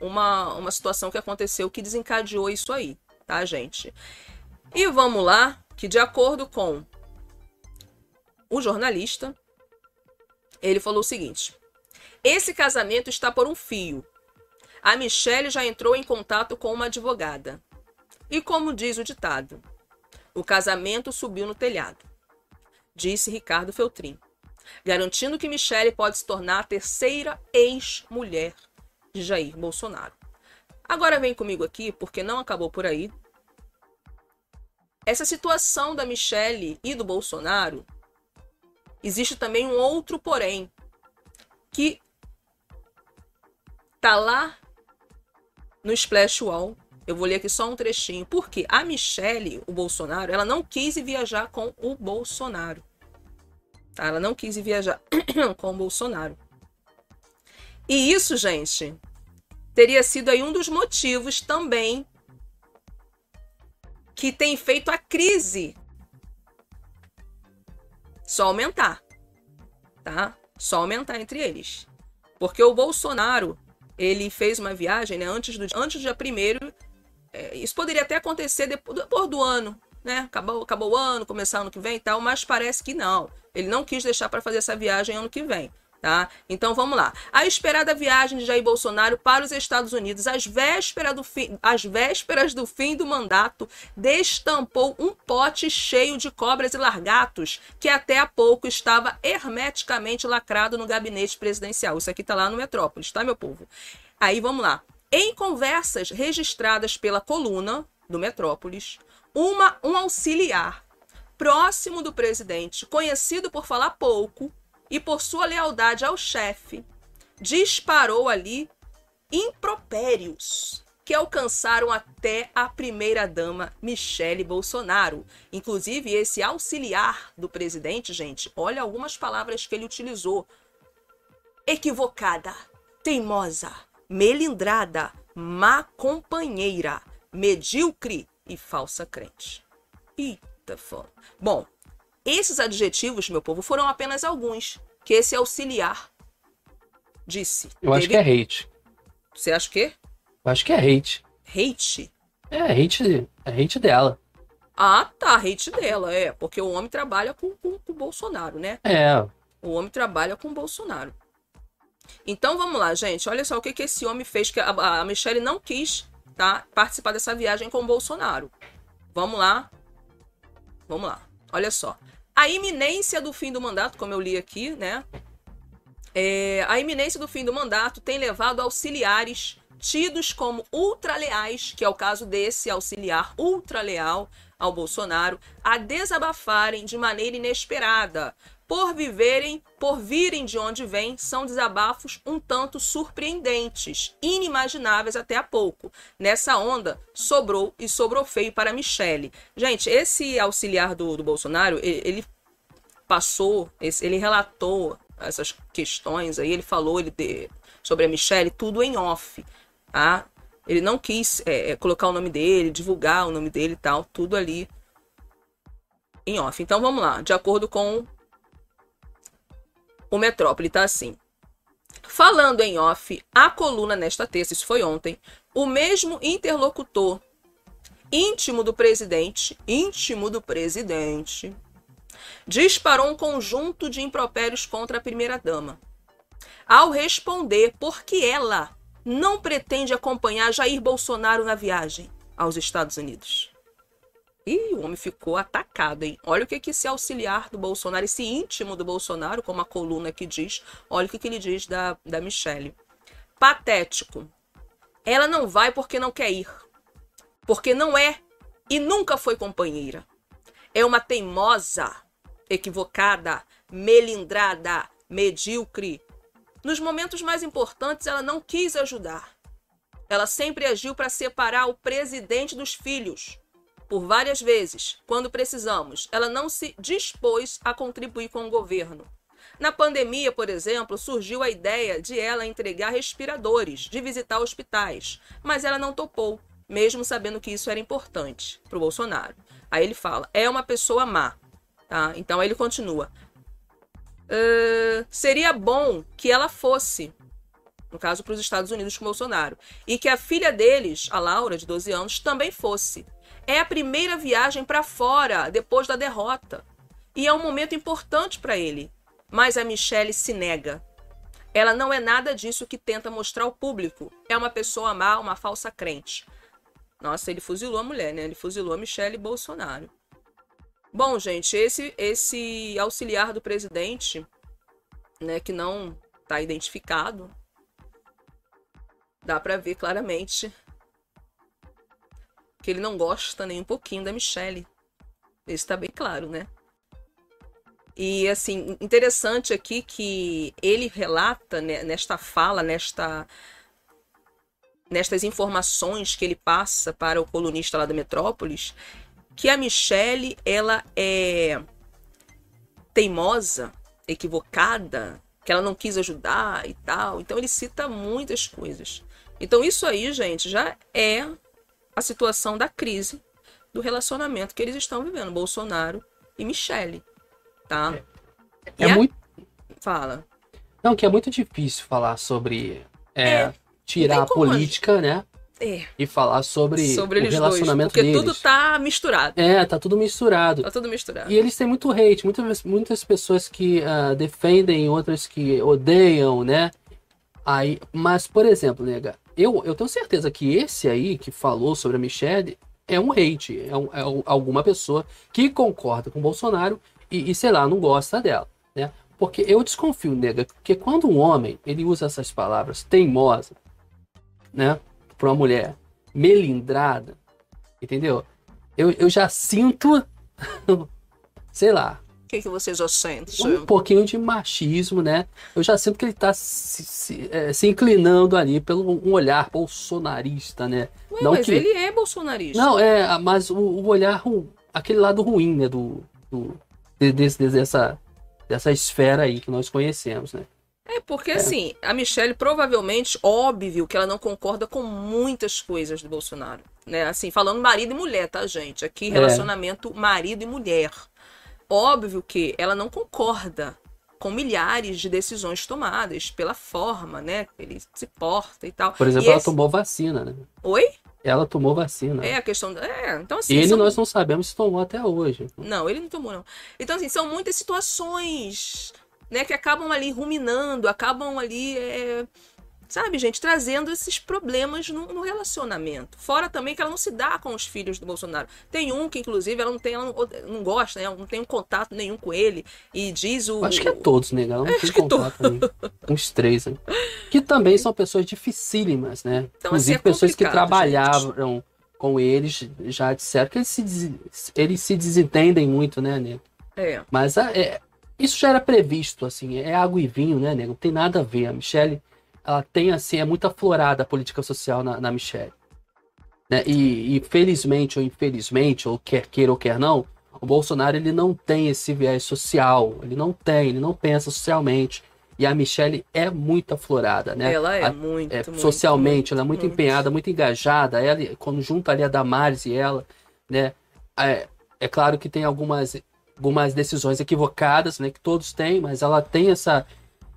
uma, uma situação que aconteceu que desencadeou isso aí, tá, gente? E vamos lá, que de acordo com o jornalista, ele falou o seguinte: esse casamento está por um fio a Michelle já entrou em contato com uma advogada. E como diz o ditado, o casamento subiu no telhado, disse Ricardo Feltrin, garantindo que Michelle pode se tornar a terceira ex-mulher de Jair Bolsonaro. Agora vem comigo aqui, porque não acabou por aí. Essa situação da Michelle e do Bolsonaro, existe também um outro porém, que tá lá no Splash Wall. Eu vou ler aqui só um trechinho. Porque a Michelle, o Bolsonaro, ela não quis viajar com o Bolsonaro. Tá? Ela não quis viajar com o Bolsonaro. E isso, gente, teria sido aí um dos motivos também que tem feito a crise só aumentar, tá? Só aumentar entre eles. Porque o Bolsonaro, ele fez uma viagem né, antes, do, antes do dia primeiro. É, isso poderia até acontecer depois, depois do ano, né? Acabou, acabou o ano, começar ano que vem e tal, mas parece que não. Ele não quis deixar para fazer essa viagem ano que vem. Tá? Então vamos lá. A esperada viagem de Jair Bolsonaro para os Estados Unidos às vésperas do fim, às vésperas do, fim do mandato destampou um pote cheio de cobras e largatos que até há pouco estava hermeticamente lacrado no gabinete presidencial. Isso aqui está lá no Metrópolis, tá, meu povo? Aí vamos lá. Em conversas registradas pela coluna do Metrópolis, uma, um auxiliar próximo do presidente, conhecido por falar pouco, e por sua lealdade ao chefe, disparou ali impropérios que alcançaram até a primeira-dama Michele Bolsonaro. Inclusive, esse auxiliar do presidente, gente, olha algumas palavras que ele utilizou: equivocada, teimosa, melindrada, má companheira, medíocre e falsa crente. Eita, foda. Bom, esses adjetivos, meu povo, foram apenas alguns que esse auxiliar disse. Eu acho que é hate. Você acha o quê? Eu acho que é hate. Hate? É, hate, é hate dela. Ah, tá, hate dela, é. Porque o homem trabalha com, com, com o Bolsonaro, né? É. O homem trabalha com o Bolsonaro. Então vamos lá, gente. Olha só o que, que esse homem fez, que a, a Michelle não quis tá, participar dessa viagem com o Bolsonaro. Vamos lá. Vamos lá. Olha só. A iminência do fim do mandato, como eu li aqui, né? É, a iminência do fim do mandato tem levado auxiliares tidos como ultraleais, que é o caso desse auxiliar ultraleal ao Bolsonaro, a desabafarem de maneira inesperada, por viverem, por virem de onde vêm, são desabafos um tanto surpreendentes, inimagináveis até há pouco. Nessa onda, sobrou e sobrou feio para Michele. Gente, esse auxiliar do, do Bolsonaro, ele, passou, ele relatou essas questões aí, ele falou ele de, sobre a Michelle, tudo em off, tá? Ele não quis é, é colocar o nome dele, divulgar o nome dele e tal, tudo ali em off. Então vamos lá, de acordo com O Metrópole tá assim. Falando em off, a coluna nesta terça, isso foi ontem, o mesmo interlocutor íntimo do presidente, íntimo do presidente, disparou um conjunto de impropérios contra a primeira-dama. Ao responder por que ela não pretende acompanhar Jair Bolsonaro na viagem aos Estados Unidos. E o homem ficou atacado, hein? Olha o que, que esse auxiliar do Bolsonaro, esse íntimo do Bolsonaro, como a coluna que diz, olha o que, que ele diz da, da Michelle. Patético. Ela não vai porque não quer ir. Porque não é e nunca foi companheira. É uma teimosa, equivocada, melindrada, medíocre. Nos momentos mais importantes, ela não quis ajudar. Ela sempre agiu para separar o presidente dos filhos por várias vezes, quando precisamos, ela não se dispôs a contribuir com o governo. Na pandemia, por exemplo, surgiu a ideia de ela entregar respiradores, de visitar hospitais, mas ela não topou, mesmo sabendo que isso era importante para o Bolsonaro. Aí ele fala: é uma pessoa má. Tá? Então aí ele continua. Uh, seria bom que ela fosse, no caso para os Estados Unidos com Bolsonaro, e que a filha deles, a Laura, de 12 anos, também fosse. É a primeira viagem para fora depois da derrota. E é um momento importante para ele. Mas a Michelle se nega. Ela não é nada disso que tenta mostrar ao público. É uma pessoa má, uma falsa crente. Nossa, ele fuzilou a mulher, né? Ele fuzilou a Michelle Bolsonaro. Bom, gente, esse esse auxiliar do presidente, né, que não está identificado, dá para ver claramente que ele não gosta nem um pouquinho da Michelle. Isso está bem claro, né? E assim, interessante aqui que ele relata né, nesta fala, nesta nestas informações que ele passa para o colunista lá da Metrópolis, que a Michelle ela é teimosa, equivocada, que ela não quis ajudar e tal. Então ele cita muitas coisas. Então isso aí, gente, já é a situação da crise do relacionamento que eles estão vivendo, Bolsonaro e Michele, tá? É, é a... muito. Fala. Não, que é muito difícil falar sobre é, É, tirar a política, né? É, E falar sobre, sobre o eles dois, relacionamento porque deles. tudo tá misturado. É, tá tudo misturado. Tá tudo misturado. E eles têm muito hate, muitas, muitas pessoas que ah, defendem, outras que odeiam, né? Aí, mas, por exemplo, nega, eu, eu tenho certeza que esse aí que falou sobre a Michelle é um hate, é, um- é um- alguma pessoa que concorda com o Bolsonaro e, e, sei lá, não gosta dela, né? Porque eu desconfio, nega, porque quando um homem ele usa essas palavras teimosa, né, para uma mulher melindrada, entendeu? Eu, eu já sinto, sei lá, que, que você já sente? um pouquinho de machismo, né? Eu já sinto que ele tá se, se, eh, se inclinando ali pelo um olhar bolsonarista, né? Ué, não mas que- ele é bolsonarista. Não, é, mas o, o olhar, aquele lado ruim, né? Do, do de- desse- dessa, dessa esfera aí que nós conhecemos, né? É porque, assim, a Michelle provavelmente, óbvio que ela não concorda com muitas coisas do Bolsonaro. Né? Assim, falando marido e mulher, tá, gente? Aqui, É. relacionamento marido e mulher. Óbvio que ela não concorda com milhares de decisões tomadas pela forma, né? Ele se porta e tal. Por exemplo, E ela esse- tomou vacina, né? Oi? Ela tomou vacina. É a questão. da- É, então assim. Ele são- nós não sabemos se tomou até hoje. Não, ele não tomou, não. Então, assim, são muitas situações, né, que acabam ali ruminando, acabam ali, é, sabe, gente, trazendo esses problemas no, no relacionamento. Fora também que ela não se dá com os filhos do Bolsonaro. Tem um que, inclusive, ela não tem, ela não, não gosta, né, ela não tem um contato nenhum com ele, e diz o... Acho que é todos, né? Ela não Acho tem que contato também. Uns três, né? Que também são pessoas dificílimas, né? Então, Inclusive, assim, é pessoas que trabalharam com eles já disseram que eles se, eles se desentendem muito, né, nego? É, Mas a- é, isso já era previsto, assim, é água e vinho, né, nego? Não tem nada a ver. A Michelle, ela tem, assim, é muito aflorada a política social na, na Michelle. Né? E, e felizmente ou infelizmente, ou quer queira ou quer não, o Bolsonaro ele não tem esse viés social, ele não tem, ele não pensa socialmente. E a Michelle é muito aflorada, né? ela é A- muito, é, muito, socialmente, ela é muito, muito. empenhada, muito engajada. Ela, quando junta ali a Damares e ela, né? É, é claro que tem algumas algumas decisões equivocadas, né, que todos têm, mas ela tem essa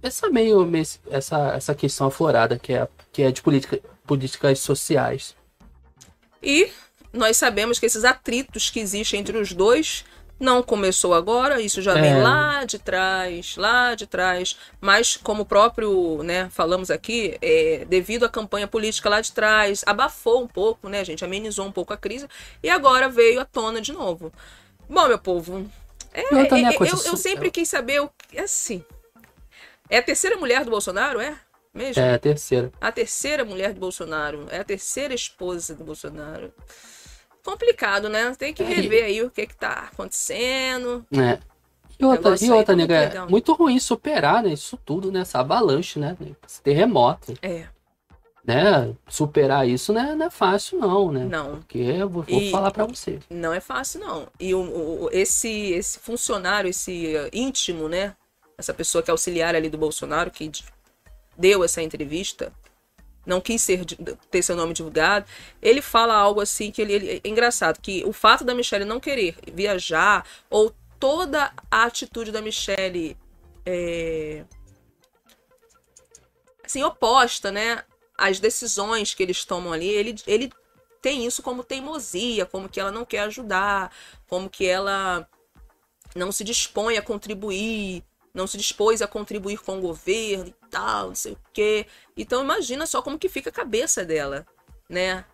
essa meio essa essa questão aflorada que é que é de política, políticas sociais. E nós sabemos que esses atritos que existem entre os dois não começou agora, isso já vem É. lá de trás, lá de trás. Mas, como o próprio, né, falamos aqui, é, devido à campanha política lá de trás, abafou um pouco, né, gente? Amenizou um pouco a crise e agora veio à tona de novo. Bom, meu povo, é, é, coisa eu, eu su- sempre quis saber o que. Assim. É a terceira mulher do Bolsonaro, é? Mesmo? É a terceira. A terceira mulher do Bolsonaro. É a terceira esposa do Bolsonaro. Complicado, né? Tem que É, rever aí o que que tá acontecendo. É. E outra, e outra nega, é legal. muito ruim superar, né, isso tudo, né, essa avalanche, né, esse terremoto, É, né, superar isso né, não é fácil não, né, não. porque eu vou, vou falar pra você. Não é fácil, não. E o, o- esse, esse funcionário, esse íntimo, né? Essa pessoa que é auxiliar ali do Bolsonaro, que deu essa entrevista, não quis ser, ter seu nome divulgado, ele fala algo assim que ele, ele- é engraçado, que o fato da Michelle não querer viajar, ou toda a atitude da Michelle é, assim, oposta, né? Às decisões que eles tomam ali, ele, ele tem isso como teimosia, como que ela não quer ajudar, como que ela não se dispõe a contribuir, não se dispôs a contribuir com o governo e tal, não sei o quê. Então imagina só como que fica a cabeça dela, né?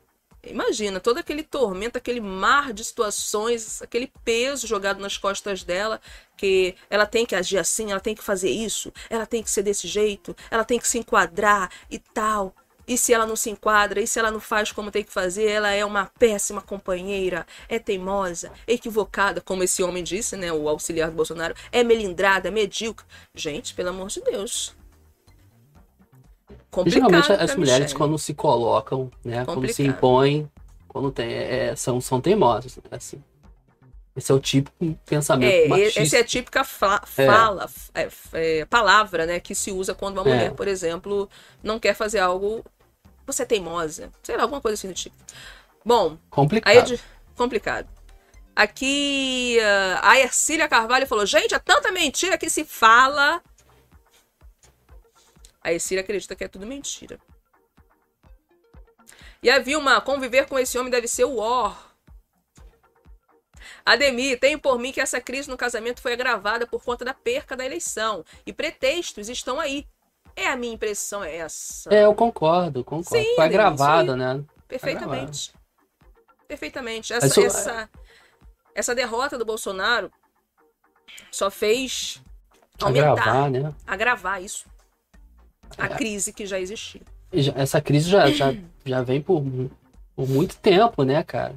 Imagina todo aquele tormento, aquele mar de situações, aquele peso jogado nas costas dela, que ela tem que agir assim, ela tem que fazer isso, ela tem que ser desse jeito, ela tem que se enquadrar e tal. E se ela não se enquadra, e se ela não faz como tem que fazer, ela é uma péssima companheira, é teimosa, é equivocada, como esse homem disse, né, o auxiliar do Bolsonaro, é melindrada, medíocre. Gente, pelo amor de Deus. Complicado geralmente as mulheres Michelle. quando se colocam, né, quando se Complicado. impõem, quando tem, é, são, são teimosas, né, assim. Esse é o típico pensamento É, machista. essa é a típica fa- É. fala, é, é, palavra, né, que se usa quando uma É. mulher, por exemplo, não quer fazer algo, você é teimosa, sei lá, alguma coisa assim do tipo. Bom, complicado. complicado. Aqui ah, a Ercília Carvalho falou: gente, é tanta mentira que se fala. A Ercília acredita que é tudo mentira. E a Vilma, conviver com esse homem deve ser o ó. Ademir, tenho por mim que essa crise no casamento foi agravada por conta da perca da eleição. E pretextos estão aí. É a minha impressão é essa. É, eu concordo, concordo. Sim, Foi isso né? Perfeitamente. Perfeitamente. Mas Essa, essa, essa derrota do Bolsonaro só fez aumentar, Agravar, né? agravar isso. A É. crise que já existia. Essa crise já, já, já vem por, por muito tempo, né, cara?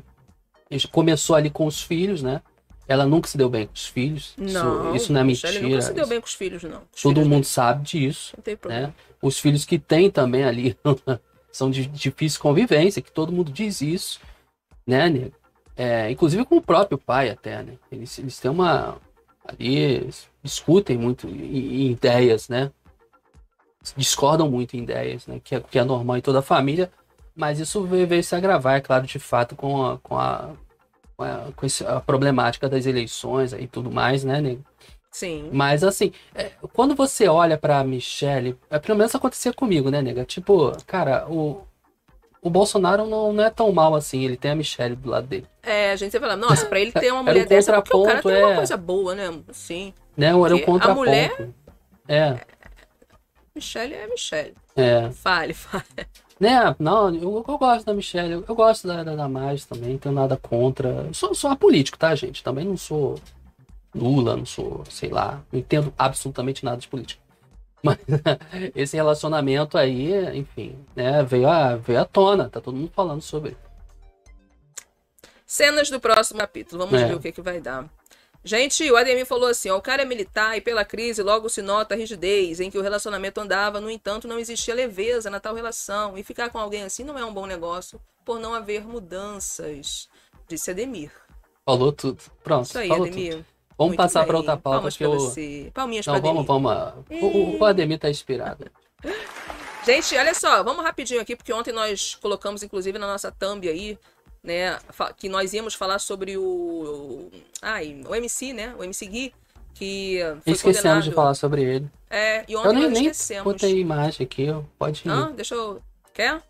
Começou ali com os filhos, né? Ela nunca se deu bem com os filhos. Isso- Não, isso, não é mentira. nunca se deu isso- bem com os filhos, não. Os Todo filhos mundo sabe disso, Não tem problema. né? Os filhos que tem também ali são de difícil convivência, que todo mundo diz isso, né, nego? É, inclusive com o próprio pai até, né? Eles, eles têm uma... Ali discutem muito em, em ideias, né? Discordam muito em ideias, né? Que é, que é normal em toda a família, mas isso veio, veio se agravar, é claro, de fato, com a, com a, a, com a problemática das eleições e tudo mais, né, nego? Sim. Mas assim, é, quando você olha pra Michelle, é, pelo menos acontecia comigo, né, nega? Tipo, cara, o, o Bolsonaro não, não é tão mal assim, ele tem a Michelle do lado dele. É, a gente sempre fala, nossa, pra ele ter uma mulher um dessa, porque o cara contraponto, tem uma é. coisa boa, né? Sim. Né? Era um Porque a contraponto. mulher- É, Michelle é Michelle. é. Fale, fale. Né? Não, eu, eu gosto da Michelle, eu, eu gosto da, da Damares também, não tenho nada contra. Eu sou, sou apolítico, tá, gente? Também não sou Lula, não sou, sei lá, não entendo absolutamente nada de política. Mas esse relacionamento aí, enfim, né, veio, a, veio à tona, tá todo mundo falando sobre. Cenas do próximo capítulo. Vamos É. ver o que, que vai dar. Gente, o Ademir falou assim: ó, o cara é militar e pela crise logo se nota a rigidez em que o relacionamento andava, no entanto, não existia leveza na tal relação. E ficar com alguém assim não é um bom negócio, por não haver mudanças. Disse Ademir. Falou tudo. Pronto, Isso aí, falou Ademir. tudo. Vamos Muito passar para outra pauta Palmas que eu. você. Palminhas Não, vamos, vamos. O, o- o Ademir tá inspirado. Gente, olha só, vamos rapidinho aqui, porque ontem nós colocamos, inclusive, na nossa thumb aí, né, que nós íamos falar sobre o, ai, o MC, né, o MC Gui, que foi Esquecemos condenado. de falar sobre ele. É, e Eu ontem nem, nós nem esquecemos. botei imagem aqui, pode ir. Hã? Deixa eu... Quer?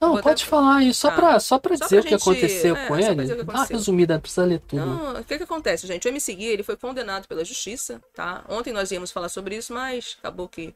Não, pode falar aí, só Tá. pra, só pra Só dizer pra o que gente- aconteceu é, com só ele. que aconteceu. resumida, não precisa ler tudo. Não, o que que acontece, gente? O MC Gui, ele foi condenado pela justiça, tá? Ontem nós íamos falar sobre isso, mas acabou que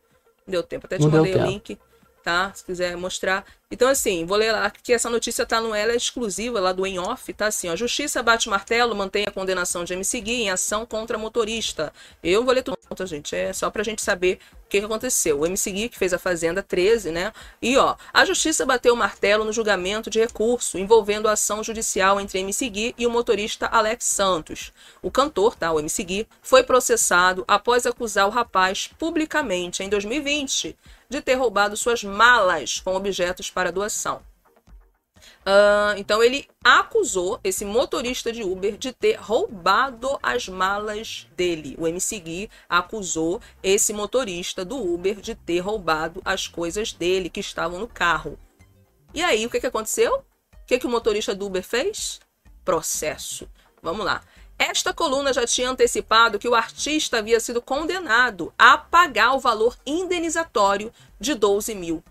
não deu tempo. Até te Não mandei o link, tá? Se quiser mostrar. Então, assim, vou ler lá que essa notícia tá no Ela exclusiva lá do Em Off, tá assim, ó. Justiça bate martelo, mantém a condenação de MC Gui em ação contra motorista. Eu vou ler tudo, gente? É só pra gente saber o que, que aconteceu. O MC Gui, que fez a Fazenda 13, né? E, ó, a justiça bateu o martelo no julgamento de recurso envolvendo a ação judicial entre MC Gui e o motorista Alex Santos. O cantor, tá? O MC Gui, foi processado após acusar o rapaz publicamente em 2020 de ter roubado suas malas com objetos para doação. Ah, então ele acusou esse motorista de Uber de ter roubado as malas dele. O MC Gui acusou esse motorista do Uber de ter roubado as coisas dele que estavam no carro. E aí, o que, que aconteceu? O que, que o motorista do Uber fez? Processo. Vamos lá. Esta coluna já tinha antecipado que o artista havia sido condenado a pagar o valor indenizatório de 12 mil,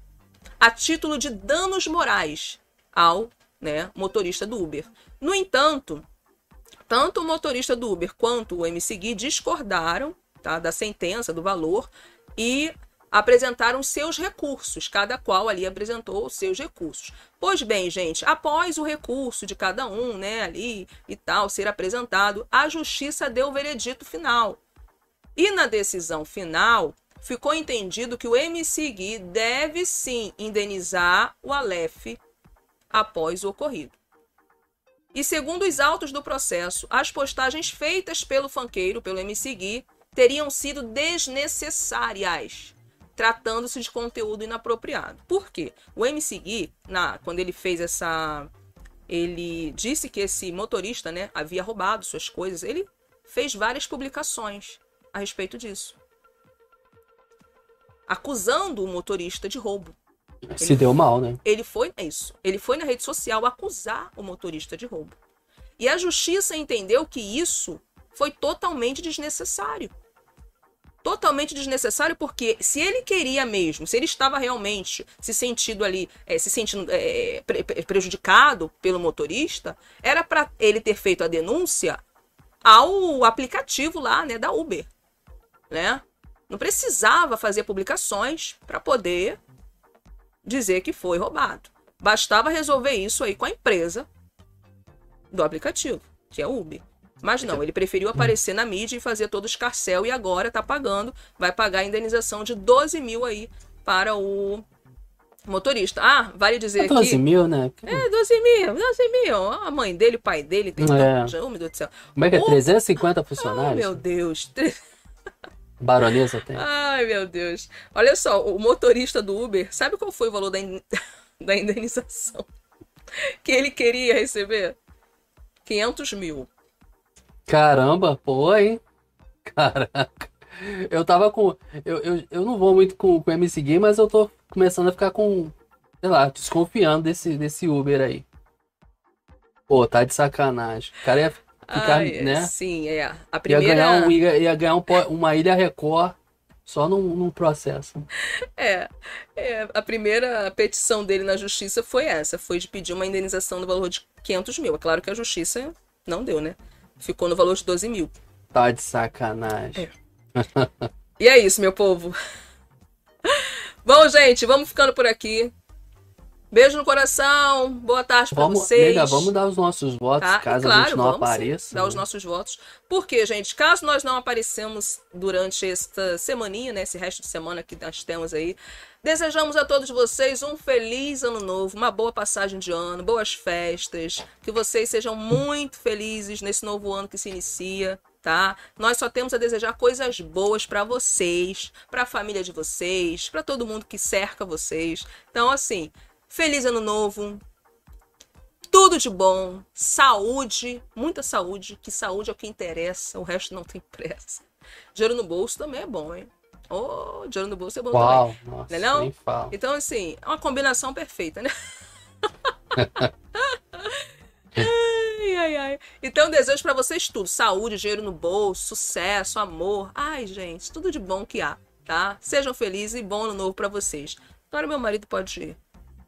a título de danos morais ao né, motorista do Uber. No entanto, tanto o motorista do Uber quanto o MC Gui discordaram tá, da sentença, do valor, e apresentaram seus recursos. Cada qual ali apresentou os seus recursos. Pois bem, gente, após o recurso de cada um, né, ali e tal, ser apresentado, a justiça deu o veredito final. E na decisão final, ficou entendido que o MC Gui deve sim indenizar o Aleph após o ocorrido. E segundo os autos do processo, as postagens feitas pelo fanqueiro, pelo MC Gui, teriam sido desnecessárias, tratando-se de conteúdo inapropriado. Por quê? O MC Gui, na, quando ele fez essa. Ele disse que esse motorista né, havia roubado suas coisas. Ele fez várias publicações a respeito disso. Acusando o motorista de roubo. Se deu mal, né? Ele foi é isso. Ele foi na rede social acusar o motorista de roubo. E a justiça entendeu que isso foi totalmente desnecessário. Totalmente desnecessário porque se ele queria mesmo, se ele estava realmente se sentindo ali, eh, se sentindo eh, pre- pre- prejudicado pelo motorista, era para ele ter feito a denúncia ao aplicativo lá, né, da Uber, né? Não precisava fazer publicações para poder dizer que foi roubado. Bastava resolver isso aí com a empresa do aplicativo, que é o Uber. Mas não, ele preferiu aparecer na mídia e fazer todo o escarcel e agora tá pagando, vai pagar a indenização de 12 mil aí para o motorista. Ah, vale dizer 12 aqui. mil, né? É, 12 mil, 12 mil. A mãe dele, o pai dele tem. É. Oh, meu Deus do céu. Como é que é? Oh, 350 Oh, funcionários? meu Deus. Baronesa tem. Ai, meu Deus. Olha só, o motorista do Uber, sabe qual foi o valor da, in- da indenização que ele queria receber? 500 mil. Caramba, pô, hein? Caraca. Eu tava com. Eu, eu, eu não vou muito com, o MC Gui, mas eu tô começando a ficar com. Sei lá, desconfiando desse, desse Uber aí. Pô, tá de sacanagem. O cara ia ficar, Ai, né? Sim, é. A Ia primeira. ganhar, um, ia, ia ganhar um uma ilha Record só num, num processo. É, é, a primeira petição dele na justiça foi essa, foi de pedir uma indenização no valor de 500 mil. É claro que a justiça não deu, né? Ficou no valor de 12 mil. Tá de sacanagem. E é isso, meu povo. Bom, gente, vamos ficando por aqui. Beijo no coração. Boa tarde pra Vamos, vocês. nega, vamos dar os nossos votos, Tá? caso claro, a gente não vamos sim, apareça. dar os né? nossos votos. Porque, gente, caso nós não aparecemos durante esta semaninha, né, esse resto de semana que nós temos aí, desejamos a todos vocês um feliz ano novo, uma boa passagem de ano, boas festas, que vocês sejam muito felizes nesse novo ano que se inicia. Tá? Nós só temos a desejar coisas boas pra vocês, pra família de vocês, pra todo mundo que cerca vocês. Então, assim, feliz ano novo, tudo de bom, saúde, muita saúde, que saúde é o que interessa, o resto não tem pressa. Dinheiro no bolso também é bom, hein? Oh, dinheiro no bolso é bom Uau, também. nossa, Não é não? Então, assim, é uma combinação perfeita, né? ai, ai. Então, desejo pra vocês tudo: saúde, dinheiro no bolso, sucesso, amor. Ai, gente, tudo de bom que há, tá? Sejam felizes e bom ano novo pra vocês. Agora, meu marido pode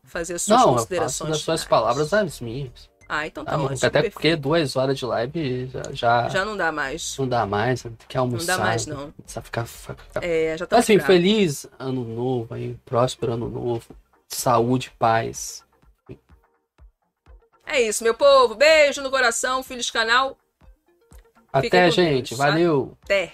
fazer as suas não, considerações. Não, suas palavras as minhas. Ah, então tá ah, bom. bom. Até perfeito. porque duas horas de live já, já, já. não dá mais. Não dá mais, né? tem que almoçar. Não dá mais, não. Precisa ficar. ficar... É, já tá Mas, assim, bravo. feliz ano novo aí, próspero ano novo. Saúde, paz. É isso, meu povo. Beijo no coração, filhos canal. Até, gente. Deus, valeu. Até.